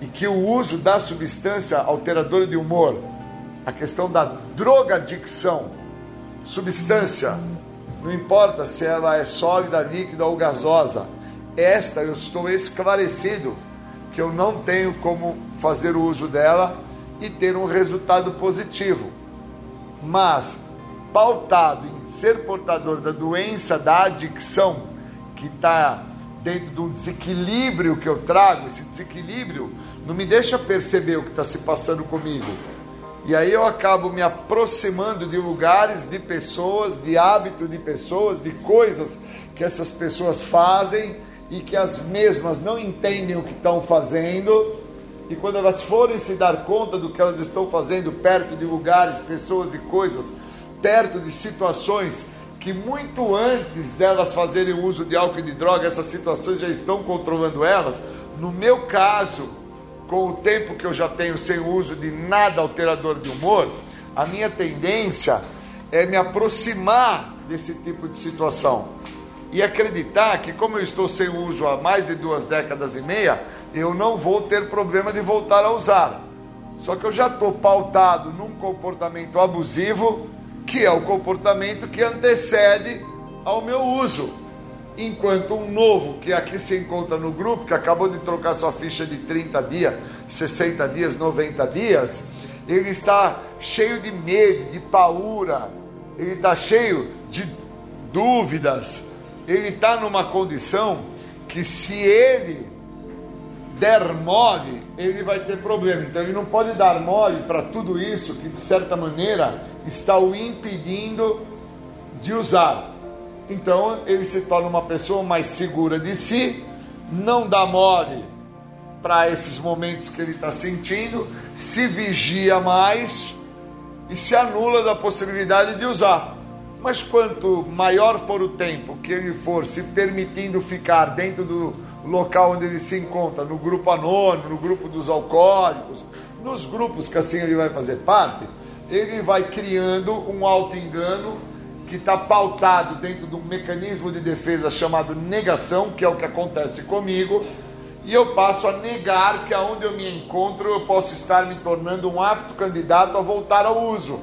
[SPEAKER 6] E que o uso da substância alteradora de humor, a questão da drogadicção, substância, não importa se ela é sólida, líquida ou gasosa, esta eu estou esclarecido que eu não tenho como fazer o uso dela e ter um resultado positivo. Mas pautado em ser portador da doença da adicção, que está dentro de um desequilíbrio que eu trago, esse desequilíbrio não me deixa perceber o que está se passando comigo. E aí eu acabo me aproximando de lugares, de pessoas, de hábito de pessoas, de coisas que essas pessoas fazem e que as mesmas não entendem o que estão fazendo. E quando elas forem se dar conta do que elas estão fazendo perto de lugares, pessoas e coisas, perto de situações que muito antes delas fazerem uso de álcool e de droga, essas situações já estão controlando elas. No meu caso, com o tempo que eu já tenho sem uso de nada alterador de humor, a minha tendência é me aproximar desse tipo de situação e acreditar que, como eu estou sem uso há mais de duas décadas e meia, eu não vou ter problema de voltar a usar. Só que eu já estou pautado num comportamento abusivo que é o comportamento que antecede ao meu uso. Enquanto um novo que aqui se encontra no grupo, que acabou de trocar sua ficha de 30 dias, 60 dias, 90 dias, ele está cheio de medo, de paura, ele está cheio de dúvidas, ele está numa condição que se ele der mole, ele vai ter problema. Então ele não pode dar mole para tudo isso que de certa maneira está o impedindo de usar. Então ele se torna uma pessoa mais segura de si, não dá mole para esses momentos que ele está sentindo, se vigia mais e se anula da possibilidade de usar. Mas quanto maior for o tempo que ele for se permitindo ficar dentro do local onde ele se encontra, no grupo anônimo, no grupo dos alcoólicos, nos grupos que assim ele vai fazer parte, ele vai criando um auto-engano que está pautado dentro de um mecanismo de defesa chamado negação, que é o que acontece comigo, e eu passo a negar que aonde eu me encontro eu posso estar me tornando um apto candidato a voltar ao uso.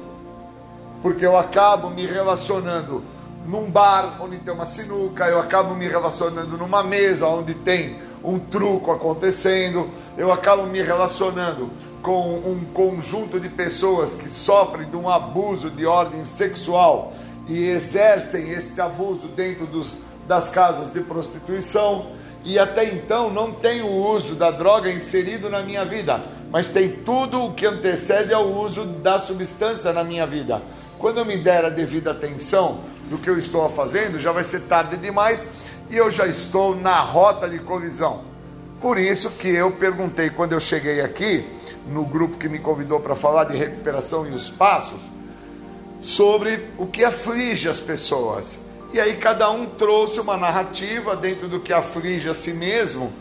[SPEAKER 6] Porque eu acabo me relacionando num bar onde tem uma sinuca, eu acabo me relacionando numa mesa onde tem um truco acontecendo, eu acabo me relacionando com um conjunto de pessoas que sofrem de um abuso de ordem sexual e exercem esse abuso dentro dos, das casas de prostituição. E até então não tem o uso da droga inserido na minha vida, mas tem tudo o que antecede ao uso da substância na minha vida. Quando eu me der a devida atenção do que eu estou fazendo, já vai ser tarde demais e eu já estou na rota de colisão. Por isso que eu perguntei quando eu cheguei aqui no grupo que me convidou para falar de recuperação e os passos, sobre o que aflige as pessoas. E aí cada um trouxe uma narrativa dentro do que aflige a si mesmo,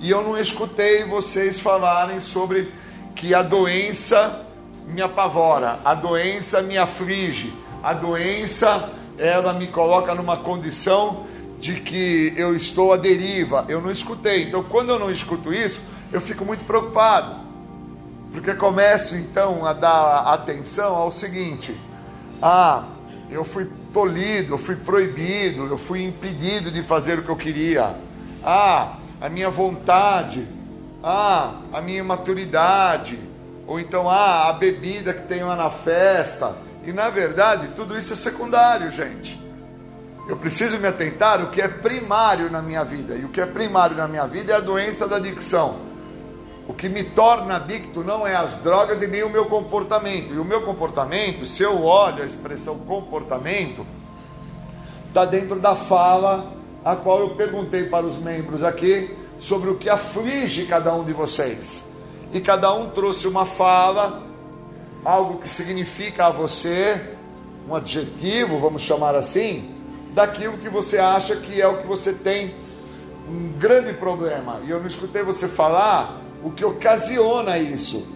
[SPEAKER 6] e eu não escutei vocês falarem sobre que a doença me apavora, a doença me aflige, a doença ela me coloca numa condição de que eu estou à deriva. Eu não escutei. Então, quando eu não escuto isso, eu fico muito preocupado. Porque começo então a dar atenção ao seguinte: ah, eu fui tolhido, eu fui proibido, eu fui impedido de fazer o que eu queria. Ah, a minha vontade, ah, a minha maturidade, ou então ah, a bebida que tem lá na festa, E na verdade, tudo isso é secundário, gente. Eu preciso me atentar o que é primário na minha vida. E o que é primário na minha vida é a doença da adicção. O que me torna adicto não é as drogas e nem o meu comportamento. E o meu comportamento, se eu olho a expressão comportamento, está dentro da fala a qual eu perguntei para os membros aqui sobre o que aflige cada um de vocês. E cada um trouxe uma fala, algo que significa a você, um adjetivo, vamos chamar assim, daquilo que você acha que é o que você tem um grande problema. E eu não escutei você falar o que ocasiona isso.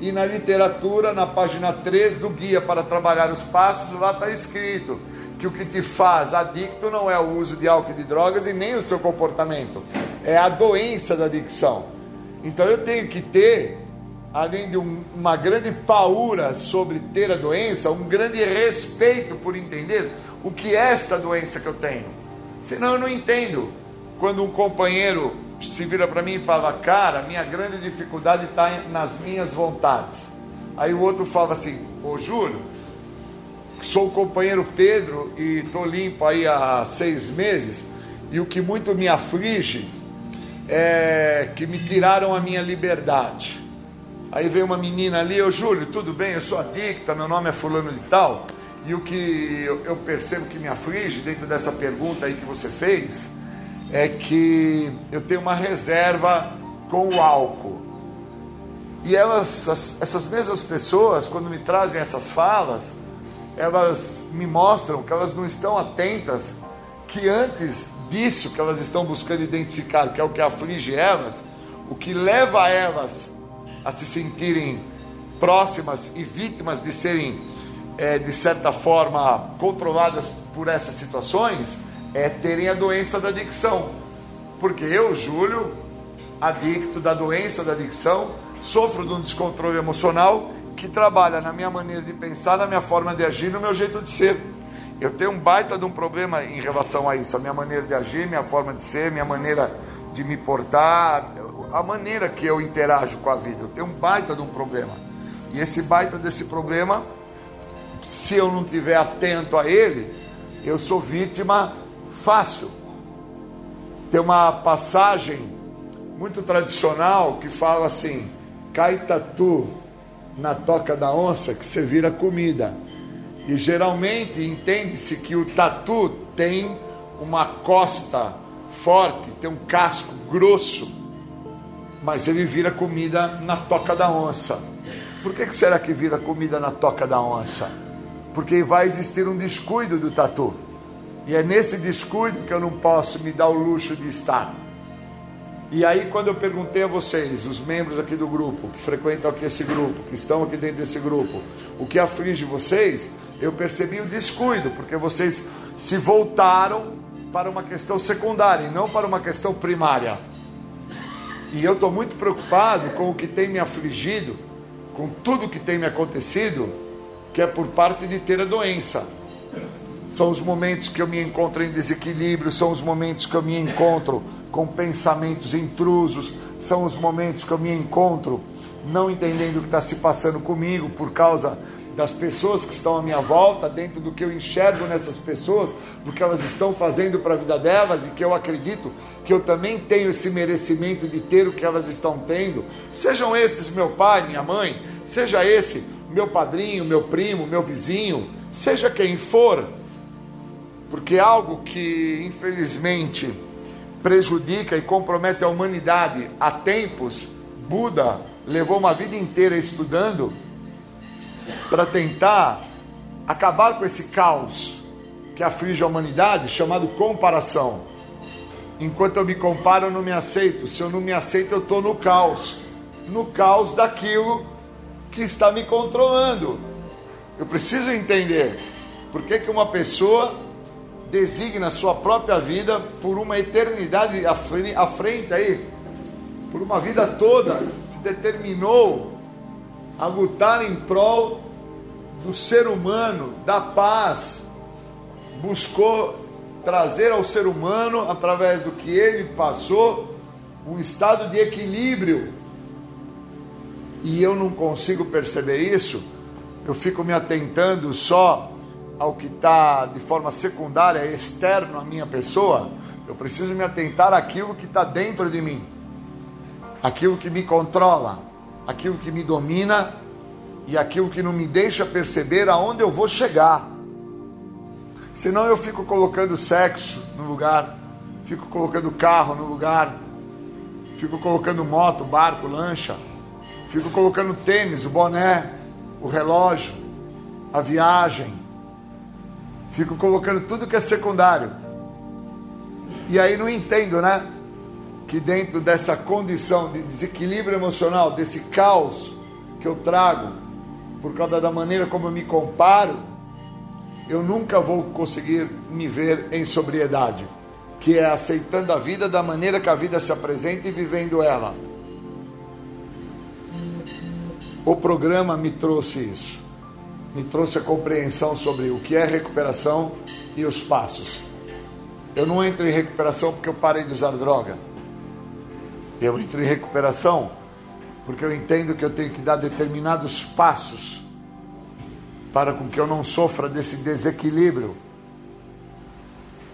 [SPEAKER 6] E na literatura, na página 3 do Guia para Trabalhar os Passos, lá está escrito que o que te faz adicto não é o uso de álcool e de drogas e nem o seu comportamento, é a doença da adicção. Então eu tenho que ter, além de um, uma grande paura sobre ter a doença, um grande respeito por entender o que é esta doença que eu tenho. Senão eu não entendo. Quando um companheiro se vira para mim e fala, cara, minha grande dificuldade está nas minhas vontades. Aí o outro fala assim, ô Júlio, sou o companheiro Pedro e estou limpo aí há seis meses, e o que muito me aflige é que me tiraram a minha liberdade. Aí vem uma menina ali, ô Júlio, tudo bem? Eu sou adicta, meu nome é fulano de tal. E o que eu percebo que me aflige dentro dessa pergunta aí que você fez é que eu tenho uma reserva com o álcool. E elas, essas mesmas pessoas, quando me trazem essas falas, elas me mostram que elas não estão atentas que antes disso que elas estão buscando identificar, que é o que aflige elas, o que leva elas a se sentirem próximas e vítimas de serem, é, de certa forma, controladas por essas situações, é terem a doença da adicção. Porque eu, Júlio, adicto da doença da adicção, sofro de um descontrole emocional que trabalha na minha maneira de pensar, na minha forma de agir, no meu jeito de ser. Eu tenho um baita de um problema em relação a isso, a minha maneira de agir, minha forma de ser, minha maneira de me portar, a maneira que eu interajo com a vida. Eu tenho um baita de um problema. E esse baita desse problema, se eu não estiver atento a ele, eu sou vítima fácil. Tem uma passagem muito tradicional que fala assim: cai tatu na toca da onça que você vira comida. E geralmente entende-se que o tatu tem uma costa forte, tem um casco grosso, mas ele vira comida na toca da onça. Por que, que será que vira comida na toca da onça? Porque vai existir um descuido do tatu. E é nesse descuido que eu não posso me dar o luxo de estar. E aí, quando eu perguntei a vocês, os membros aqui do grupo, que frequentam aqui esse grupo, que estão aqui dentro desse grupo, o que aflige vocês, eu percebi o descuido, porque vocês se voltaram para uma questão secundária e não para uma questão primária. E eu estou muito preocupado com o que tem me afligido, com tudo que tem me acontecido, que é por parte de ter a doença. São os momentos que eu me encontro em desequilíbrio, são os momentos que eu me encontro com pensamentos intrusos, são os momentos que eu me encontro não entendendo o que está se passando comigo por causa das pessoas que estão à minha volta, dentro do que eu enxergo nessas pessoas, do que elas estão fazendo para a vida delas e que eu acredito que eu também tenho esse merecimento de ter o que elas estão tendo. Sejam esses meu pai, minha mãe, seja esse meu padrinho, meu primo, meu vizinho, seja quem for, porque algo que infelizmente prejudica e compromete a humanidade há tempos, Buda levou uma vida inteira estudando para tentar acabar com esse caos que aflige a humanidade, chamado comparação. Enquanto eu me comparo, eu não me aceito. Se eu não me aceito, eu estou no caos no caos daquilo que está me controlando. Eu preciso entender por que, que uma pessoa designa sua própria vida por uma eternidade à frente, à frente aí, por uma vida toda, se determinou a lutar em prol do ser humano, da paz, buscou trazer ao ser humano, através do que ele passou, um estado de equilíbrio. E eu não consigo perceber isso, eu fico me atentando só ao que está de forma secundária, externo à minha pessoa, eu preciso me atentar àquilo que está dentro de mim, aquilo que me controla, aquilo que me domina e aquilo que não me deixa perceber aonde eu vou chegar. Senão eu fico colocando sexo no lugar, fico colocando carro no lugar, fico colocando moto, barco, lancha, fico colocando tênis, o boné, o relógio, a viagem, fico colocando tudo que é secundário. E aí não entendo, né? Que dentro dessa condição de desequilíbrio emocional, desse caos que eu trago, por causa da maneira como eu me comparo, eu nunca vou conseguir me ver em sobriedade, que é aceitando a vida da maneira que a vida se apresenta e vivendo ela. O programa me trouxe isso, me trouxe a compreensão sobre o que é recuperação e os passos. Eu não entro em recuperação porque eu parei de usar droga. Eu entro em recuperação porque eu entendo que eu tenho que dar determinados passos para com que eu não sofra desse desequilíbrio,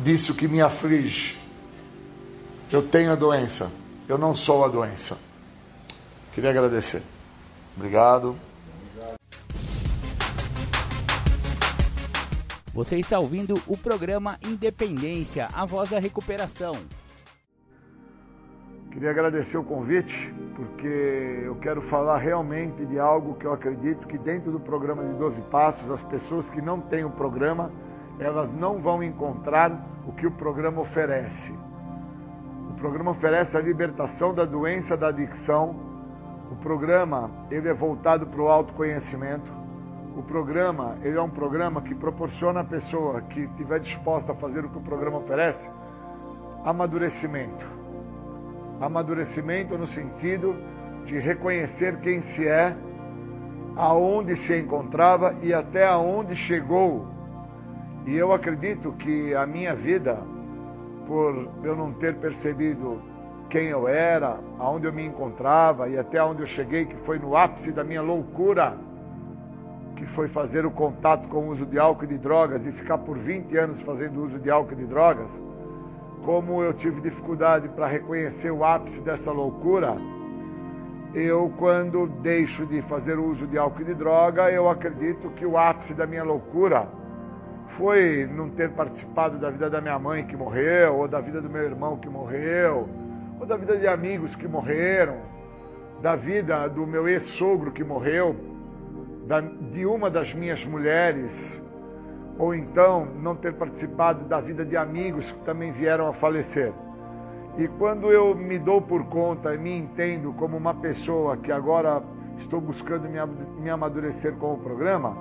[SPEAKER 6] disso que me aflige. Eu tenho a doença, eu não sou a doença. Queria agradecer. Obrigado.
[SPEAKER 1] Você está ouvindo o programa Independência, a voz da recuperação.
[SPEAKER 6] Queria agradecer o convite, porque eu quero falar realmente de algo que eu acredito que dentro do programa de 12 Passos, as pessoas que não têm o programa, elas não vão encontrar o que o programa oferece. O programa oferece a libertação da doença da adicção. O programa ele é voltado para o autoconhecimento. O programa ele é um programa que proporciona à pessoa que estiver disposta a fazer o que o programa oferece amadurecimento Amadurecimento no sentido de reconhecer quem se é, aonde se encontrava e até aonde chegou. E eu acredito que a minha vida, por eu não ter percebido quem eu era, aonde eu me encontrava e até onde eu cheguei, que foi no ápice da minha loucura, que foi fazer o contato com o uso de álcool e de drogas e ficar por 20 anos fazendo uso de álcool e de drogas, como eu tive dificuldade para reconhecer o ápice dessa loucura, eu, quando deixo de fazer uso de álcool e de droga, eu acredito que o ápice da minha loucura foi não ter participado da vida da minha mãe que morreu, ou da vida do meu irmão que morreu, ou da vida de amigos que morreram, da vida do meu ex-sogro que morreu, da, de uma das minhas mulheres ou então não ter participado da vida de amigos que também vieram a falecer. E quando eu me dou por conta e me entendo como uma pessoa que agora estou buscando me amadurecer com o programa,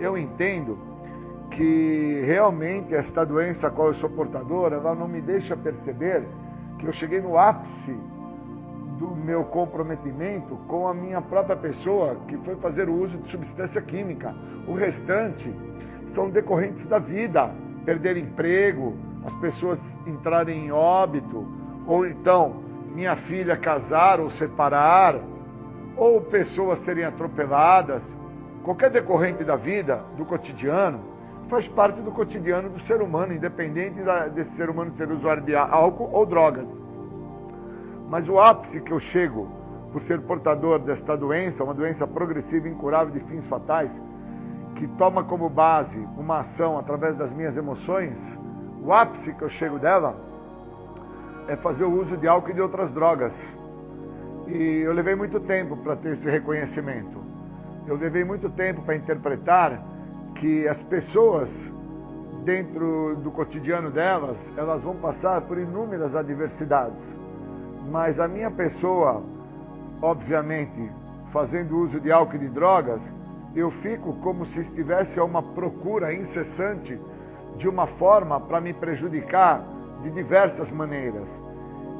[SPEAKER 6] eu entendo que realmente esta doença a qual eu sou portador, ela não me deixa perceber que eu cheguei no ápice do meu comprometimento com a minha própria pessoa, que foi fazer o uso de substância química. O restante são decorrentes da vida, perder emprego, as pessoas entrarem em óbito, ou então minha filha casar ou separar, ou pessoas serem atropeladas, qualquer decorrente da vida, do cotidiano, faz parte do cotidiano do ser humano, independente desse ser humano ser usuário de álcool ou drogas. Mas o ápice que eu chego por ser portador desta doença, uma doença progressiva, incurável de fins fatais, que toma como base uma ação através das minhas emoções, o ápice que eu chego dela é fazer o uso de álcool e de outras drogas. E eu levei muito tempo para ter esse reconhecimento. Eu levei muito tempo para interpretar que as pessoas, dentro do cotidiano delas, elas vão passar por inúmeras adversidades. Mas a minha pessoa, obviamente, fazendo uso de álcool e de drogas, eu fico como se estivesse a uma procura incessante de uma forma para me prejudicar de diversas maneiras.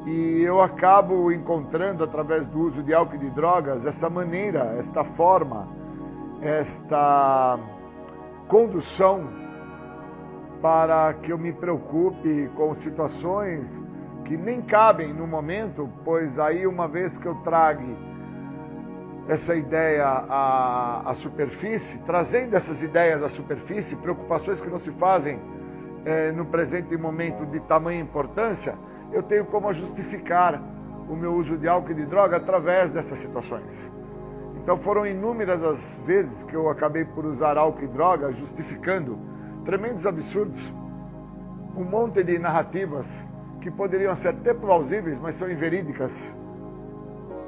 [SPEAKER 6] E eu acabo encontrando, através do uso de álcool e de drogas, essa maneira, esta forma, esta condução para que eu me preocupe com situações que nem cabem no momento, pois aí, uma vez que eu trague essa ideia à, à superfície, trazendo essas ideias à superfície, preocupações que não se fazem é, no presente momento de tamanha importância, eu tenho como justificar o meu uso de álcool e de droga através dessas situações. Então foram inúmeras as vezes que eu acabei por usar álcool e droga, justificando tremendos absurdos, um monte de narrativas que poderiam ser até plausíveis, mas são inverídicas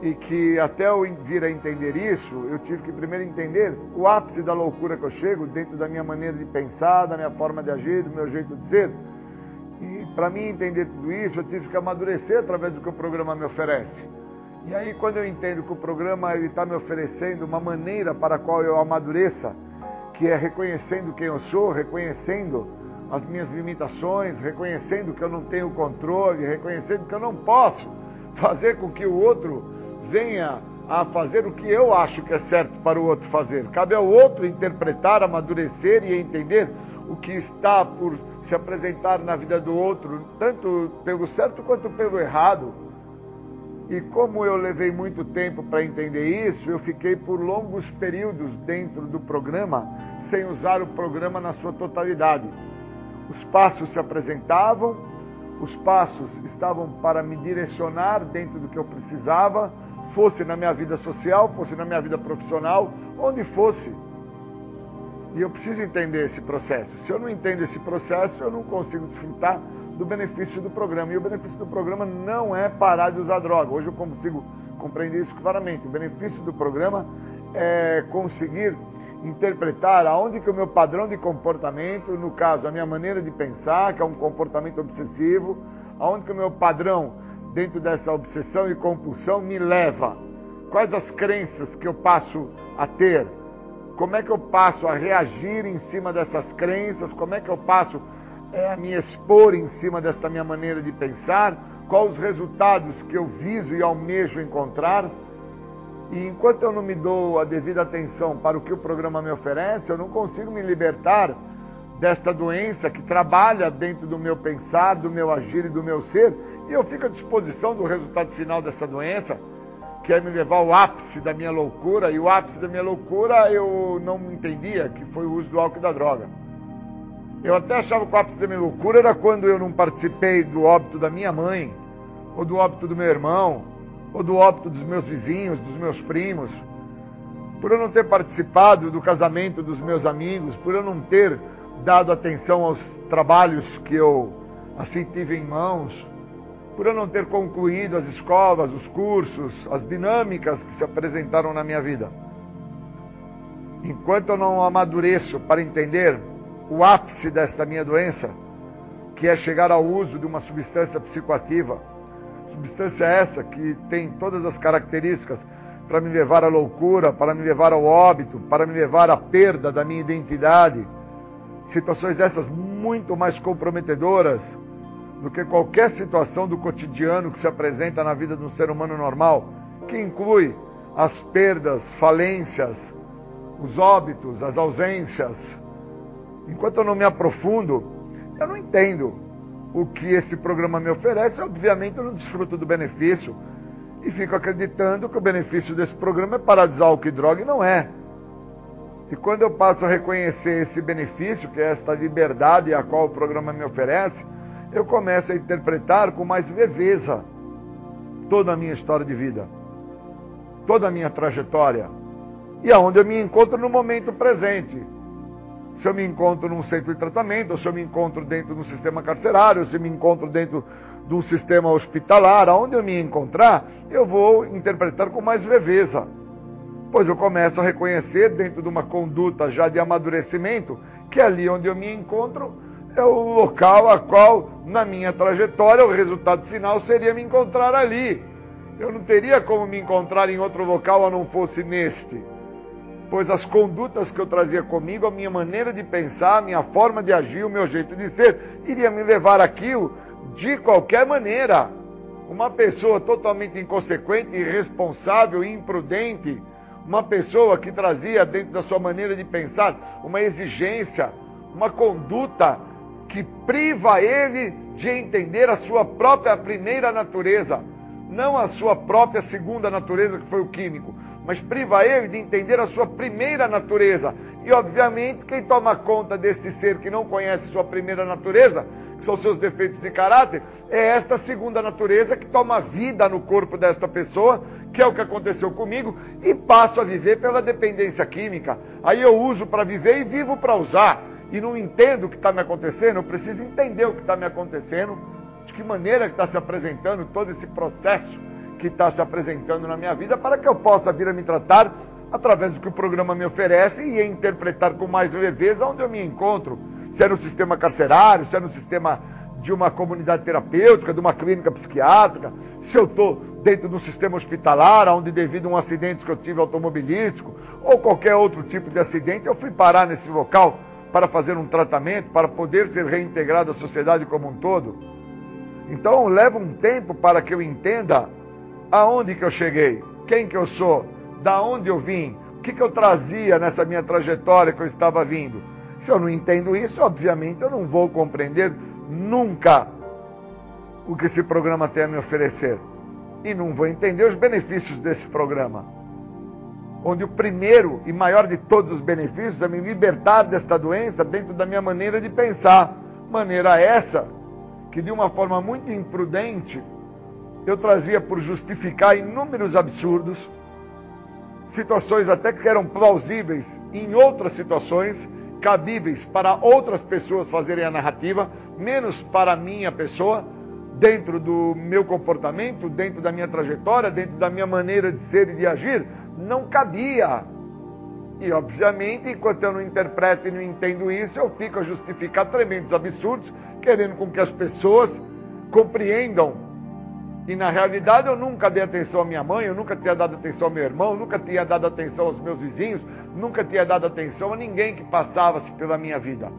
[SPEAKER 6] e que até eu vir a entender isso, eu tive que primeiro entender o ápice da loucura que eu chego dentro da minha maneira de pensar, da minha forma de agir, do meu jeito de ser. E para mim entender tudo isso, eu tive que amadurecer através do que o programa me oferece. E aí quando eu entendo que o programa está me oferecendo uma maneira para a qual eu amadureça, que é reconhecendo quem eu sou, reconhecendo as minhas limitações, reconhecendo que eu não tenho controle, reconhecendo que eu não posso fazer com que o outro venha a fazer o que eu acho que é certo para o outro fazer. Cabe ao outro interpretar, amadurecer e entender o que está por se apresentar na vida do outro, tanto pelo certo quanto pelo errado. E como eu levei muito tempo para entender isso, eu fiquei por longos períodos dentro do programa sem usar o programa na sua totalidade. Os passos se apresentavam, os passos estavam para me direcionar dentro do que eu precisava, fosse na minha vida social, fosse na minha vida profissional, onde fosse. E eu preciso entender esse processo. Se eu não entendo esse processo, eu não consigo desfrutar do benefício do programa. E o benefício do programa não é parar de usar droga. Hoje eu consigo compreender isso claramente. O benefício do programa é conseguir interpretar aonde que o meu padrão de comportamento, no caso, a minha maneira de pensar, que é um comportamento obsessivo, aonde que o meu padrão dentro dessa obsessão e compulsão me leva? Quais as crenças que eu passo a ter? Como é que eu passo a reagir em cima dessas crenças? Como é que eu passo é, a me expor em cima desta minha maneira de pensar? Quais os resultados que eu viso e almejo encontrar? E enquanto eu não me dou a devida atenção para o que o programa me oferece, eu não consigo me libertar desta doença que trabalha dentro do meu pensar, do meu agir e do meu ser, e eu fico à disposição do resultado final dessa doença, que é me levar ao ápice da minha loucura, e o ápice da minha loucura eu não entendia, que foi o uso do álcool e da droga. Eu até achava que o ápice da minha loucura era quando eu não participei do óbito da minha mãe, ou do óbito do meu irmão, ou do óbito dos meus vizinhos, dos meus primos, por eu não ter participado do casamento dos meus amigos, por eu não ter dado atenção aos trabalhos que eu assim tive em mãos, por eu não ter concluído as escolas, os cursos, as dinâmicas que se apresentaram na minha vida. Enquanto eu não amadureço para entender o ápice desta minha doença, que é chegar ao uso de uma substância psicoativa, substância essa que tem todas as características para me levar à loucura, para me levar ao óbito, para me levar à perda da minha identidade, situações dessas muito mais comprometedoras do que qualquer situação do cotidiano que se apresenta na vida de um ser humano normal, que inclui as perdas, falências, os óbitos, as ausências. Enquanto eu não me aprofundo, eu não entendo o que esse programa me oferece, obviamente eu não desfruto do benefício e fico acreditando que o benefício desse programa é usar álcool e droga e não é. E quando eu passo a reconhecer esse benefício, que é esta liberdade a qual o programa me oferece, eu começo a interpretar com mais leveza toda a minha história de vida, toda a minha trajetória e aonde eu me encontro no momento presente. Se eu me encontro num centro de tratamento, ou se eu me encontro dentro de um sistema carcerário, ou se eu me encontro dentro de um sistema hospitalar, aonde eu me encontrar, eu vou interpretar com mais leveza pois eu começo a reconhecer dentro de uma conduta já de amadurecimento que ali onde eu me encontro é o local a qual, na minha trajetória, o resultado final seria me encontrar ali. Eu não teria como me encontrar em outro local a não fosse neste. Pois as condutas que eu trazia comigo, a minha maneira de pensar, a minha forma de agir, o meu jeito de ser, iria me levar aquilo de qualquer maneira. Uma pessoa totalmente inconsequente, irresponsável, imprudente, uma pessoa que trazia dentro da sua maneira de pensar uma exigência, uma conduta que priva ele de entender a sua própria primeira natureza, não a sua própria segunda natureza, que foi o químico, mas priva ele de entender a sua primeira natureza. E obviamente, quem toma conta desse ser que não conhece sua primeira natureza, que são seus defeitos de caráter, é esta segunda natureza que toma vida no corpo desta pessoa, que é o que aconteceu comigo, e passo a viver pela dependência química. Aí eu uso para viver e vivo para usar. E não entendo o que está me acontecendo, eu preciso entender o que está me acontecendo, de que maneira que está se apresentando todo esse processo que está se apresentando na minha vida, para que eu possa vir a me tratar através do que o programa me oferece e interpretar com mais leveza onde eu me encontro. Se é no sistema carcerário, se é no sistema de uma comunidade terapêutica, de uma clínica psiquiátrica, se eu estou dentro do sistema hospitalar, onde devido a um acidente que eu tive automobilístico, ou qualquer outro tipo de acidente, eu fui parar nesse local para fazer um tratamento, para poder ser reintegrado à sociedade como um todo. Então leva um tempo para que eu entenda aonde que eu cheguei, quem que eu sou, da onde eu vim, o que, que eu trazia nessa minha trajetória que eu estava vindo. Se eu não entendo isso, obviamente eu não vou compreender nunca o que esse programa tem a me oferecer. E não vou entender os benefícios desse programa. Onde o primeiro e maior de todos os benefícios é me libertar desta doença dentro da minha maneira de pensar. Maneira essa que, de uma forma muito imprudente, eu trazia por justificar inúmeros absurdos situações até que eram plausíveis em outras situações, cabíveis para outras pessoas fazerem a narrativa, menos para a minha pessoa, dentro do meu comportamento, dentro da minha trajetória, dentro da minha maneira de ser e de agir, não cabia. E, obviamente, enquanto eu não interpreto e não entendo isso, eu fico a justificar tremendos absurdos, querendo com que as pessoas compreendam e na realidade eu nunca dei atenção à minha mãe, eu nunca tinha dado atenção ao meu irmão, nunca tinha dado atenção aos meus vizinhos, nunca tinha dado atenção a ninguém que passava-se pela minha vida.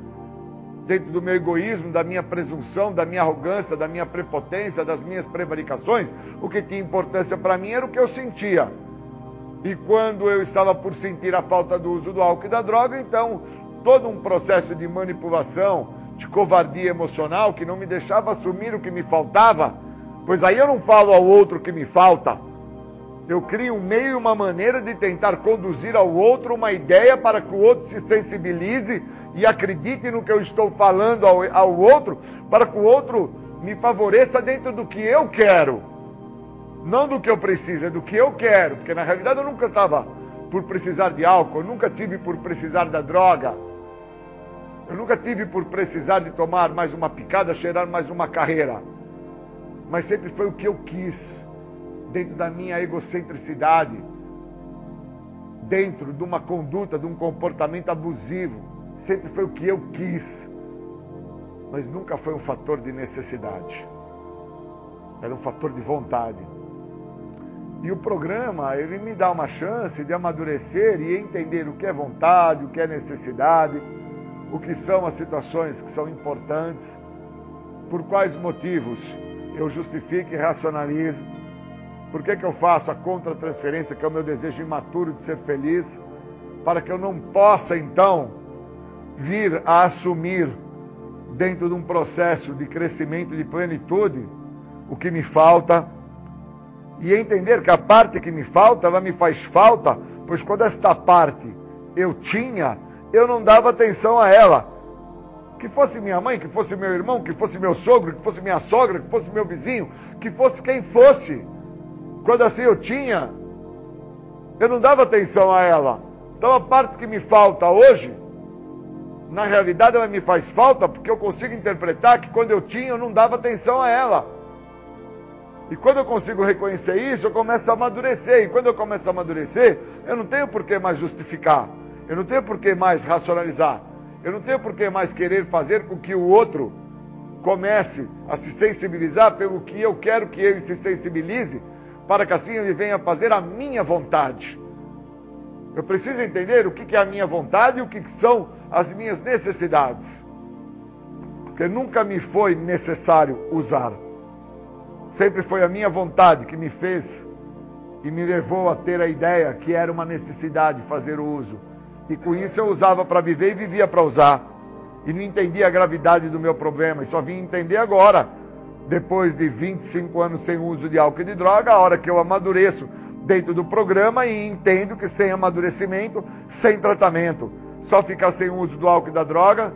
[SPEAKER 6] Dentro do meu egoísmo, da minha presunção, da minha arrogância, da minha prepotência, das minhas prevaricações, o que tinha importância para mim era o que eu sentia. E quando eu estava por sentir a falta do uso do álcool e da droga, então todo um processo de manipulação, de covardia emocional que não me deixava assumir o que me faltava Pois aí eu não falo ao outro que me falta. Eu crio um meio e uma maneira de tentar conduzir ao outro uma ideia para que o outro se sensibilize e acredite no que eu estou falando ao, ao outro, para que o outro me favoreça dentro do que eu quero. Não do que eu preciso, é do que eu quero. Porque na realidade eu nunca estava por precisar de álcool, eu nunca tive por precisar da droga. Eu nunca tive por precisar de tomar mais uma picada, cheirar mais uma carreira mas sempre foi o que eu quis, dentro da minha egocentricidade, dentro de uma conduta, de um comportamento abusivo. Sempre foi o que eu quis, mas nunca foi um fator de necessidade. Era um fator de vontade. E o programa, ele me dá uma chance de amadurecer e entender o que é vontade, o que é necessidade, o que são as situações que são importantes, por quais motivos eu justifico e racionalizo. Por que, que eu faço a contra-transferência, que é o meu desejo imaturo de ser feliz, para que eu não possa, então, vir a assumir, dentro de um processo de crescimento de plenitude, o que me falta, e entender que a parte que me falta, ela me faz falta, pois quando esta parte eu tinha, eu não dava atenção a ela que fosse minha mãe, que fosse meu irmão, que fosse meu sogro, que fosse minha sogra, que fosse meu vizinho, que fosse quem fosse. Quando assim eu tinha, eu não dava atenção a ela. Então a parte que me falta hoje, na realidade ela me faz falta porque eu consigo interpretar que quando eu tinha eu não dava atenção a ela. E quando eu consigo reconhecer isso, eu começo a amadurecer. E quando eu começo a amadurecer, eu não tenho por que mais justificar. Eu não tenho por que mais racionalizar. Eu não tenho por que mais querer fazer com que o outro comece a se sensibilizar pelo que eu quero que ele se sensibilize, para que assim ele venha fazer a minha vontade. Eu preciso entender o que é a minha vontade e o que são as minhas necessidades. Porque nunca me foi necessário usar. Sempre foi a minha vontade que me fez e me levou a ter a ideia que era uma necessidade fazer o uso. E com isso eu usava para viver e vivia para usar. E não entendia a gravidade do meu problema. E só vim entender agora, depois de 25 anos sem uso de álcool e de droga, a hora que eu amadureço dentro do programa e entendo que sem amadurecimento, sem tratamento, só ficar sem uso do álcool e da droga,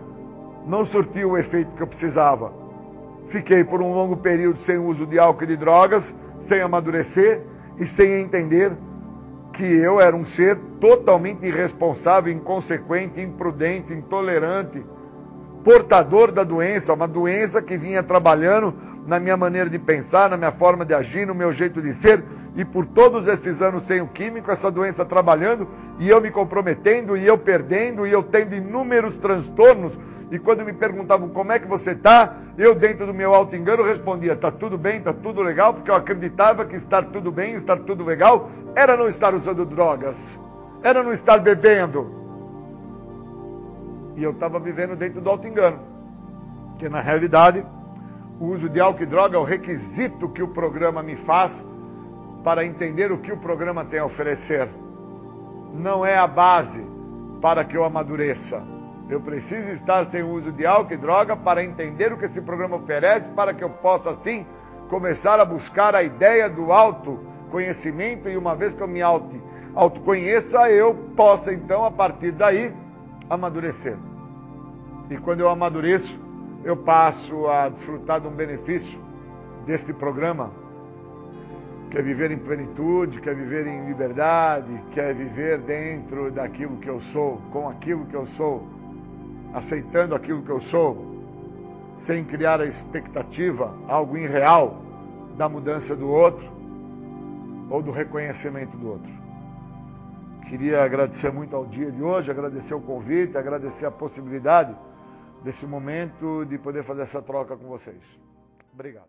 [SPEAKER 6] não surtiu o efeito que eu precisava. Fiquei por um longo período sem uso de álcool e de drogas, sem amadurecer e sem entender que eu era um ser totalmente irresponsável, inconsequente, imprudente, intolerante, portador da doença, uma doença que vinha trabalhando na minha maneira de pensar, na minha forma de agir, no meu jeito de ser, e por todos esses anos sem o químico, essa doença trabalhando, e eu me comprometendo, e eu perdendo, e eu tendo inúmeros transtornos. E quando me perguntavam como é que você está, eu dentro do meu auto engano respondia: está tudo bem, está tudo legal, porque eu acreditava que estar tudo bem, estar tudo legal, era não estar usando drogas, era não estar bebendo. E eu estava vivendo dentro do auto engano, que na realidade o uso de álcool e droga é o requisito que o programa me faz para entender o que o programa tem a oferecer. Não é a base para que eu amadureça. Eu preciso estar sem uso de álcool e droga para entender o que esse programa oferece, para que eu possa, assim, começar a buscar a ideia do autoconhecimento e uma vez que eu me auto, autoconheça, eu possa, então, a partir daí, amadurecer. E quando eu amadureço, eu passo a desfrutar de um benefício deste programa, que é viver em plenitude, quer viver em liberdade, quer viver dentro daquilo que eu sou, com aquilo que eu sou, aceitando aquilo que eu sou, sem criar a expectativa, algo irreal, da mudança do outro ou do reconhecimento do outro. Queria agradecer muito ao dia de hoje, agradecer o convite, agradecer a possibilidade desse momento de poder fazer essa troca com vocês. Obrigado.